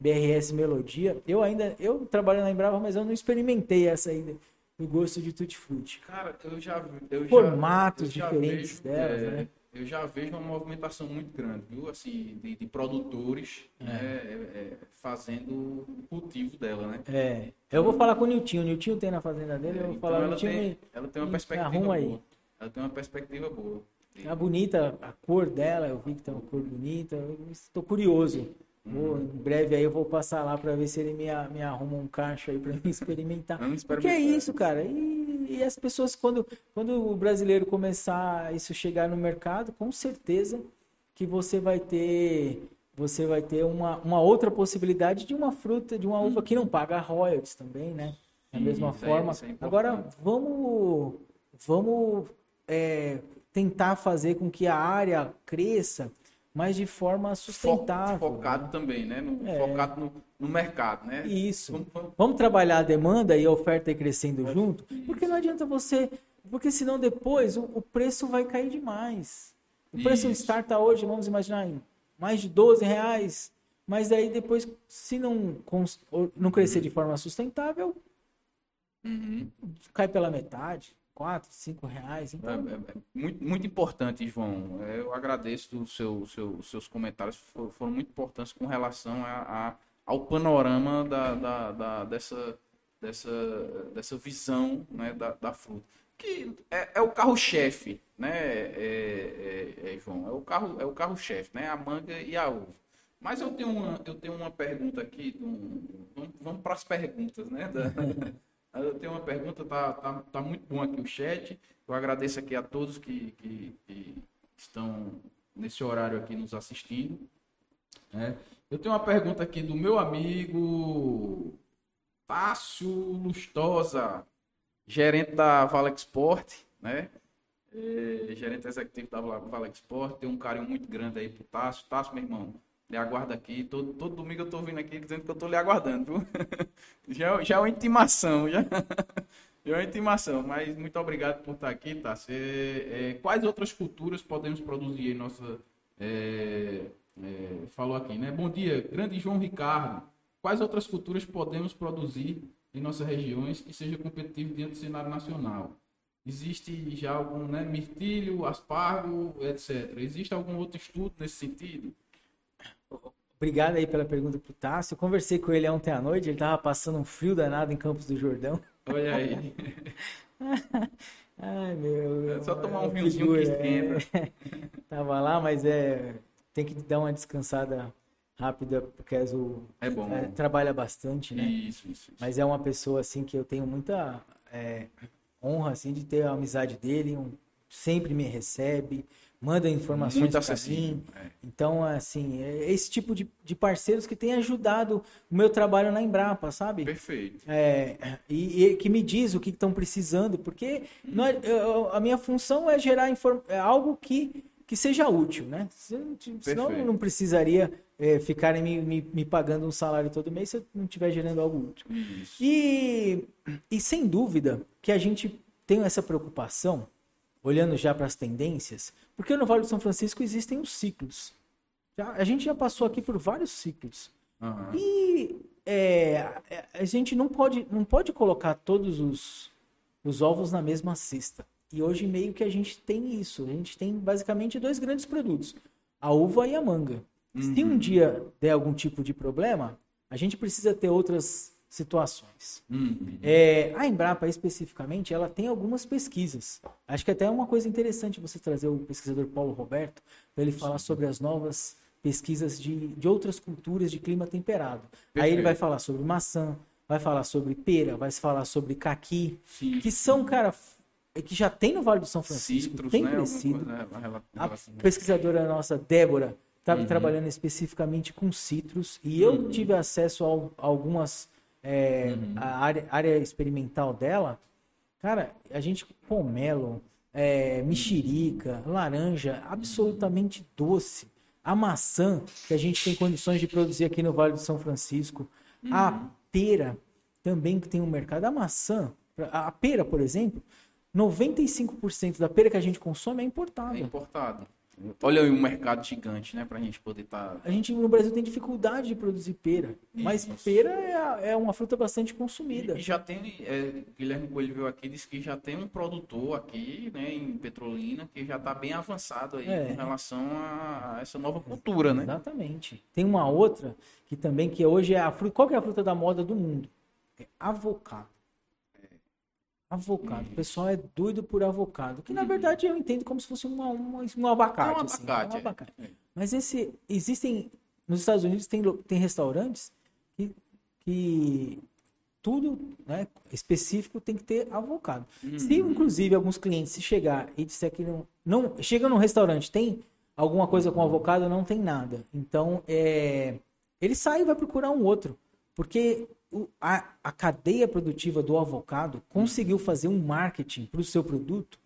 BRS Melodia. Eu ainda, eu trabalho na Embrava, mas eu não experimentei essa ainda, o gosto de Tutti Frutti. Cara, eu já vi. Eu Formatos já, eu já diferentes vejo, delas, é, né? Eu já vejo uma movimentação muito grande, viu? Assim, de, de produtores né, é, é, fazendo o cultivo dela, né? É, eu vou falar com o Niltinho. O Niltinho tem na fazenda dele, eu vou Então falar, ela Niltinho, tem, me- ela tem uma perspectiva arruma aí. boa. Ela tem uma perspectiva boa. Tá bonita a cor dela, eu vi que tem uma cor bonita. Estou curioso. Vou, em breve aí eu vou passar lá para ver se ele me, me arruma um caixa aí para mim experimentar. Porque é isso, cara. E e as pessoas, quando, quando o brasileiro começar isso chegar no mercado, com certeza que você vai ter você vai ter uma, uma outra possibilidade de uma fruta, de uma uva que não paga royalties também, né? Da mesma isso forma. É, é Agora, vamos, vamos é, tentar fazer com que a área cresça, mas de forma sustentável. Focado né? também, né? No, é. Focado no, no, mercado, né? Isso. Vamos, vamos... vamos, trabalhar a demanda e a oferta ir crescendo junto, porque não adianta você... Porque senão depois o, o preço vai cair demais. O preço Isso. starta hoje, vamos imaginar, em mais de 12 reais. Mas aí depois, se não, não crescer de forma sustentável, uhum. cai pela metade. 4, 5 reais. Então... É, é, é, muito, muito importante, João. Eu agradeço os seu, seu, seus comentários, foram, foram, muito importantes com relação a, a ao panorama da, da, da, dessa, dessa, dessa visão né, da, da fruta. Que é, é o carro-chefe né, é, é, é, João? É o carro, é o carro-chefe, né? A manga e a uva. Mas eu tenho uma, eu tenho uma pergunta aqui. Um, vamos, vamos para as perguntas, né? Eu tenho uma pergunta, tá, tá, tá muito bom aqui o chat. Eu agradeço aqui a todos que, que, que estão nesse horário aqui nos assistindo. Né? Eu tenho uma pergunta aqui do meu amigo Tássio Lustosa, gerente da Vale Export, né? é, gerente executivo da Vale Export, tem um carinho muito grande aí pro Tasso. Tasso, meu irmão, lhe aguarda aqui. Todo, todo domingo eu tô vindo aqui dizendo que eu tô lhe aguardando, já, já é uma intimação, já, é uma intimação. Mas muito obrigado por estar aqui, Tasso. É, é, quais outras culturas podemos produzir em nossa... É, é, falou aqui, né? Bom dia, grande João Ricardo. Quais outras culturas podemos produzir em nossas regiões que seja competitivo diante do cenário nacional? Existe já algum, né, mirtilho, aspargo, etc. Existe algum outro estudo nesse sentido? Obrigado aí pela pergunta pro Tássio. Eu conversei com ele ontem à noite, ele tava passando um frio danado em Campos do Jordão. Olha aí. Ai, meu. É só tomar um vinhozinho que esquenta. É. Tava lá, mas é. Tem que dar uma descansada rápida, porque o é bom. É, trabalha bastante, né? Isso, isso, isso, Mas é uma pessoa assim que eu tenho muita é, honra assim de ter a amizade dele, um, sempre me recebe, manda informações para mim. É. Então, assim, é esse tipo de, de parceiros que tem ajudado o meu trabalho na Embrapa, sabe? Perfeito. É, e, e que me diz o que estão precisando, porque hum. nós, eu, a minha função é gerar inform, é algo que, que seja útil, né? Senão eu não precisaria é, ficarem me, me, me, pagando um salário todo mês se eu não estiver gerando algo útil. E, e sem dúvida que a gente tem essa preocupação, olhando já para as tendências, porque no Vale do São Francisco existem os ciclos. Já, a gente já passou aqui por vários ciclos. Uhum. E é, a gente não pode, não pode colocar todos os, os ovos na mesma cesta. E hoje meio que a gente tem isso. A gente tem basicamente dois grandes produtos: a uva e a manga. Uhum. Se um uhum. dia der algum tipo de problema, a gente precisa ter outras situações. Uhum. É, a Embrapa, especificamente, ela tem algumas pesquisas. Acho que até é uma coisa interessante você trazer o pesquisador Paulo Roberto para ele falar sobre as novas pesquisas de, de outras culturas de clima temperado. Perfeito. Aí ele vai falar sobre maçã, vai falar sobre pera, vai falar sobre caqui, Sim. que são, cara, que já tem no Vale do São Francisco, tem né? crescido. Coisa, né? A pesquisadora nossa, Débora, estava uhum. trabalhando especificamente com citros e eu uhum. tive acesso a, algumas é, uhum. a área, área, experimental dela. Cara, a gente pomelo, é, mexerica, laranja, absolutamente doce. A maçã que a gente tem condições de produzir aqui no Vale do São Francisco, a uhum. pera também que tem um mercado. A maçã, a pera, por exemplo, 95% da pera que a gente consome é importada. É importada. Olha aí um mercado gigante, né? Pra gente poder estar. Tá... A gente no Brasil tem dificuldade de produzir pera. Mas pera é, é, uma fruta bastante consumida. E, já tem. É, Guilherme Coelho veio aqui disse que já tem um produtor aqui, né, em Petrolina, que já está bem avançado aí é. com relação a, a, essa nova cultura, né? Exatamente. Tem uma outra que também, que hoje é a fruta. Qual que é a fruta da moda do mundo? É avocado. Avocado. O pessoal é doido por avocado. Que na uhum. verdade eu entendo como se fosse uma, uma, um abacate. É um assim, abacate. Um abacate. É. Mas esse. Existem. Nos Estados Unidos tem, tem restaurantes que, que tudo né, específico tem que ter avocado. Uhum. Se, inclusive, alguns clientes se chegar e disser que não, não. Chega num restaurante, tem alguma coisa com avocado, não tem nada. Então, é, ele sai e vai procurar um outro. Porque a, a cadeia produtiva do avocado conseguiu fazer um marketing para o seu produto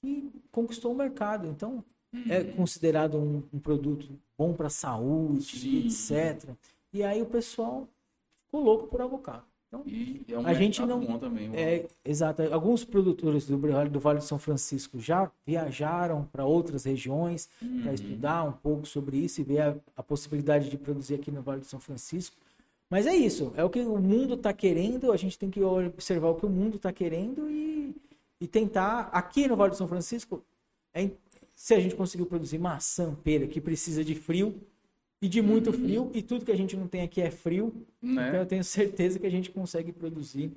que conquistou o mercado. Então, é uhum. considerado um, um produto bom para a saúde, Sim. etc. E aí o pessoal ficou louco por avocado. Então, é um a gente não também, é exato. Alguns produtores do, do Vale do São Francisco já viajaram para outras regiões uhum. para estudar um pouco sobre isso e ver a, a, possibilidade de produzir aqui no Vale do São Francisco. Mas é isso, é o que o mundo está querendo. A gente tem que observar o que o mundo está querendo e, e tentar aqui no Vale do São Francisco. É, se a gente conseguiu produzir maçã, pera, que precisa de frio, e de muito frio, e tudo que a gente não tem aqui é frio. Né? Então eu tenho certeza que a gente consegue produzir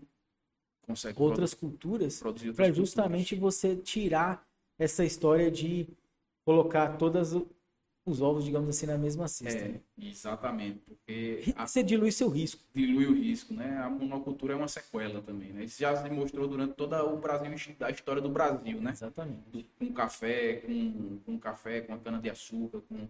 consegue outras produ culturas para justamente culturas. você tirar essa história de colocar todas os ovos, digamos assim, na mesma cesta. É, exatamente, porque você a... dilui seu risco. Dilui o risco, né? A monocultura é uma sequela também, né? Isso já se demonstrou durante toda o Brasil, a história do Brasil, né? Exatamente. Com café, com, com café, com a cana de açúcar, com né?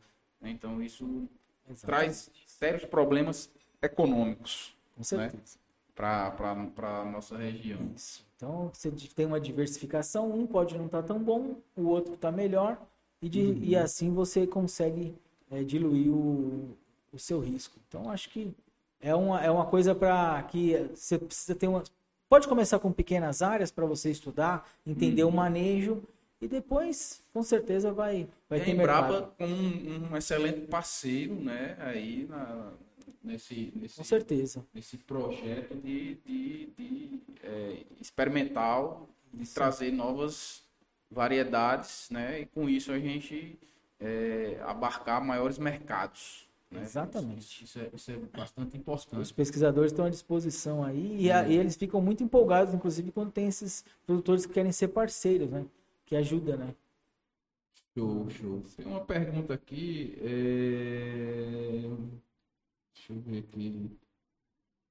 então isso Exatamente. traz sérios problemas econômicos. Com né? certeza. Né? Para a nossa região. Isso. Então, você tem uma diversificação, um pode não estar tá tão bom, o outro está melhor, e, de, uhum. e assim você consegue é, diluir o, o seu risco. Então, acho que é uma, é uma coisa para que você precisa ter uma. Pode começar com pequenas áreas para você estudar, entender uhum. o manejo e depois, com certeza, vai, vai ter Embrapa mercado. com um, um, excelente parceiro, né? Aí na, nesse, nesse, com certeza. nesse projeto de, de, de é, experimental, de Sim. trazer novas variedades, né? E com isso a gente é, abarcar maiores mercados. Né? Exatamente. Isso, isso, é, isso, é, bastante importante. Os pesquisadores estão à disposição aí e, a, e, eles ficam muito empolgados, inclusive quando tem esses produtores que querem ser parceiros, né? que ajuda, né? Show, show. Tem uma pergunta aqui. É... Deixa eu ver aqui.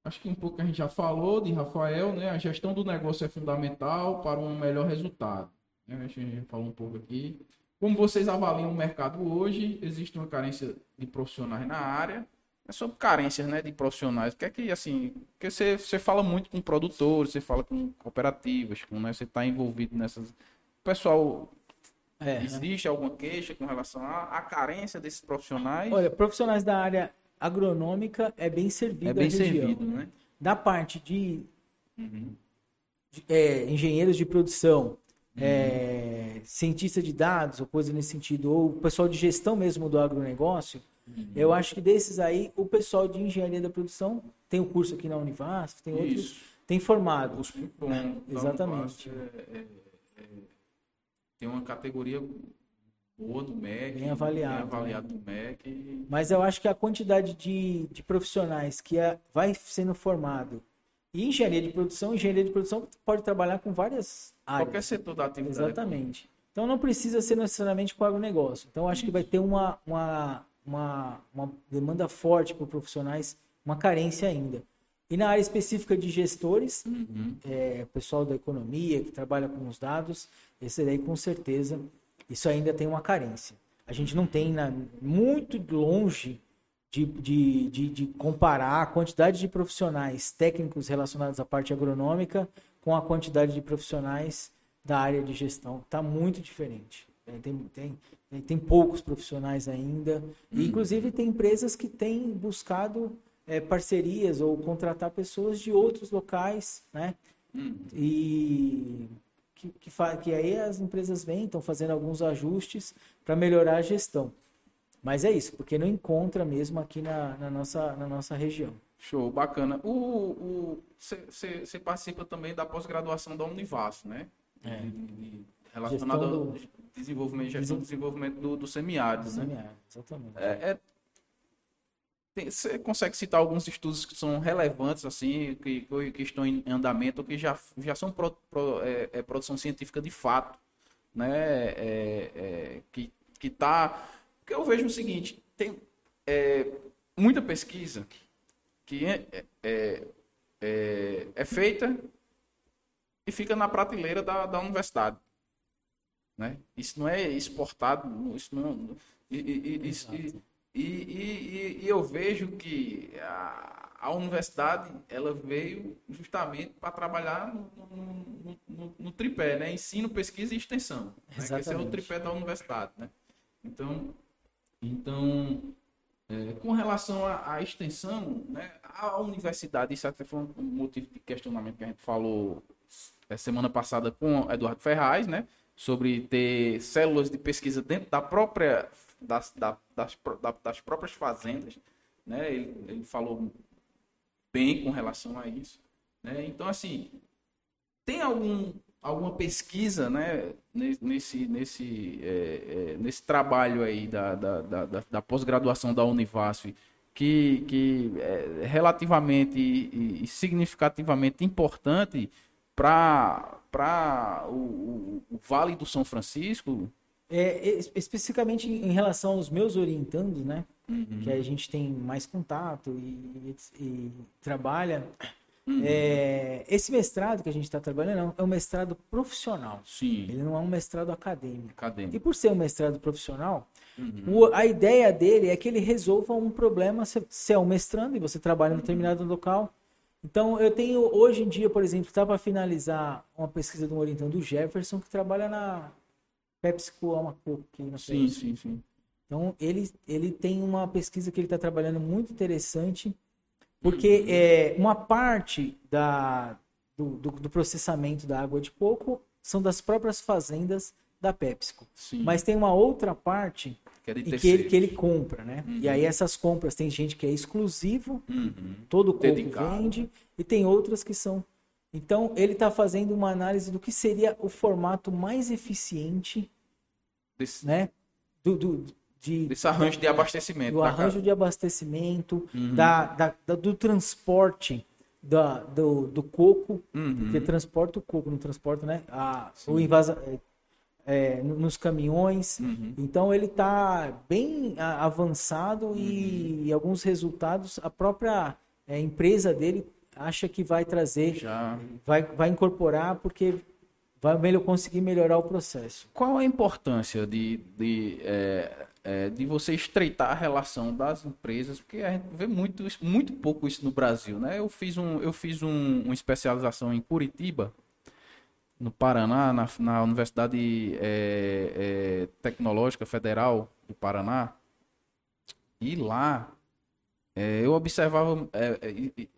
Acho que um pouco a gente já falou de Rafael, né? A gestão do negócio é fundamental para um melhor resultado. Né? A gente falou um pouco aqui. Como vocês avaliam o mercado hoje? Existe uma carência de profissionais na área? É sobre carências, né, de profissionais. Porque é que, assim, porque você, você fala muito com produtores, você fala com cooperativas, com, né, você está envolvido nessas pessoal é, né? existe né? alguma queixa com relação à, à, carência desses profissionais? Olha, profissionais da área agronômica é bem servido é bem servido, né? Da parte de, uhum. de é, engenheiros de produção. É, cientista de dados ou coisa nesse sentido, ou o pessoal de gestão mesmo do agronegócio, uhum. eu acho que desses aí, o pessoal de engenharia da produção tem o um curso aqui na Univasf, tem outros, Isso. tem formado. Os, né? Exatamente. É, é tem uma categoria boa do MEC. Bem avaliado. Bem avaliado né? do MEC. Mas eu acho que a quantidade de, de profissionais que é, vai sendo formado e engenharia de produção, engenharia de produção pode trabalhar com várias áreas. Qualquer setor da atividade. Exatamente. Então não precisa ser necessariamente com o agronegócio. Então acho que vai ter uma, uma, uma, uma demanda forte por profissionais, uma carência ainda. E na área específica de gestores, uhum. é, pessoal da economia que trabalha com os dados, esse daí com certeza, isso ainda tem uma carência. A gente não tem na, muito longe de, de, de, de, comparar a quantidade de profissionais técnicos relacionados à parte agronômica com a quantidade de profissionais da área de gestão. Está muito diferente. É, tem, tem, tem poucos profissionais ainda. E, inclusive, tem empresas que têm buscado é, parcerias ou contratar pessoas de outros locais, né? Hum. E que, que, que aí as empresas vêm, estão fazendo alguns ajustes para melhorar a gestão. Mas é isso, porque não encontra mesmo aqui na, na nossa, na nossa região. Show, bacana. Você participa também da pós-graduação da Univas, né? É. De, relacionado ao desenvolvimento, gestão do desenvolvimento do, do semiárido, do né? Semiárido, exatamente. É, é, tem, você consegue citar alguns estudos que são relevantes, assim, que, que estão em andamento, ou que já, já são pro, pro, é, é, produção científica de fato, né? É, é que, que tá. Porque eu vejo o seguinte, tem é, muita pesquisa que é, é, é feita e fica na prateleira da, da universidade. Né? Isso não é exportado, isso não. E, e, e, e, e eu vejo que a, a, universidade ela veio justamente para trabalhar no, no, no, no, tripé, né? Ensino, pesquisa e extensão. Né? Esse é o tripé da universidade. Né? Então, então é, com relação à, extensão, né, a universidade, isso até foi um motivo de questionamento que a gente falou é, semana passada com Eduardo Ferraz, né? Sobre ter células de pesquisa dentro da própria, das, da, das, das próprias fazendas, né? Ele, ele falou bem com relação a isso, né? Então, assim, tem algum, alguma pesquisa, né? Nesse, nesse, é, é, nesse trabalho aí da, da, da, da pós-graduação da Univasf que, que é relativamente e, e significativamente importante para o, o, Vale do São Francisco? É, especificamente em relação aos meus orientandos, né? Uhum. Que a gente tem mais contato e, e trabalha. Uhum. É, esse mestrado que a gente está trabalhando é um mestrado profissional. Sim. Ele não é um mestrado acadêmico. acadêmico. E por ser um mestrado profissional, uhum. o, a ideia dele é que ele resolva um problema. Se é um mestrando e você trabalha em um determinado local, então, eu tenho, hoje em dia, por exemplo, está para finalizar uma pesquisa de um orientando do Jefferson, que trabalha na PepsiCo na Sim, sim, sim. Então, ele, ele tem uma pesquisa que ele está trabalhando muito interessante, porque uhum. é, uma parte da, do, do, do, processamento da água de coco são das próprias fazendas da PepsiCo. Sim. Mas tem uma outra parte que, é que, ele, que ele compra, né? Uhum. E aí essas compras tem gente que é exclusivo, uhum. todo coco vende, e tem outras que são. Então ele está fazendo uma análise do que seria o formato mais eficiente, Desse... né? Do, do, de, Desse arranjo de abastecimento. Do arranjo casa. de abastecimento, uhum. da, da, da, do transporte da, do, do coco, uhum. porque transporta o coco, não transporta, né? A, o invasa, é, nos caminhões. Uhum. Então ele está bem avançado uhum. e, e, alguns resultados a própria é, empresa dele acha que vai trazer, Já. Vai, vai incorporar porque vai melhor, conseguir melhorar o processo. Qual a importância de, de, é, é, de você estreitar a relação das empresas? Porque a gente vê muito, muito pouco isso no Brasil. Né? Eu fiz, um, eu fiz um, uma especialização em Curitiba no Paraná, na, na Universidade é, é, Tecnológica Federal do Paraná, e lá é, eu observava é, é,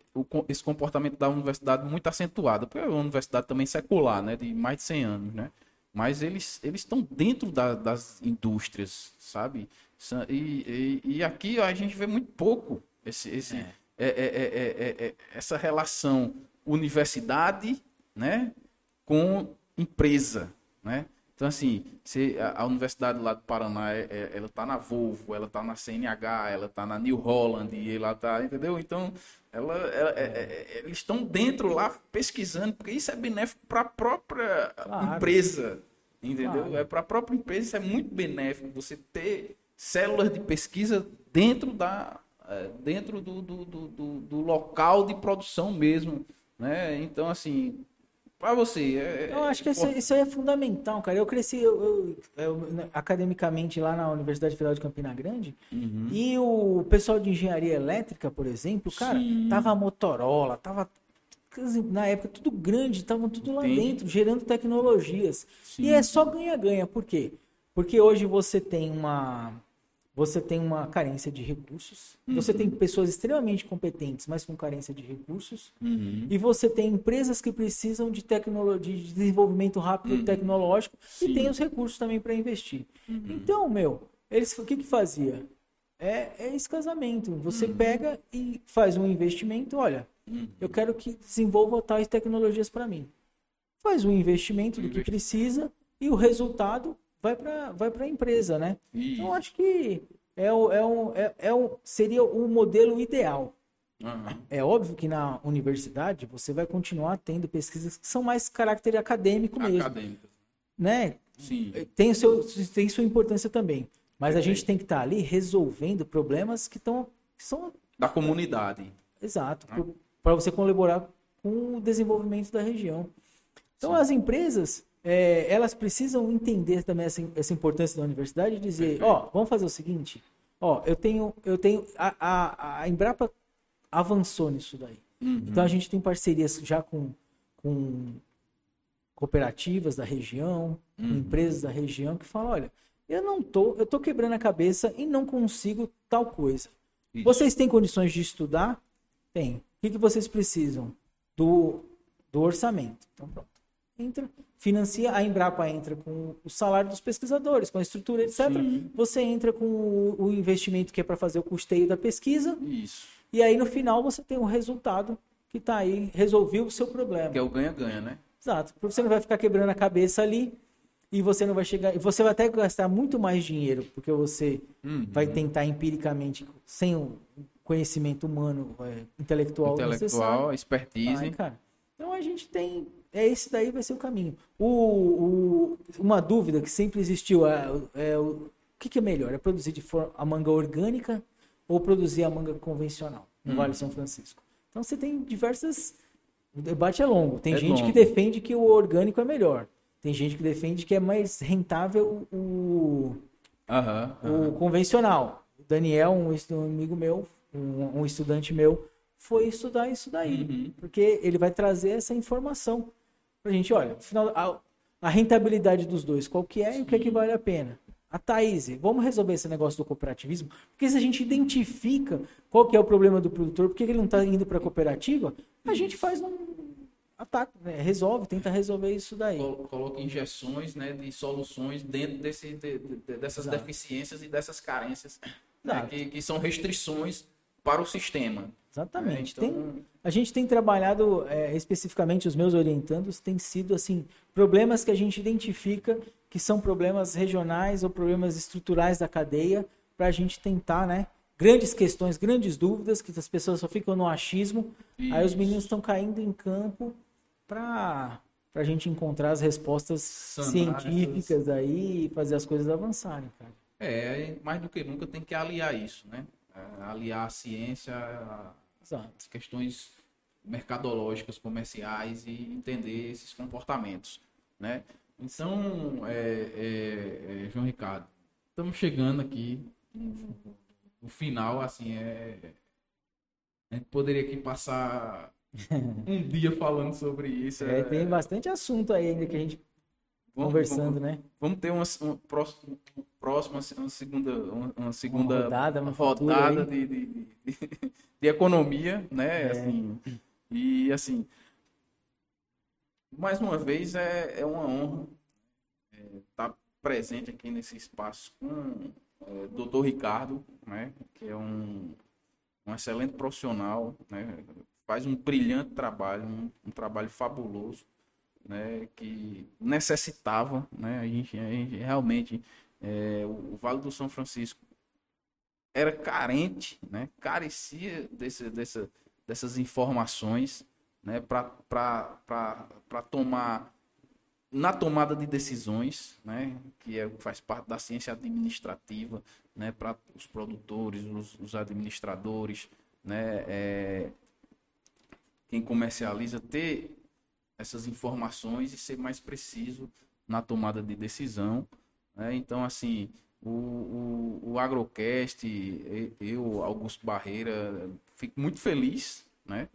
esse comportamento da universidade muito acentuado, porque é uma universidade também secular, né, de mais de 100 anos, né? Mas eles eles estão dentro da, das indústrias, sabe? E, e, e, aqui a gente vê muito pouco esse, esse, é. essa relação universidade, né? com empresa, né? Então, assim, se a, a Universidade lá do Paraná, é, é, ela está na Volvo, ela está na CNH, ela está na New Holland, e ela está, entendeu? Então, ela, ela é, é, é, eles estão dentro lá pesquisando, porque isso é benéfico para a própria claro. empresa, entendeu? Claro. É para a própria empresa, isso é muito benéfico, você ter células de pesquisa dentro da dentro do, do, do, do local de produção mesmo, né? Então, assim, para você. É, é, eu acho que isso, isso aí é fundamental, cara. Eu cresci eu, eu, eu, né, academicamente lá na Universidade Federal de Campina Grande uhum. e o pessoal de engenharia elétrica, por exemplo, cara, Sim. tava a Motorola, tava na época tudo grande, estavam tudo lá Entendi. dentro, gerando tecnologias. Sim. E é só ganha-ganha. Por quê? Porque hoje você tem uma você tem uma carência de recursos, uhum. você tem pessoas extremamente competentes, mas com carência de recursos, uhum. e você tem empresas que precisam de tecnologia, de desenvolvimento rápido uhum. tecnológico Sim. e tem os recursos também para investir. Uhum. Então, meu, eles o que que fazia? É, é esse casamento. Você uhum. pega e faz um investimento, olha, uhum. eu quero que desenvolva tais tecnologias para mim. Faz um investimento do que precisa e o resultado vai para vai a empresa, né? Isso. Então, acho que é, o, é, um, é, é um, seria o modelo ideal. Uhum. É óbvio que na universidade você vai continuar tendo pesquisas que são mais caráter acadêmico mesmo. Acadêmicas. Né? Sim. Tem, seu, tem sua importância também. Mas a gente tem que estar tá ali resolvendo problemas que, estão que são. Da comunidade. Exato. Ah. para você colaborar com o desenvolvimento da região. Então, Sim. as empresas, é, elas precisam entender também essa, essa importância da universidade e dizer, ó, oh, vamos fazer o seguinte, ó, eu tenho, eu tenho, a, a, a Embrapa avançou nisso daí. Uhum. Então, a gente tem parcerias já com, com cooperativas da região, uhum. empresas da região que falam, olha, eu não tô, eu tô quebrando a cabeça e não consigo tal coisa. Isso. Vocês têm condições de estudar? Tem. O que, que vocês precisam? Do, do orçamento. Então, pronto. Entra, financia, a Embrapa entra com o salário dos pesquisadores, com a estrutura, etc. Sim. Você entra com o, o investimento que é para fazer o custeio da pesquisa. Isso. E aí, no final, você tem um resultado que está aí, resolveu o seu problema. Que é o ganha-ganha, né? Exato. Porque você não vai ficar quebrando a cabeça ali e você não vai chegar. E você vai até gastar muito mais dinheiro, porque você uhum. vai tentar empiricamente, sem o conhecimento humano, é, intelectual, intelectual necessário. expertise. Ai, cara. Então a gente tem. É esse daí vai ser o caminho. O, o uma dúvida que sempre existiu é, é o, o que, que, é melhor? É produzir de forma, a manga orgânica ou produzir a manga convencional no uhum. Vale São Francisco? Então você tem diversas. O debate é longo. Tem é gente longo. que defende que o orgânico é melhor. Tem gente que defende que é mais rentável o, o convencional. O Daniel, um, um amigo meu, um, um, estudante meu, foi estudar isso daí. Uhum. Porque ele vai trazer essa informação pra gente. Olha, final, a, a rentabilidade dos dois, qual que é Sim. e o que é que vale a pena. A Thaís, vamos resolver esse negócio do cooperativismo? Porque se a gente identifica qual que é o problema do produtor, por que ele não está indo para a cooperativa, a gente faz um, ataca, né? resolve, tenta resolver isso daí. Coloca injeções né, de soluções dentro desse, de, de, dessas Exato. deficiências e dessas carências, né, que, que, são restrições para o sistema. Exatamente. Né? Então... Tem, a gente tem trabalhado, é, especificamente os meus orientandos, tem sido assim, problemas que a gente identifica que são problemas regionais ou problemas estruturais da cadeia, para a gente tentar, né? Grandes questões, grandes dúvidas, que as pessoas só ficam no achismo, Isso. aí os meninos estão caindo em campo para a gente encontrar as respostas Sanar científicas aí e fazer as coisas avançarem, cara. É, mais do que nunca tem que aliar isso, né? É, aliar a ciência às questões mercadológicas, comerciais e entender esses comportamentos, né? Então, é, é, é, João Ricardo, estamos chegando aqui no final, assim, é... A gente poderia aqui passar um dia falando sobre isso. É, é, tem bastante assunto aí ainda que a gente vamos, conversando, vamos, né? Vamos ter uma, uma próxima, próxima uma segunda, uma, uma segunda uma rodada, uma rodada de, de, de, de, economia, né? É. Assim, e assim, mais uma vez é, é uma honra estar é, tá presente aqui nesse espaço com o é, doutor Ricardo, né? Que é um, um excelente profissional, né? faz um brilhante trabalho, um, um trabalho fabuloso, né, que necessitava, né, a gente, a gente realmente, é, o, Vale do São Francisco era carente, né, carecia desse, dessa, dessas informações, né, para tomar na tomada de decisões, né, que é, faz parte da ciência administrativa, né, para os produtores, os, os administradores, né, é, quem comercializa ter essas informações e ser mais preciso na tomada de decisão. Né? Então, assim, o, o, o Agrocast, eu, Augusto Barreira, fico muito feliz né?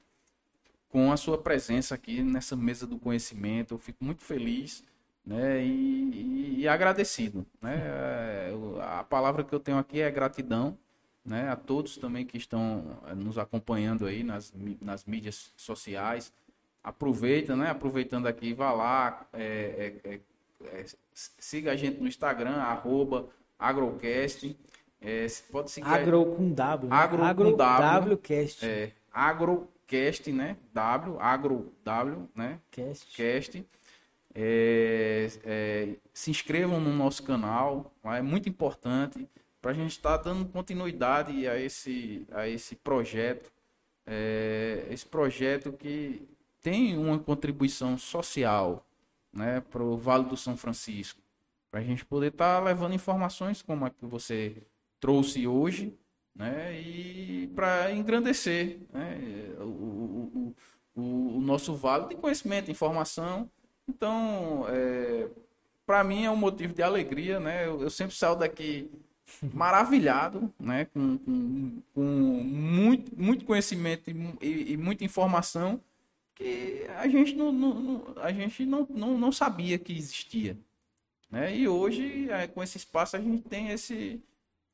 com a sua presença aqui nessa mesa do conhecimento. Eu fico muito feliz né? e, e, e agradecido. Né? É, a palavra que eu tenho aqui é gratidão né, a todos também que estão eh, nos acompanhando aí nas, nas mídias sociais. Aproveita, né? Aproveitando aqui, vá lá, é, é, é, siga a gente no Instagram, arroba agrocast. pode seguir. Agro com W. Né? Agro, agro com W. Wcast. É, agrocast, né? W, agro W, né? Cast. Cast. É, é, se inscrevam no nosso canal, é muito importante para a gente estar tá dando continuidade a esse, a esse projeto, é, esse projeto que tem uma contribuição social né, para o Vale do São Francisco, para a gente poder estar tá levando informações como a que você trouxe hoje, né? E para engrandecer né? o, o, o, nosso vale de conhecimento, informação. Então, é, para mim é um motivo de alegria, né? Eu, eu sempre saio daqui maravilhado, né? Com, com, com muito, muito conhecimento e, e, muita informação que a gente não, não, a gente não, não, não sabia que existia. Né? E hoje, é, com esse espaço, a gente tem esse.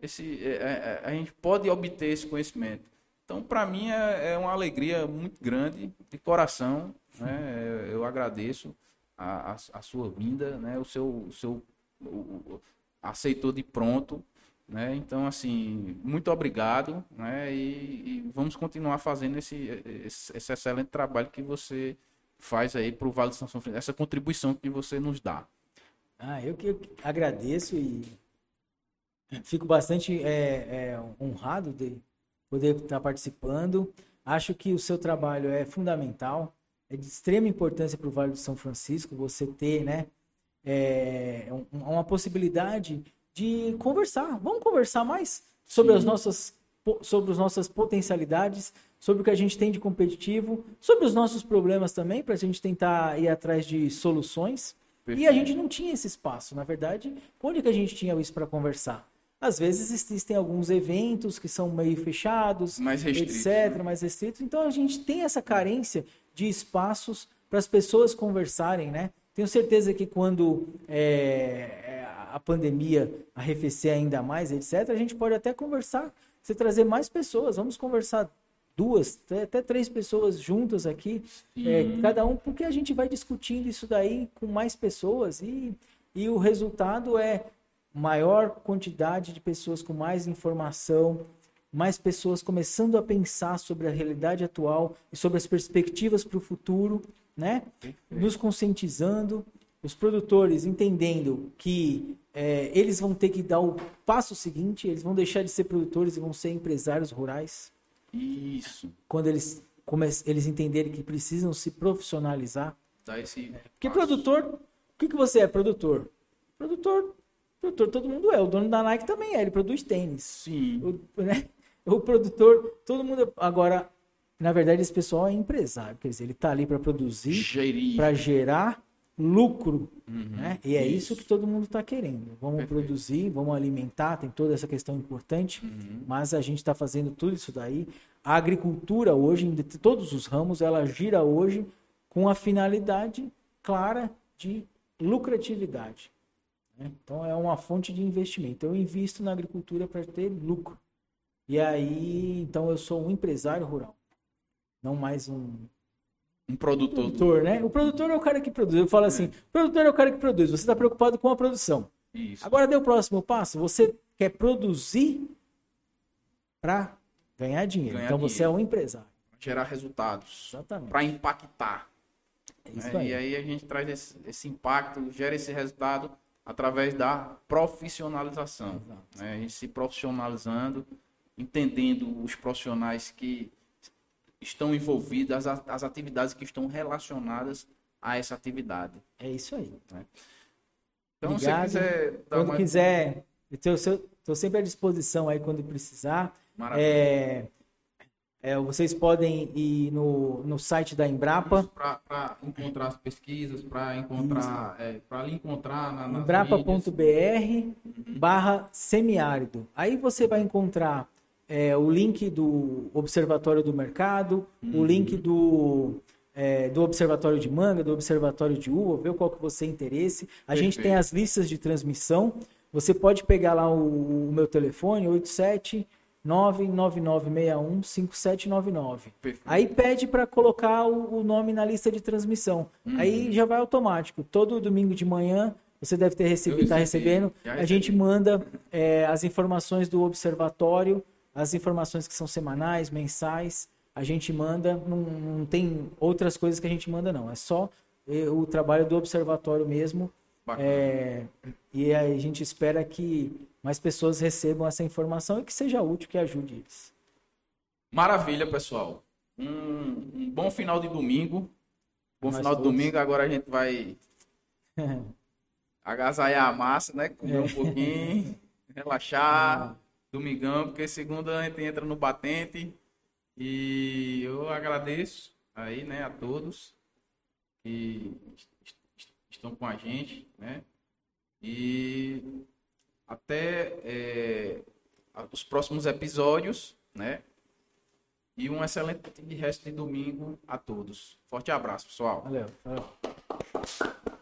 esse é, é, a gente pode obter esse conhecimento. Então, para mim, é, é, uma alegria muito grande, de coração. Né? Eu agradeço a, a, a, sua vinda, né? o seu, o seu o, aceitou de pronto. Né? Então, assim, muito obrigado. Né? E, e vamos continuar fazendo esse, esse, esse, excelente trabalho que você faz aí para o Vale de São Francisco, essa contribuição que você nos dá. Ah, eu que agradeço e fico bastante é, é, honrado de poder estar participando. Acho que o seu trabalho é fundamental, é de extrema importância para o Vale do São Francisco você ter, né, é, uma possibilidade de conversar. Vamos conversar mais sobre Sim. as nossas sobre as nossas potencialidades, sobre o que a gente tem de competitivo, sobre os nossos problemas também, para a gente tentar ir atrás de soluções. Perfeito. E a gente não tinha esse espaço, na verdade. Onde que a gente tinha isso para conversar? Às vezes existem alguns eventos que são meio fechados, mais etc., né? mais restritos. Então a gente tem essa carência de espaços para as pessoas conversarem, né? Tenho certeza que quando é, a pandemia arrefecer ainda mais, etc., a gente pode até conversar, você trazer mais pessoas. Vamos conversar duas, até três pessoas juntas aqui, é, cada um, porque a gente vai discutindo isso daí com mais pessoas e, e o resultado é maior quantidade de pessoas com mais informação, mais pessoas começando a pensar sobre a realidade atual e sobre as perspectivas para o futuro, né? Nos conscientizando, os produtores entendendo que é, eles vão ter que dar o passo seguinte, eles vão deixar de ser produtores e vão ser empresários rurais. Isso. Quando eles, eles entenderem que precisam se profissionalizar. Dá esse Porque passo. produtor, o que, que você é, produtor? Produtor, produtor todo mundo é. O dono da Nike também é, ele produz tênis. Sim. O, né? o produtor, todo mundo. É, agora, na verdade, esse pessoal é empresário. Quer dizer, ele está ali para produzir, para gerar lucro. Uhum, né? E é isso. isso. que todo mundo está querendo. Vamos Perfeito. produzir, vamos alimentar, tem toda essa questão importante, uhum. mas a gente está fazendo tudo isso daí. A agricultura hoje, em todos os ramos, ela gira hoje com a finalidade clara de lucratividade. Né? Então é uma fonte de investimento. Eu invisto na agricultura para ter lucro. E aí, então eu sou um empresário rural, não mais um um produtor. produtor, né? O produtor é o cara que produz. Eu falo é. assim, o produtor é o cara que produz. Você está preocupado com a produção. Isso. Agora deu o próximo passo. Você quer produzir para ganhar dinheiro. Ganhar então dinheiro. você é um empresário. Gerar resultados. Exatamente. Para impactar. É né? aí. E aí a gente traz esse, esse, impacto, gera esse resultado através da profissionalização. Né? A gente se profissionalizando, entendendo os profissionais que estão envolvidas, as, as atividades que estão relacionadas a essa atividade. É isso aí. Né? Então, Obrigado. se quiser. Quando uma... quiser, estou sempre à disposição aí quando precisar. Maravilha. É, é, vocês podem ir no, no site da Embrapa. Para encontrar as pesquisas, para encontrar, é, para encontrar na, embrapa.br barra semiárido. Aí você vai encontrar é, o link do Observatório do Mercado, uhum. o link do, é, do Observatório de Manga, do Observatório de Uva, ver qual que você tem interesse. A Perfeito. gente tem as listas de transmissão. Você pode pegar lá o, o meu telefone, 87 999615799. Aí pede para colocar o, o, nome na lista de transmissão. Uhum. Aí já vai automático. Todo domingo de manhã você deve ter recebido, está recebendo. A gente manda é, as informações do observatório as informações que são semanais, mensais, a gente manda, não, não tem outras coisas que a gente manda não, é só eh, o trabalho do observatório mesmo. É, e a gente espera que mais pessoas recebam essa informação e que seja útil, que ajude eles. Maravilha, pessoal. Um, um bom final de domingo. Bom final todos. de domingo. Agora a gente vai agasalhar a massa, né? Comer é. um pouquinho, relaxar. Domingão, porque segunda a gente entra no batente. E eu agradeço aí, né, a todos que estão com a gente, né? E até é, os próximos episódios, né? E um excelente resto de domingo a todos. Forte abraço, pessoal. Valeu. Valeu.